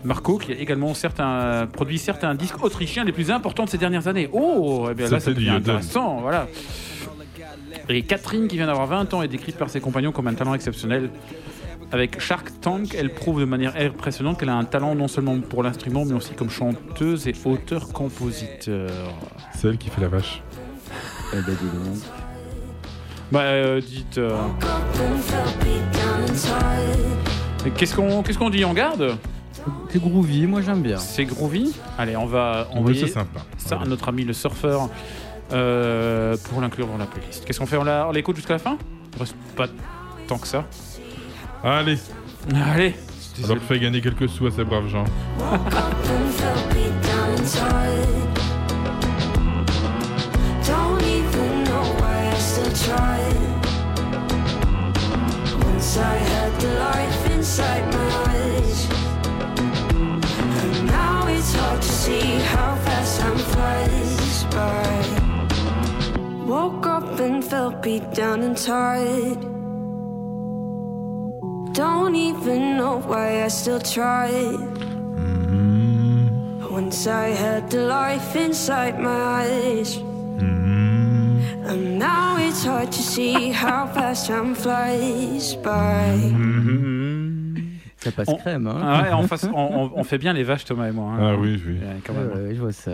Speaker 5: Marco, qui a également certains, produit certains disques autrichiens les plus importants de ces dernières années. Oh, eh bien là, ça devient intéressant, voilà. Et Catherine, qui vient d'avoir 20 ans, est décrite par ses compagnons comme un talent exceptionnel. Avec Shark Tank, elle prouve de manière impressionnante qu'elle a un talent non seulement pour l'instrument, mais aussi comme chanteuse et auteur-compositeur.
Speaker 4: C'est elle qui fait la vache.
Speaker 7: Eh ben, dis donc.
Speaker 5: Bah, euh, dites. euh, Qu'est-ce qu'on qu'est-ce qu'on dit On garde?
Speaker 7: C'est groovy, moi j'aime bien.
Speaker 5: C'est groovy? Allez, on va
Speaker 4: Oui,
Speaker 5: envoyer
Speaker 4: c'est sympa.
Speaker 5: ça à notre ami le surfeur euh, pour l'inclure dans la playlist. Qu'est-ce qu'on fait On l'écoute jusqu'à la fin? Il reste pas tant que ça.
Speaker 4: Allez,
Speaker 5: Allez
Speaker 4: on leur fait gagner quelques sous à ces braves gens.
Speaker 12: Don't even know why I still try. Once I had the life inside my eyes, and now it's hard to see how fast time flies by. Woke up and felt beat down and tired. Don't even know why I still tried. Once I had the life inside my eyes. And now it's hard to see how fast time flies by.
Speaker 7: Ça passe
Speaker 5: On-
Speaker 7: crème, hein
Speaker 5: Ah ouais, on, fasse- on- fait bien les vaches, Thomas et moi. hein.
Speaker 4: Ah oui, oui.
Speaker 5: Ouais, quand
Speaker 7: Ouais,
Speaker 5: même.
Speaker 7: ouais, je vois ça.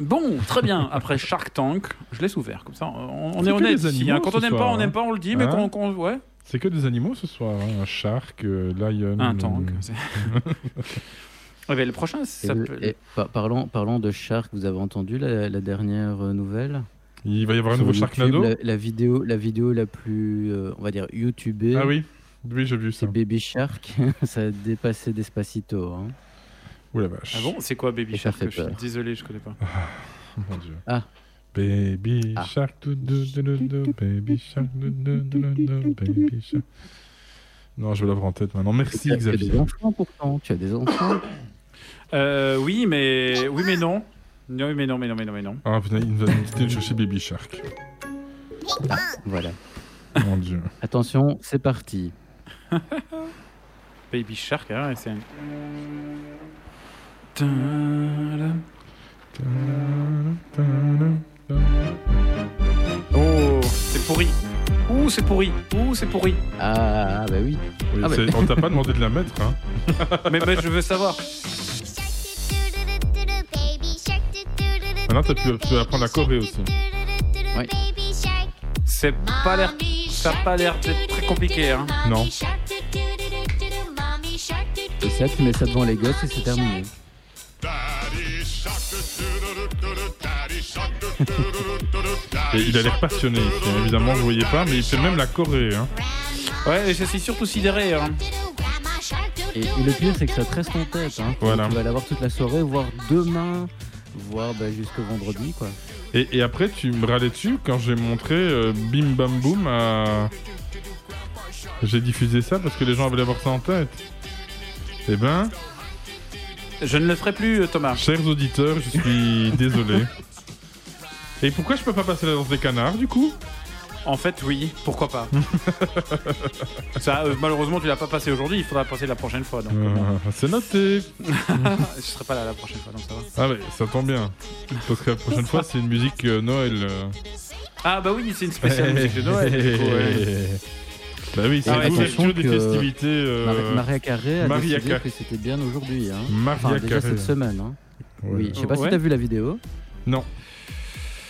Speaker 5: Bon, très bien. Après Shark Tank, je laisse ouvert. Comme ça, on, on
Speaker 4: C'est
Speaker 5: est
Speaker 4: que
Speaker 5: honnête.
Speaker 4: des
Speaker 5: ici,
Speaker 4: animaux
Speaker 5: hein. Quand on n'aime pas, on n'aime pas, on le dit. Mais
Speaker 4: Hein
Speaker 5: quand, quand- ouais,
Speaker 4: C'est que des animaux ce soir. hein. Un shark, euh, lion.
Speaker 5: un tank.
Speaker 4: euh,
Speaker 5: Ouais, mais le prochain, ça peut.
Speaker 7: et par- parlons, parlons de Shark, vous avez entendu la, la dernière euh, nouvelle?
Speaker 4: Il va y avoir un nouveau
Speaker 7: YouTube,
Speaker 4: Sharknado
Speaker 7: la, la vidéo, la vidéo la plus, euh, on va dire, youtubée.
Speaker 4: Ah oui, oui, j'ai vu ça.
Speaker 7: C'est Baby Shark. ça a dépassé Despacito. Hein.
Speaker 4: Ouh la vache.
Speaker 5: Ah bon C'est quoi Baby Shark Je suis désolé, je connais pas.
Speaker 4: Mon dieu.
Speaker 7: Ah.
Speaker 4: Baby
Speaker 7: Ah.
Speaker 4: shark, dou, dou, dou, baby shark, baby shark. Non, je vais l'avoir en tête maintenant. Merci
Speaker 7: tu, as, tu as
Speaker 4: Xavier.
Speaker 7: des enfants pourtant. Tu as des enfants.
Speaker 5: Euh, oui, mais oui, mais non. Non, oui, mais non, mais non, mais non, mais non.
Speaker 4: Ah putain, il va nous chercher Baby Shark.
Speaker 7: voilà.
Speaker 4: Mon dieu.
Speaker 7: Attention, c'est parti.
Speaker 5: Baby Shark, hein, c'est. Tadam. Oh, c'est pourri. Ouh, c'est pourri. Ouh, c'est pourri.
Speaker 7: Ah, bah oui.
Speaker 4: Oui,
Speaker 7: Ah, bah.
Speaker 4: c'est- On t'a pas demandé de la mettre, hein
Speaker 5: mais, mais je veux savoir.
Speaker 4: Maintenant, t'as pu, tu vas apprendre la Corée aussi.
Speaker 7: Ouais.
Speaker 5: C'est pas l'air. Ça a pas l'air d'être très compliqué, hein.
Speaker 4: Non.
Speaker 7: Et ça, tu mets ça devant les gosses et c'est terminé.
Speaker 4: Et il a l'air passionné ici. hein. Évidemment, vous voyez pas, mais il fait même la Corée. Hein.
Speaker 5: Ouais, et je suis surtout sidéré. Hein.
Speaker 7: Et, et le pire, c'est que ça te reste en tête. Hein.
Speaker 4: Voilà.
Speaker 7: Tu vas l'avoir toute la soirée, voire demain, voire bah, jusqu'au vendredi, quoi.
Speaker 4: Et, et après, tu me râlais dessus quand j'ai montré euh, Bim Bam Boom à. J'ai diffusé ça parce que les gens avaient l'avoir ça en tête. Eh ben,
Speaker 5: Je ne le ferai plus, Thomas.
Speaker 4: chers auditeurs, je suis désolé. Et pourquoi je peux pas passer la danse des canards du coup?
Speaker 5: En fait, oui, pourquoi pas. Ça, euh, malheureusement, tu l'as pas passé aujourd'hui, il faudra passer la prochaine fois. Donc, euh.
Speaker 4: Euh, C'est noté.
Speaker 5: je serai pas là la prochaine fois, donc ça va.
Speaker 4: Ah mais ça tombe bien. Parce que la prochaine fois c'est une musique euh, Noël. euh.
Speaker 5: Ah bah oui, c'est une spéciale musique de Noël. du coup, ouais.
Speaker 4: Bah oui, c'est
Speaker 5: Ah ouais,
Speaker 4: l'ouverture des
Speaker 7: que
Speaker 4: festivités. euh,
Speaker 7: Maria- Maria Carré a
Speaker 4: Maria
Speaker 7: décidé
Speaker 4: Carré.
Speaker 7: que c'était bien aujourd'hui. Hein.
Speaker 4: Maria
Speaker 7: enfin, déjà
Speaker 4: Carré.
Speaker 7: cette semaine. Hein.
Speaker 4: Ouais.
Speaker 7: Oui, je sais pas
Speaker 5: Ouais.
Speaker 7: si t'as vu la vidéo.
Speaker 4: Non.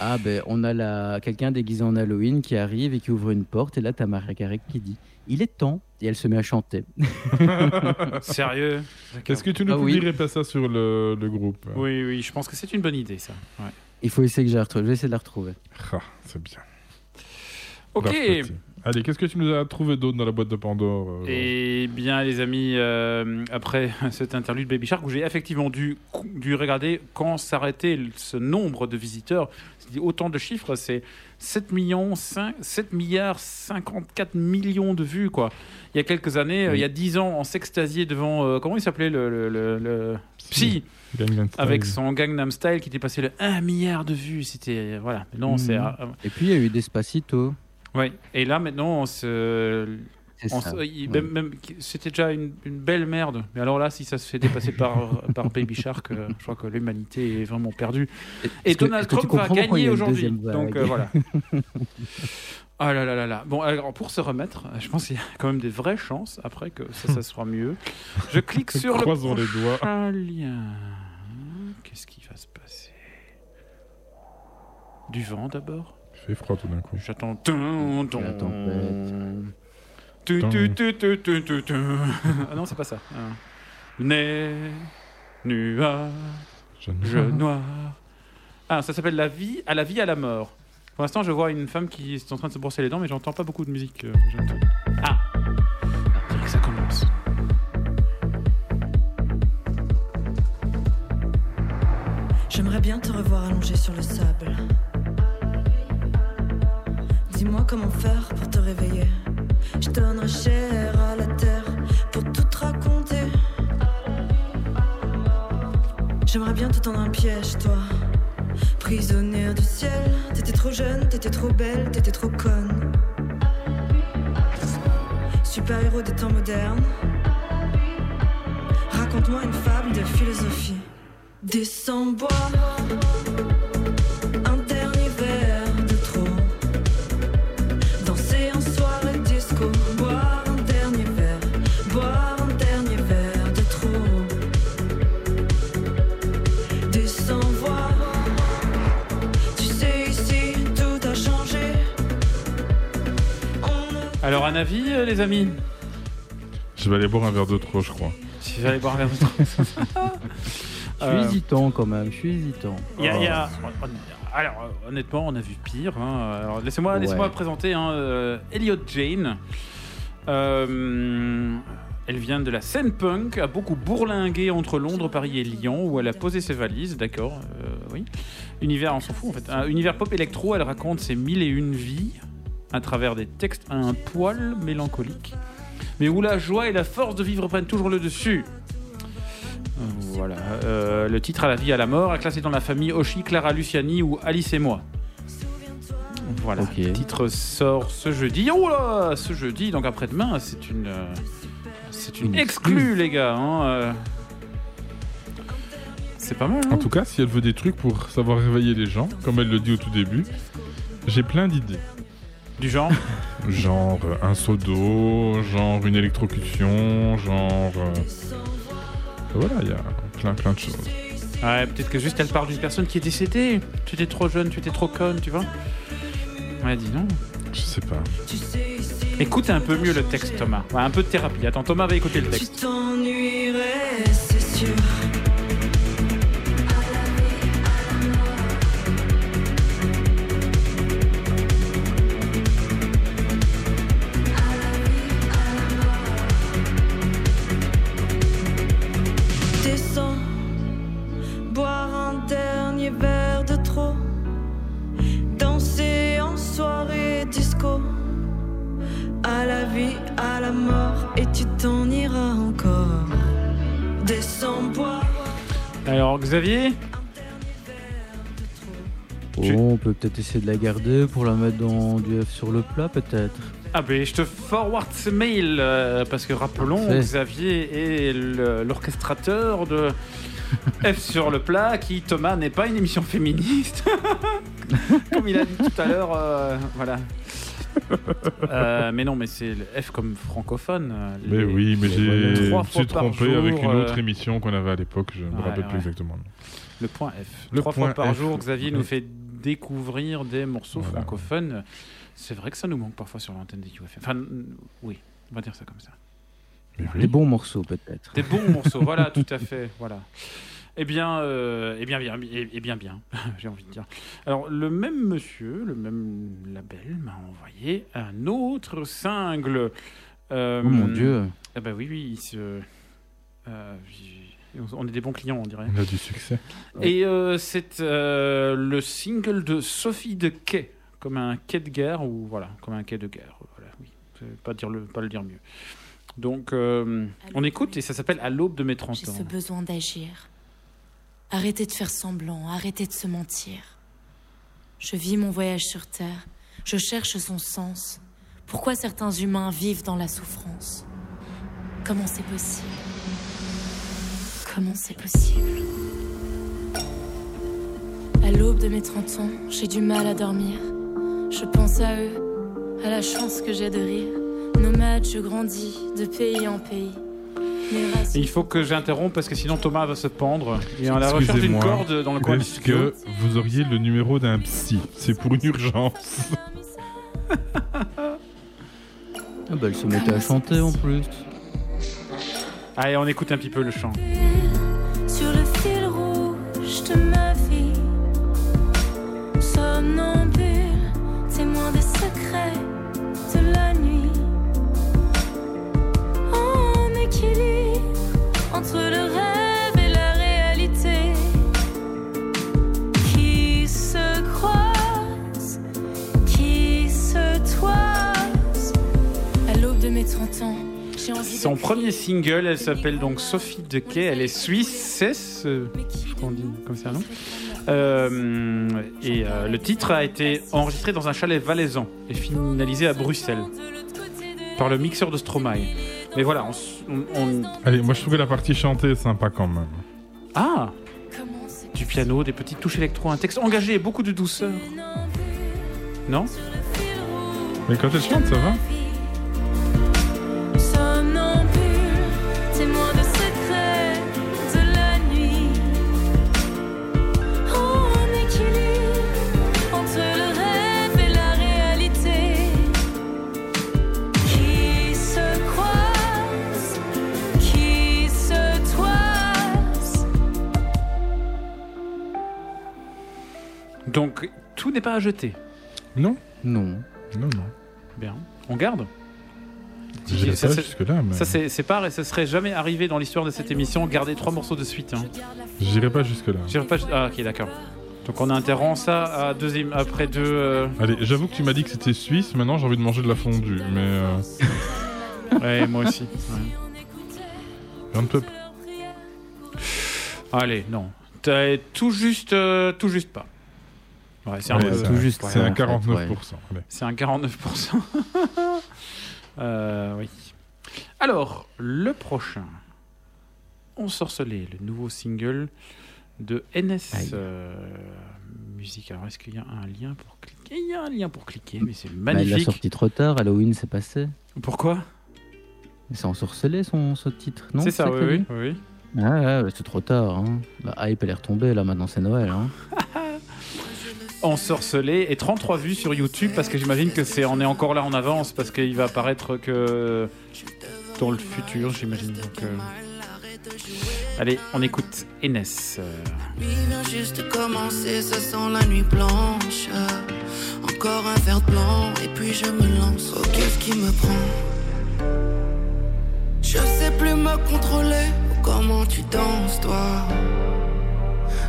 Speaker 7: Ah ben, on a la... quelqu'un déguisé en Halloween qui arrive et qui ouvre une porte et là t'as Maria Carré qui dit « Il est temps !» et elle se met à chanter.
Speaker 5: Sérieux?
Speaker 4: Est-ce que tu nous
Speaker 7: Ah oui.
Speaker 4: publierais pas ça sur le, le groupe?
Speaker 5: Oui, oui, je pense que c'est une bonne idée ça. Ouais.
Speaker 7: Il faut essayer que je la retrouve. Je vais essayer de la retrouver.
Speaker 4: Ah, c'est bien.
Speaker 5: Ok.
Speaker 4: Allez, qu'est-ce que tu nous as trouvé d'autre dans la boîte de Pandore euh,
Speaker 5: Eh bien, les amis, euh, après cet interlude Baby Shark, où j'ai effectivement dû, dû regarder quand s'arrêtait ce nombre de visiteurs, autant de chiffres, c'est 7 millions, 5, 7 milliards 54 millions de vues, quoi. Il y a quelques années, euh,
Speaker 7: Oui.
Speaker 5: il y a 10 ans, on s'extasiait devant, euh, comment il s'appelait le, le, le- le- Psy,
Speaker 4: Gangnam Style.
Speaker 5: avec son Gangnam Style qui était passé le 1 milliard de vues. C'était, voilà. Non,
Speaker 7: Mhm.
Speaker 5: c'est, euh,
Speaker 7: Et puis il y a eu Despacito.
Speaker 5: ouais. Et là, maintenant, on se, C'était déjà une, une belle merde. Mais alors là, si ça se fait dépasser par, par Baby Shark, euh, je crois que l'humanité est vraiment perdue. Et Donald
Speaker 7: que tu
Speaker 5: Trump va gagner aujourd'hui. Donc euh, voilà. Ah là là là là. Bon, alors pour se remettre, je pense qu'il y a quand même des vraies chances après que ça, ça sera mieux. Je clique sur le
Speaker 4: Croisons les doigts.
Speaker 5: lien. Qu'est-ce qui va se passer? Du vent d'abord?
Speaker 4: Il fait froid tout d'un coup.
Speaker 5: J'attends.
Speaker 7: La tempête.
Speaker 5: Tu, tu, tu, tu, tu, tu, tu. Ah non, c'est pas ça. Neige, nuage,
Speaker 4: Je
Speaker 5: je noir. Ah, ça s'appelle la vie, à la vie à la mort. Pour l'instant, je vois une femme qui est en train de se brosser les dents, mais j'entends pas beaucoup de musique. euh. Ah, ça commence.
Speaker 14: J'aimerais bien te revoir allongé sur le sable. Dis-moi comment faire pour te réveiller. Je cher à la terre pour tout te raconter. J'aimerais bien te tendre un piège, toi. Prisonnière du ciel, t'étais trop jeune, t'étais trop belle, t'étais trop conne. Super-héros des temps modernes. Raconte-moi une fable de philosophie. Descends un
Speaker 5: avis, euh, les amis
Speaker 4: Je vais aller boire un verre de trop, je crois.
Speaker 5: Vous allez boire un verre de trop.
Speaker 7: Je suis
Speaker 5: Euh,
Speaker 7: hésitant quand même. Je suis hésitant.
Speaker 5: Il y a- il y a- Alors, honnêtement, on a vu pire. hein. Alors, laissez-moi,
Speaker 7: Ouais.
Speaker 5: laissez-moi présenter hein, euh, Elliot Jane. Euh, elle vient de la scène punk, a beaucoup bourlingué entre Londres, Paris et Lyon, où elle a posé ses valises, d'accord, euh, oui. Univers, on s'en fout en fait. Un univers pop électro, elle raconte ses mille et une vies à travers des textes un poil mélancoliques, mais où la joie et la force de vivre prennent toujours le dessus. Voilà. Euh, le titre à la vie à la mort est classé dans la famille Oshi, Clara Luciani ou Alice et moi. Voilà. Le titre sort ce jeudi. Oh là Ce jeudi, donc après-demain, c'est une. euh, c'est une
Speaker 7: Une
Speaker 5: exclue, les gars. hein, euh. C'est pas mal. hein
Speaker 4: En tout cas, si elle veut des trucs pour savoir réveiller les gens, comme elle le dit au tout début, j'ai plein d'idées.
Speaker 5: Du genre
Speaker 4: Genre euh, un seau d'eau, genre une électrocution, genre. euh, Voilà, il y a plein plein de choses.
Speaker 5: Ouais, peut-être que juste elle parle d'une personne qui est décédée. Tu étais trop jeune, tu étais trop conne, tu vois. Ouais, dis non.
Speaker 4: Je sais pas.
Speaker 5: Écoute un peu mieux le texte, Thomas. Ouais, un peu de thérapie. Attends, Thomas va écouter le
Speaker 14: Tu
Speaker 5: texte.
Speaker 14: t'ennuierais, c'est sûr. À la mort, et tu t'en iras encore. Descends, boire.
Speaker 5: Alors, Xavier
Speaker 7: Oh, on peut peut-être essayer de la garder pour la mettre dans du F sur le plat, peut-être.
Speaker 5: Ah ben je te forward ce mail euh, parce que rappelons
Speaker 7: Parfait.
Speaker 5: Xavier est l'orchestrateur de F sur le plat qui Thomas n'est pas une émission féministe comme il a dit tout à l'heure euh, voilà Euh, mais non mais c'est le F comme francophone euh,
Speaker 4: Mais
Speaker 5: les-
Speaker 4: oui, mais j'ai me suis trompé
Speaker 5: jour,
Speaker 4: avec une
Speaker 5: euh,
Speaker 4: autre émission qu'on avait à l'époque, je ne me
Speaker 5: Ouais,
Speaker 4: rappelle plus
Speaker 5: ouais.
Speaker 4: exactement.
Speaker 5: Le point F.
Speaker 4: Le
Speaker 5: Trois
Speaker 4: point
Speaker 5: fois par
Speaker 4: F.
Speaker 5: jour, Xavier nous
Speaker 4: Oui.
Speaker 5: fait découvrir des morceaux
Speaker 4: Voilà.
Speaker 5: francophones. C'est vrai que ça nous manque parfois sur l'antenne des UFM. Enfin, oui, on va dire ça comme ça.
Speaker 7: Les bons morceaux, peut-être.
Speaker 5: Des bons morceaux, voilà, tout à fait, voilà. Eh bien, euh, eh bien, bien, eh eh bien, bien, j'ai envie de dire. Alors, le même monsieur, le même label m'a envoyé un autre single. Euh,
Speaker 7: Oh mon Dieu.
Speaker 5: Ah bah oui, oui, il se- euh, on est des bons clients, on dirait.
Speaker 4: On a du succès.
Speaker 5: Et euh, c'est euh, le single de Sophie de Quai, comme un quai de guerre, ou voilà, comme un quai de guerre. Voilà, oui, pas, dire le, pas le dire mieux. Donc, euh, on écoute et ça s'appelle À l'aube de mes 30
Speaker 15: J'ai
Speaker 5: ans.
Speaker 15: ce besoin d'agir. Arrêtez de faire semblant, arrêtez de se mentir. Je vis mon voyage sur Terre, je cherche son sens. Pourquoi certains humains vivent dans la souffrance? Comment c'est possible? Comment c'est possible? À l'aube de mes 30 ans, j'ai du mal à dormir. Je pense à eux, à la chance que j'ai de rire. Nomade, je grandis de pays en pays.
Speaker 5: Et il faut que j'interrompe parce que sinon Thomas va se pendre. Et on a la recherche
Speaker 4: Excusez-moi.
Speaker 5: corde dans le coin du
Speaker 4: Est-ce
Speaker 5: studio.
Speaker 4: que vous auriez le numéro d'un psy? C'est pour une urgence.
Speaker 7: Ah bah, elle se mettait à chanter en plus.
Speaker 5: Allez, on écoute un petit peu le chant. Son premier single, elle s'appelle donc Sophie Dequet, elle est suisse, c'est ce... je crois qu'on dit comme ça, non Euh, Et euh, le titre a été enregistré dans un chalet valaisan et finalisé à Bruxelles par le mixeur de Stromae. Mais voilà, on...
Speaker 4: Allez, moi je trouvais la partie chantée sympa quand même.
Speaker 5: Ah Du piano, des petites touches électro, un texte engagé et beaucoup de douceur. Non
Speaker 4: Mais quand elle chante, ça va
Speaker 5: Donc, tout n'est pas à jeter.
Speaker 4: Non
Speaker 7: Non.
Speaker 4: Non, non.
Speaker 5: Bien. On garde
Speaker 4: J'irai
Speaker 5: Ça,
Speaker 4: pas
Speaker 5: c'est-
Speaker 4: jusque-là, mais-
Speaker 5: Ça, c'est pas, et ça serait jamais arrivé dans l'histoire de cette émission, garder trois morceaux de suite. Hein.
Speaker 4: J'irai pas jusque-là.
Speaker 5: J'irai pas. Ah, ok, d'accord. Donc on interrompt ça à deuxième, après deux. euh,
Speaker 4: Allez, j'avoue que tu m'as dit que c'était suisse, maintenant j'ai envie de manger de la fondue, mais... Euh...
Speaker 5: Ouais, moi aussi. ouais.
Speaker 4: Un peu.
Speaker 5: Allez, non. T'as tout juste, euh, tout juste pas. Ouais, c'est un,
Speaker 4: Ouais,
Speaker 5: peu-
Speaker 4: c'est un-
Speaker 5: ouais,
Speaker 4: c'est un
Speaker 5: en fait,
Speaker 4: 49%,
Speaker 5: ouais.
Speaker 4: allez.
Speaker 5: C'est un 49%. Euh, oui. Alors, le prochain. On sorcelait, le nouveau single de NS euh, Musique. Alors, est-ce qu'il y a un lien pour cliquer? Il y a un lien pour cliquer, mais c'est
Speaker 7: Bah, elle l'a
Speaker 5: magnifique.
Speaker 7: sorti trop tard, Halloween c'est passé.
Speaker 5: Pourquoi?
Speaker 7: C'est ensorcelé son ce titre, non?
Speaker 5: C'est ça,
Speaker 7: que
Speaker 5: oui, oui.
Speaker 7: Ah ouais, ouais, c'est trop tard. Hein. La hype elle est retombée là, maintenant c'est Noël. Hein.
Speaker 5: Ensorcelé et 33 vues sur YouTube parce que j'imagine que c'est on est encore là en avance parce qu'il va apparaître que dans le futur, j'imagine. Donc, euh, Allez, on écoute Enes.
Speaker 16: Nuit vient juste commencer, ça sent la nuit blanche. Encore un verre blanc, et puis je me lance. Oh, qu'est-ce qui me prend Je sais plus me contrôler. Comment tu danses, toi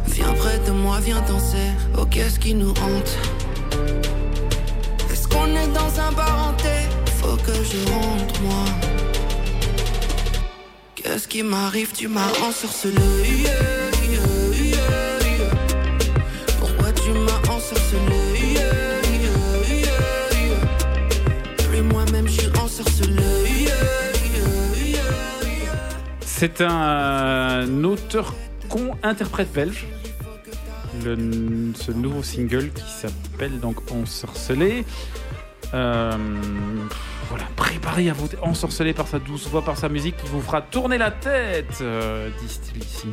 Speaker 16: Viens près de moi, viens danser. Oh, qu'est-ce qui nous hante? Est-ce qu'on est dans un bar hanté? Faut que je rentre, moi. Qu'est-ce qui m'arrive? Tu m'as ensorcelé. Pourquoi tu m'as ensorcelé? Plus moi-même, ensorcelé.
Speaker 5: C'est un euh, auteur interprète belge. Le- ce nouveau single qui s'appelle donc Ensorcelé. Euh, voilà, préparez à voter. Ensorcelé par sa douce voix, par sa musique qui vous fera tourner la tête, euh, disent-ils ici.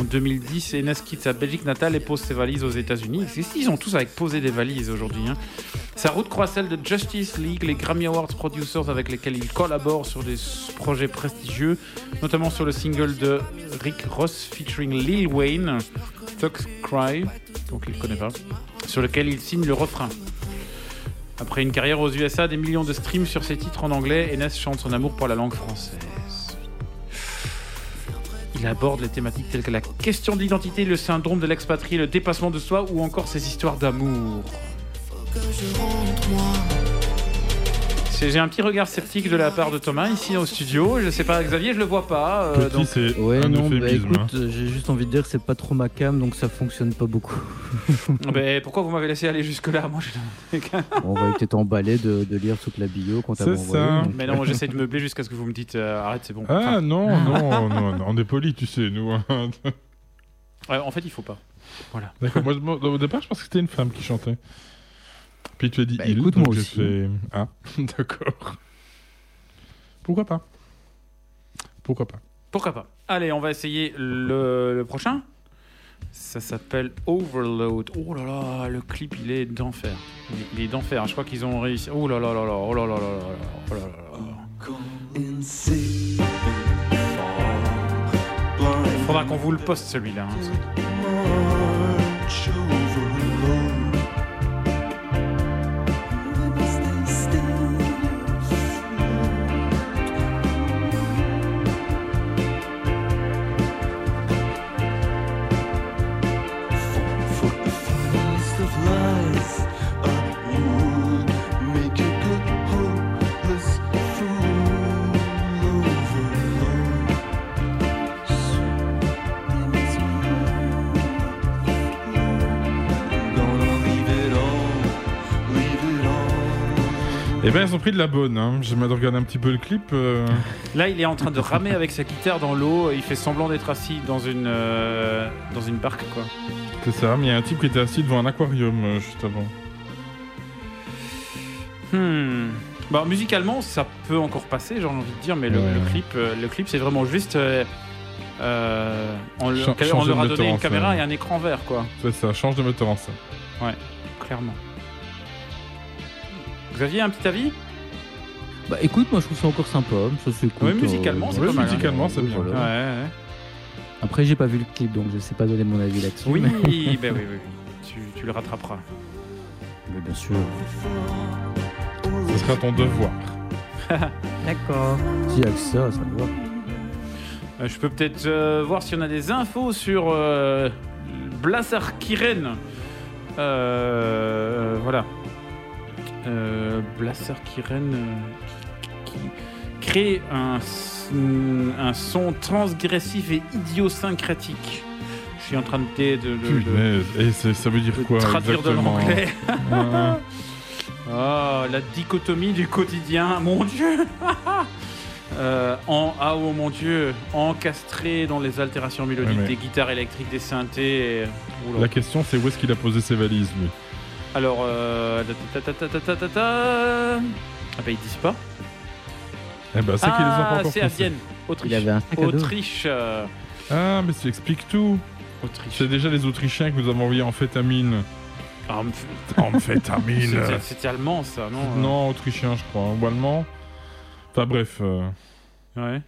Speaker 5: En 2010, Enes quitte sa Belgique natale et pose ses valises aux États-Unis. Ils ont tous avec poser des valises aujourd'hui. hein. Sa route croise celle de Justice League, les Grammy Awards producers avec lesquels il collabore sur des projets prestigieux, notamment sur le single de Rick Ross featuring Lil Wayne, Thugs Cry, donc il ne connaît pas, sur lequel il signe le refrain. Après une carrière aux USA, des millions de streams sur ses titres en anglais, Enes chante son amour pour la langue française. Il aborde les thématiques telles que la question d'identité, le syndrome de l'expatrié, le dépassement de soi ou encore ses histoires d'amour. J'ai un petit regard sceptique de la part de Thomas ici au studio. Je sais pas, Xavier, je le vois pas. euh,
Speaker 4: Petit,
Speaker 5: donc-
Speaker 4: c'est
Speaker 7: Ouais,
Speaker 4: un
Speaker 7: non, bah,
Speaker 4: euphémisme.
Speaker 7: écoute,
Speaker 4: hein.
Speaker 7: euh, j'ai juste envie de dire que c'est pas trop ma cam, donc ça fonctionne pas beaucoup.
Speaker 5: Ben, pourquoi vous m'avez laissé aller jusque-là? Moi, je...
Speaker 7: On va peut-être emballer de, de lire toute la bio qu'on t'avait
Speaker 4: C'est
Speaker 7: envoyée.
Speaker 4: ça.
Speaker 7: donc,
Speaker 5: Mais non, j'essaie de meubler jusqu'à ce que vous me dites euh, arrête, c'est bon.
Speaker 4: Ah
Speaker 5: Enfin,
Speaker 4: non, non, non, non, on est poli, tu sais, nous. hein.
Speaker 5: ouais, en fait, il faut pas. Voilà.
Speaker 4: D'accord, moi, moi, au départ, je pensais que c'était une femme qui chantait. Puis tu as dit
Speaker 7: Bah,
Speaker 4: il,
Speaker 7: écoute,
Speaker 4: donc
Speaker 7: moi aussi.
Speaker 4: fait ah, d'accord. Pourquoi pas Pourquoi pas
Speaker 5: Pourquoi pas Allez, on va essayer le, le prochain. Ça s'appelle Overload. Oh là là, le clip, il est d'enfer. Il est- d'enfer. Je crois qu'ils ont réussi. Oh là là là là, oh là là là là là, oh là là là. Il faudra qu'on vous le poste celui-là. hein.
Speaker 4: Eh ben, ils ont pris de la bonne. Hein. J'ai mal de regarder un petit peu le clip. euh.
Speaker 5: Là, il est en train de ramer avec sa guitare dans l'eau. Il fait semblant d'être assis dans une, euh, dans une barque, quoi.
Speaker 4: C'est ça, mais il y a un type qui était assis devant un aquarium euh, juste avant.
Speaker 5: Hmm. Bon, musicalement, ça peut encore passer, j'ai envie de dire, mais le,
Speaker 4: Ouais.
Speaker 5: le clip, le clip, c'est vraiment juste. on, le-
Speaker 4: Cha-
Speaker 5: on leur a donné une caméra et un écran vert, quoi.
Speaker 4: C'est ça, change de metteur en scène.
Speaker 5: Ouais, clairement. Xavier, un petit avis?
Speaker 7: Bah écoute, moi je trouve ça encore sympa. Ça s'écoute.
Speaker 5: Oui, musicalement, c'est
Speaker 7: euh,
Speaker 5: pas mal, hein.
Speaker 4: musicalement, c'est bien.
Speaker 7: voilà.
Speaker 5: Ouais, ouais.
Speaker 7: Après, j'ai pas vu le clip, donc je sais pas donner mon avis là-dessus.
Speaker 5: Oui,
Speaker 7: mais-
Speaker 5: ben oui, oui, oui. Tu, tu le rattraperas.
Speaker 7: Mais bien sûr.
Speaker 4: Ce sera ton devoir.
Speaker 7: D'accord. Si, avec ça, ça va.
Speaker 5: Euh, je peux peut-être euh, voir si on a des infos sur euh, Blasar Kiren. Euh, voilà. Euh, Blasar Kiren qui, qui crée un, un son transgressif et idiosyncratique. Je suis en train de, de, de- de-
Speaker 4: Punaise. Et c'est- ça veut dire quoi
Speaker 5: traduire de l'anglais. Oh, la dichotomie du quotidien, mon Dieu Euh, en, Ah oh mon Dieu, encastré dans les altérations mélodiques
Speaker 4: Ouais, mais-
Speaker 5: des guitares électriques, des synthés. et-.
Speaker 4: La question, c'est où est-ce qu'il a posé ses valises, lui?
Speaker 5: Alors, euh... Ah bah ils disent pas.
Speaker 4: Eh ben, c'est qu'ils les ont pas
Speaker 5: Ah,
Speaker 4: encore
Speaker 5: c'est à. Vienne, Autriche.
Speaker 7: Il avait un sac à dos.
Speaker 5: Autriche. euh,
Speaker 4: Ah, mais ça explique tout.
Speaker 5: Autriche.
Speaker 4: C'est déjà les Autrichiens que nous avons envoyés en fétamine.
Speaker 5: Ah,
Speaker 4: fétamine
Speaker 5: C'était- C'était allemand ça, non euh,
Speaker 4: Non, autrichien, je crois. Ou allemand. Enfin bref, euh,
Speaker 5: Ouais.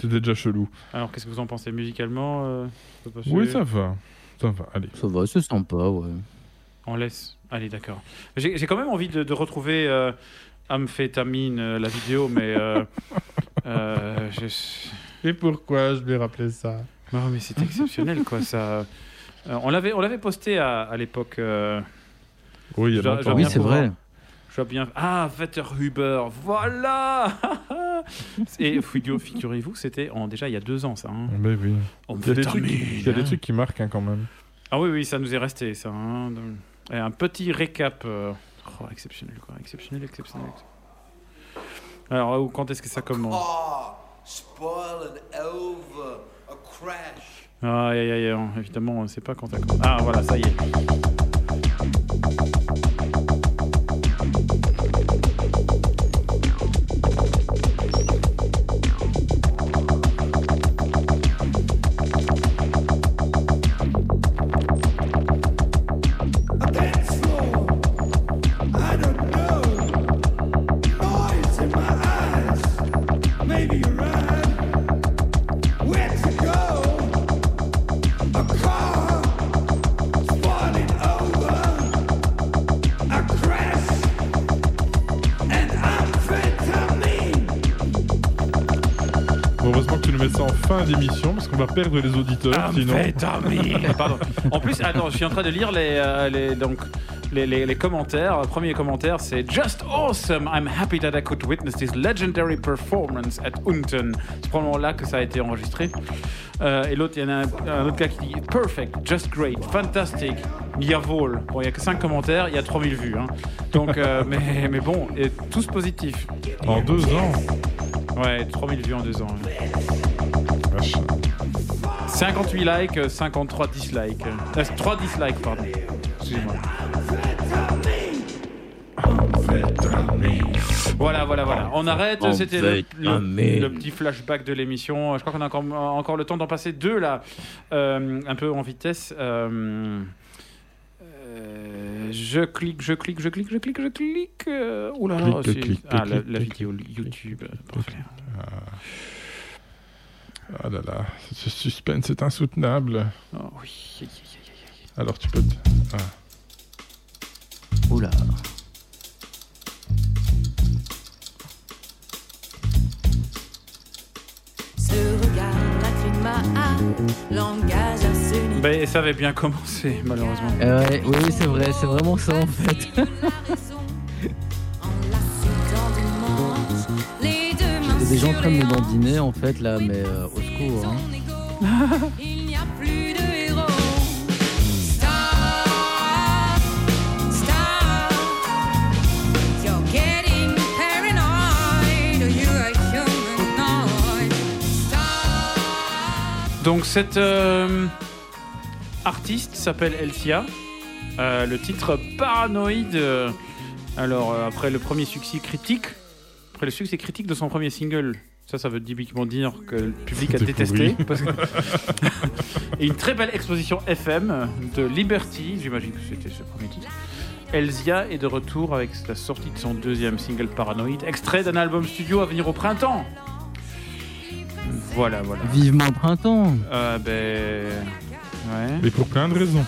Speaker 4: c'était déjà chelou.
Speaker 5: Alors qu'est-ce que vous en pensez musicalement euh,
Speaker 4: Oui, ça va. Ça va, allez.
Speaker 7: Ça va, c'est sympa, ouais.
Speaker 5: On laisse. Allez, d'accord. J'ai quand même envie de, de retrouver euh, Amphétamine, euh, la vidéo, mais. euh, euh, je-
Speaker 4: Et pourquoi je vais rappeler ça?
Speaker 5: Non, mais c'est exceptionnel, quoi. Ça... Euh, on l'avait on l'avait posté à, à l'époque. euh,
Speaker 4: Oui, il y a
Speaker 5: je.
Speaker 7: Oui, c'est vrai.
Speaker 5: Je vois bien. Ah, Wetterhuber, voilà Et figu- figurez-vous, c'était en- déjà il y a deux ans, ça. hein.
Speaker 4: Mais oui. Il y a des trucs,
Speaker 5: Amphétamine,
Speaker 4: il y a des trucs qui marquent hein, quand même.
Speaker 5: Ah oui, oui, ça nous est resté, ça. hein. Et un petit récap. euh, Oh, exceptionnel, quoi. Exceptionnel, exceptionnel. Alors, quand est-ce que ça commence. Ah, aïe, aïe, aïe, évidemment, on ne sait pas quand t'as. Ah, voilà, ça y est.
Speaker 4: d'émission parce qu'on va perdre les auditeurs sinon.
Speaker 5: Amphétamine. Pardon. En plus, attends, je suis en train de lire les, euh, les, donc, les, les- les commentaires. Le premier commentaire, c'est Just awesome! I'm happy that I could witness this legendary performance at Unten. C'est probablement là que ça a été enregistré. Euh, et l'autre, il y en a un, un autre gars qui dit Perfect, just great, fantastic, Yavol. Bon, il n'y a que 5 commentaires, il y a 3000 vues. hein. Donc, euh, mais, mais bon, et tous positifs.
Speaker 4: En deux ans
Speaker 5: Ouais, 3000 vues en deux ans. 58 likes, euh, 53 dislikes. Euh, 3 dislikes, pardon. Excusez-moi. Voilà, voilà, voilà. On arrête. C'était le, petit flashback de l'émission. Je crois qu'on a encore, encore le temps d'en passer deux là, Euh, un peu en vitesse. Euh, euh, je clique, je clique, je clique, je clique, je clique. Euh, là,
Speaker 4: Clique,
Speaker 5: c'est-
Speaker 4: clique,
Speaker 5: ah,
Speaker 4: clique,
Speaker 5: la, vidéo YouTube. parfait.
Speaker 4: Ah là là, ce suspense est insoutenable.
Speaker 5: Oh oui.
Speaker 4: Alors tu peux. te- Ah.
Speaker 7: Oula.
Speaker 5: Ben, ça avait bien commencé, malheureusement.
Speaker 7: Euh, oui, oui, c'est vrai, c'est vraiment ça en fait. J'étais déjà en train de me dandiner en fait là, mais euh, au secours. Hein.
Speaker 15: Il n'y a plus de héros. Stop, stop. You're getting paranoid. You're a humanoid.
Speaker 5: Donc cette euh, artiste s'appelle Elsia. Euh, le titre Paranoïde. euh, alors euh, après le premier succès critique, après le succès critique de son premier single, ça ça veut typiquement dire que le public a détesté. parce que- Et une très belle exposition FM de Liberty, j'imagine que c'était ce premier titre. Elsia est de retour avec la sortie de son deuxième single Paranoïde, extrait d'un album studio à venir au printemps. Voilà, voilà.
Speaker 7: Vivement le printemps.
Speaker 5: Euh, ben. Ouais.
Speaker 4: Et pour plein de raisons.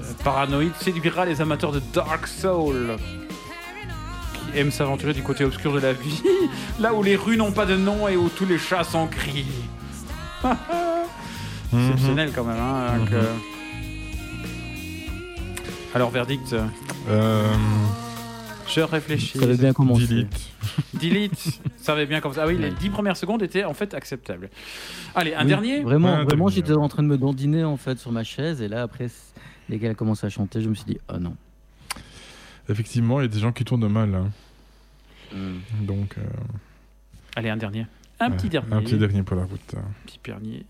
Speaker 5: Euh, Paranoïde séduira les amateurs de Dark Soul qui aiment s'aventurer du côté obscur de la vie, là où les rues n'ont pas de nom et où tous les chats sont gris. Exceptionnel quand même. Hein, donc, euh. Alors, verdict
Speaker 4: Euh,
Speaker 5: Je réfléchis.
Speaker 7: Ça avait bien commencé.
Speaker 4: Delete.
Speaker 5: Delete. Ça avait bien comme ça. Ah oui, les 10 premières secondes étaient en fait acceptables. Allez, un
Speaker 7: Oui,
Speaker 5: dernier
Speaker 7: Vraiment, vraiment j'étais en train de me dandiner en fait sur ma chaise et là après, dès qu'elle a commencé à chanter, je me suis dit, oh non.
Speaker 4: Effectivement, il y a des gens qui tournent mal. hein. Donc. euh,
Speaker 5: Allez, un dernier. Un
Speaker 4: ouais,
Speaker 5: petit dernier.
Speaker 4: Un petit dernier pour la route. hein.
Speaker 5: Petit dernier.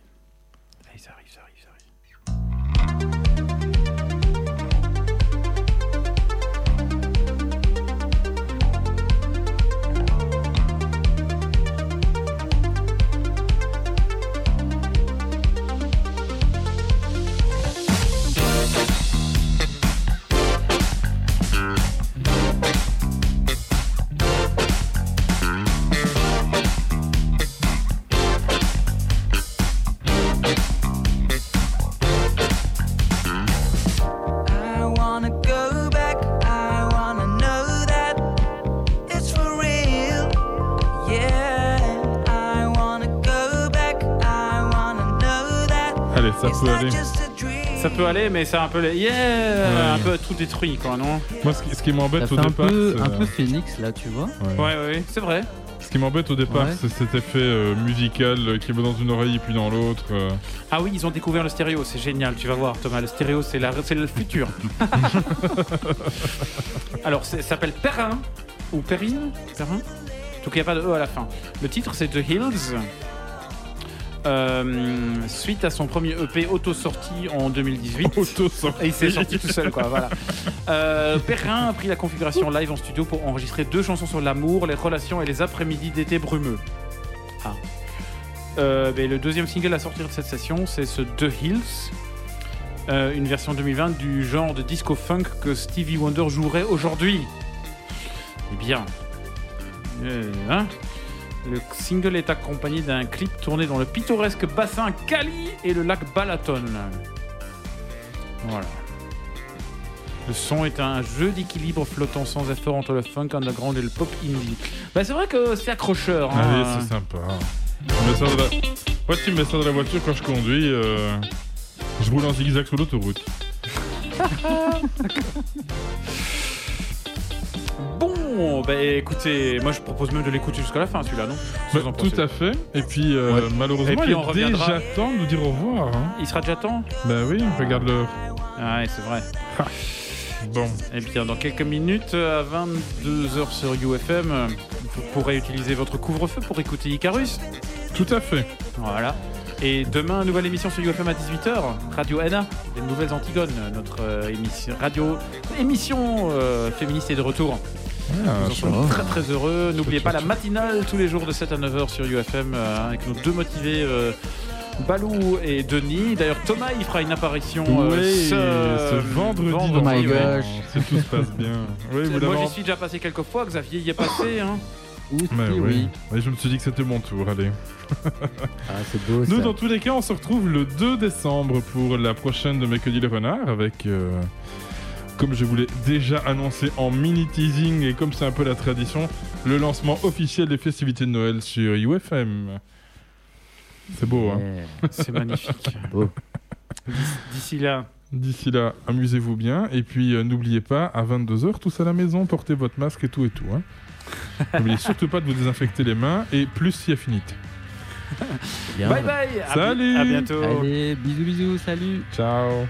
Speaker 5: Mais c'est un peu les... yeah,
Speaker 4: Ouais.
Speaker 5: un peu tout détruit, quoi, non
Speaker 4: Moi, ce qui, ce qui
Speaker 7: Ça
Speaker 4: m'embête au
Speaker 7: un
Speaker 4: départ.
Speaker 7: peu,
Speaker 4: c'est-
Speaker 7: un peu phoenix là, tu vois.
Speaker 4: Ouais.
Speaker 5: Ouais, c'est vrai.
Speaker 4: Ce qui m'embête au départ,
Speaker 7: Ouais.
Speaker 4: c'est cet effet euh, musical euh, qui va dans une oreille et puis dans l'autre. euh.
Speaker 5: Ah oui, ils ont découvert le stéréo, c'est génial, tu vas voir Thomas, le stéréo c'est la- c'est le futur. Alors, ça s'appelle Perrin, ou Perrine Perrin? Donc il n'y a pas de E à la fin. Le titre c'est The Hills. Euh, suite à son premier EP auto-sorti en 2018.
Speaker 10: Auto-sorti.
Speaker 5: Et il s'est sorti tout seul, quoi. Voilà. Euh, Perrin a pris la configuration live en studio pour enregistrer deux chansons sur l'amour, les relations et les après-midi d'été brumeux. Ah. Euh, mais le deuxième single à sortir de cette session, c'est ce The Hills. Euh, une version 2020 du genre de disco funk que Stevie Wonder jouerait aujourd'hui. Eh bien. Euh, hein? Le single est accompagné d'un clip tourné dans le pittoresque bassin Cali et le lac Balaton. Voilà. Le son est un jeu d'équilibre flottant sans effort entre le funk underground et le pop indie. Bah, c'est vrai que c'est accrocheur.
Speaker 10: Ah oui,
Speaker 5: hein.
Speaker 10: c'est sympa. Tu mets ça la... Ouais, tu mets ça dans la voiture quand je conduis. euh, Je roule en zigzag sur l'autoroute?
Speaker 5: Bon, bah écoutez, moi je propose même de l'écouter jusqu'à la fin celui-là, non?
Speaker 10: Bah, tout à fait. Et puis, euh,
Speaker 5: Ouais.
Speaker 10: malheureusement,
Speaker 5: Et puis,
Speaker 10: il
Speaker 5: on
Speaker 10: est
Speaker 5: reviendra.
Speaker 10: déjà temps de nous dire au revoir. hein.
Speaker 5: Il sera déjà temps?
Speaker 10: Bah oui, regarde l'heure.
Speaker 5: Ah ouais, c'est vrai.
Speaker 10: Bon.
Speaker 5: Eh bien, dans quelques minutes, à 22h sur UFM, vous pourrez utiliser votre couvre-feu pour écouter Icarus.
Speaker 10: Tout à fait.
Speaker 5: Voilà. Et demain, nouvelle émission sur UFM à 18h, Radio NA, les nouvelles Antigones, notre euh, émission, radio, émission euh, féministe est de retour.
Speaker 10: Ah,
Speaker 5: Nous en sommes très très heureux. N'oubliez pas la matinale tous les jours de 7 à 9h sur UFM euh, avec nos deux motivés. euh, Balou et Denis. D'ailleurs, Thomas, il fera une apparition euh,
Speaker 10: Oui,
Speaker 5: ce,
Speaker 10: ce vendredi.
Speaker 5: vendredi,
Speaker 7: Oh my
Speaker 5: ouais.
Speaker 7: gosh.
Speaker 10: Si tout se passe bien. Oui, vous
Speaker 5: Moi, j'y suis déjà passé quelques fois. Xavier y est passé. Hein.
Speaker 7: Aussi,
Speaker 10: Mais oui.
Speaker 7: oui.
Speaker 10: Oui, je me suis dit que c'était mon tour, allez.
Speaker 7: Ah, c'est beau
Speaker 10: Nous,
Speaker 7: ça.
Speaker 10: dans tous les cas, on se retrouve le 2 décembre pour la prochaine de Mercredi le Renard avec, euh, comme je vous l'ai déjà annoncé en mini teasing et comme c'est un peu la tradition, le lancement officiel des festivités de Noël sur UFM. C'est beau, hein
Speaker 5: C'est magnifique.
Speaker 7: Beau.
Speaker 5: D'ici là,
Speaker 10: D'ici là, amusez-vous bien. Et puis, euh, n'oubliez pas, à 22h, tous à la maison, portez votre masque et tout et tout. Hein. N'oubliez surtout pas de vous désinfecter les mains et plus si affinité.
Speaker 7: Bien.
Speaker 5: bye bye. À
Speaker 10: Salut.
Speaker 5: À bientôt.
Speaker 7: Allez, bisous, bisous, salut.
Speaker 10: Ciao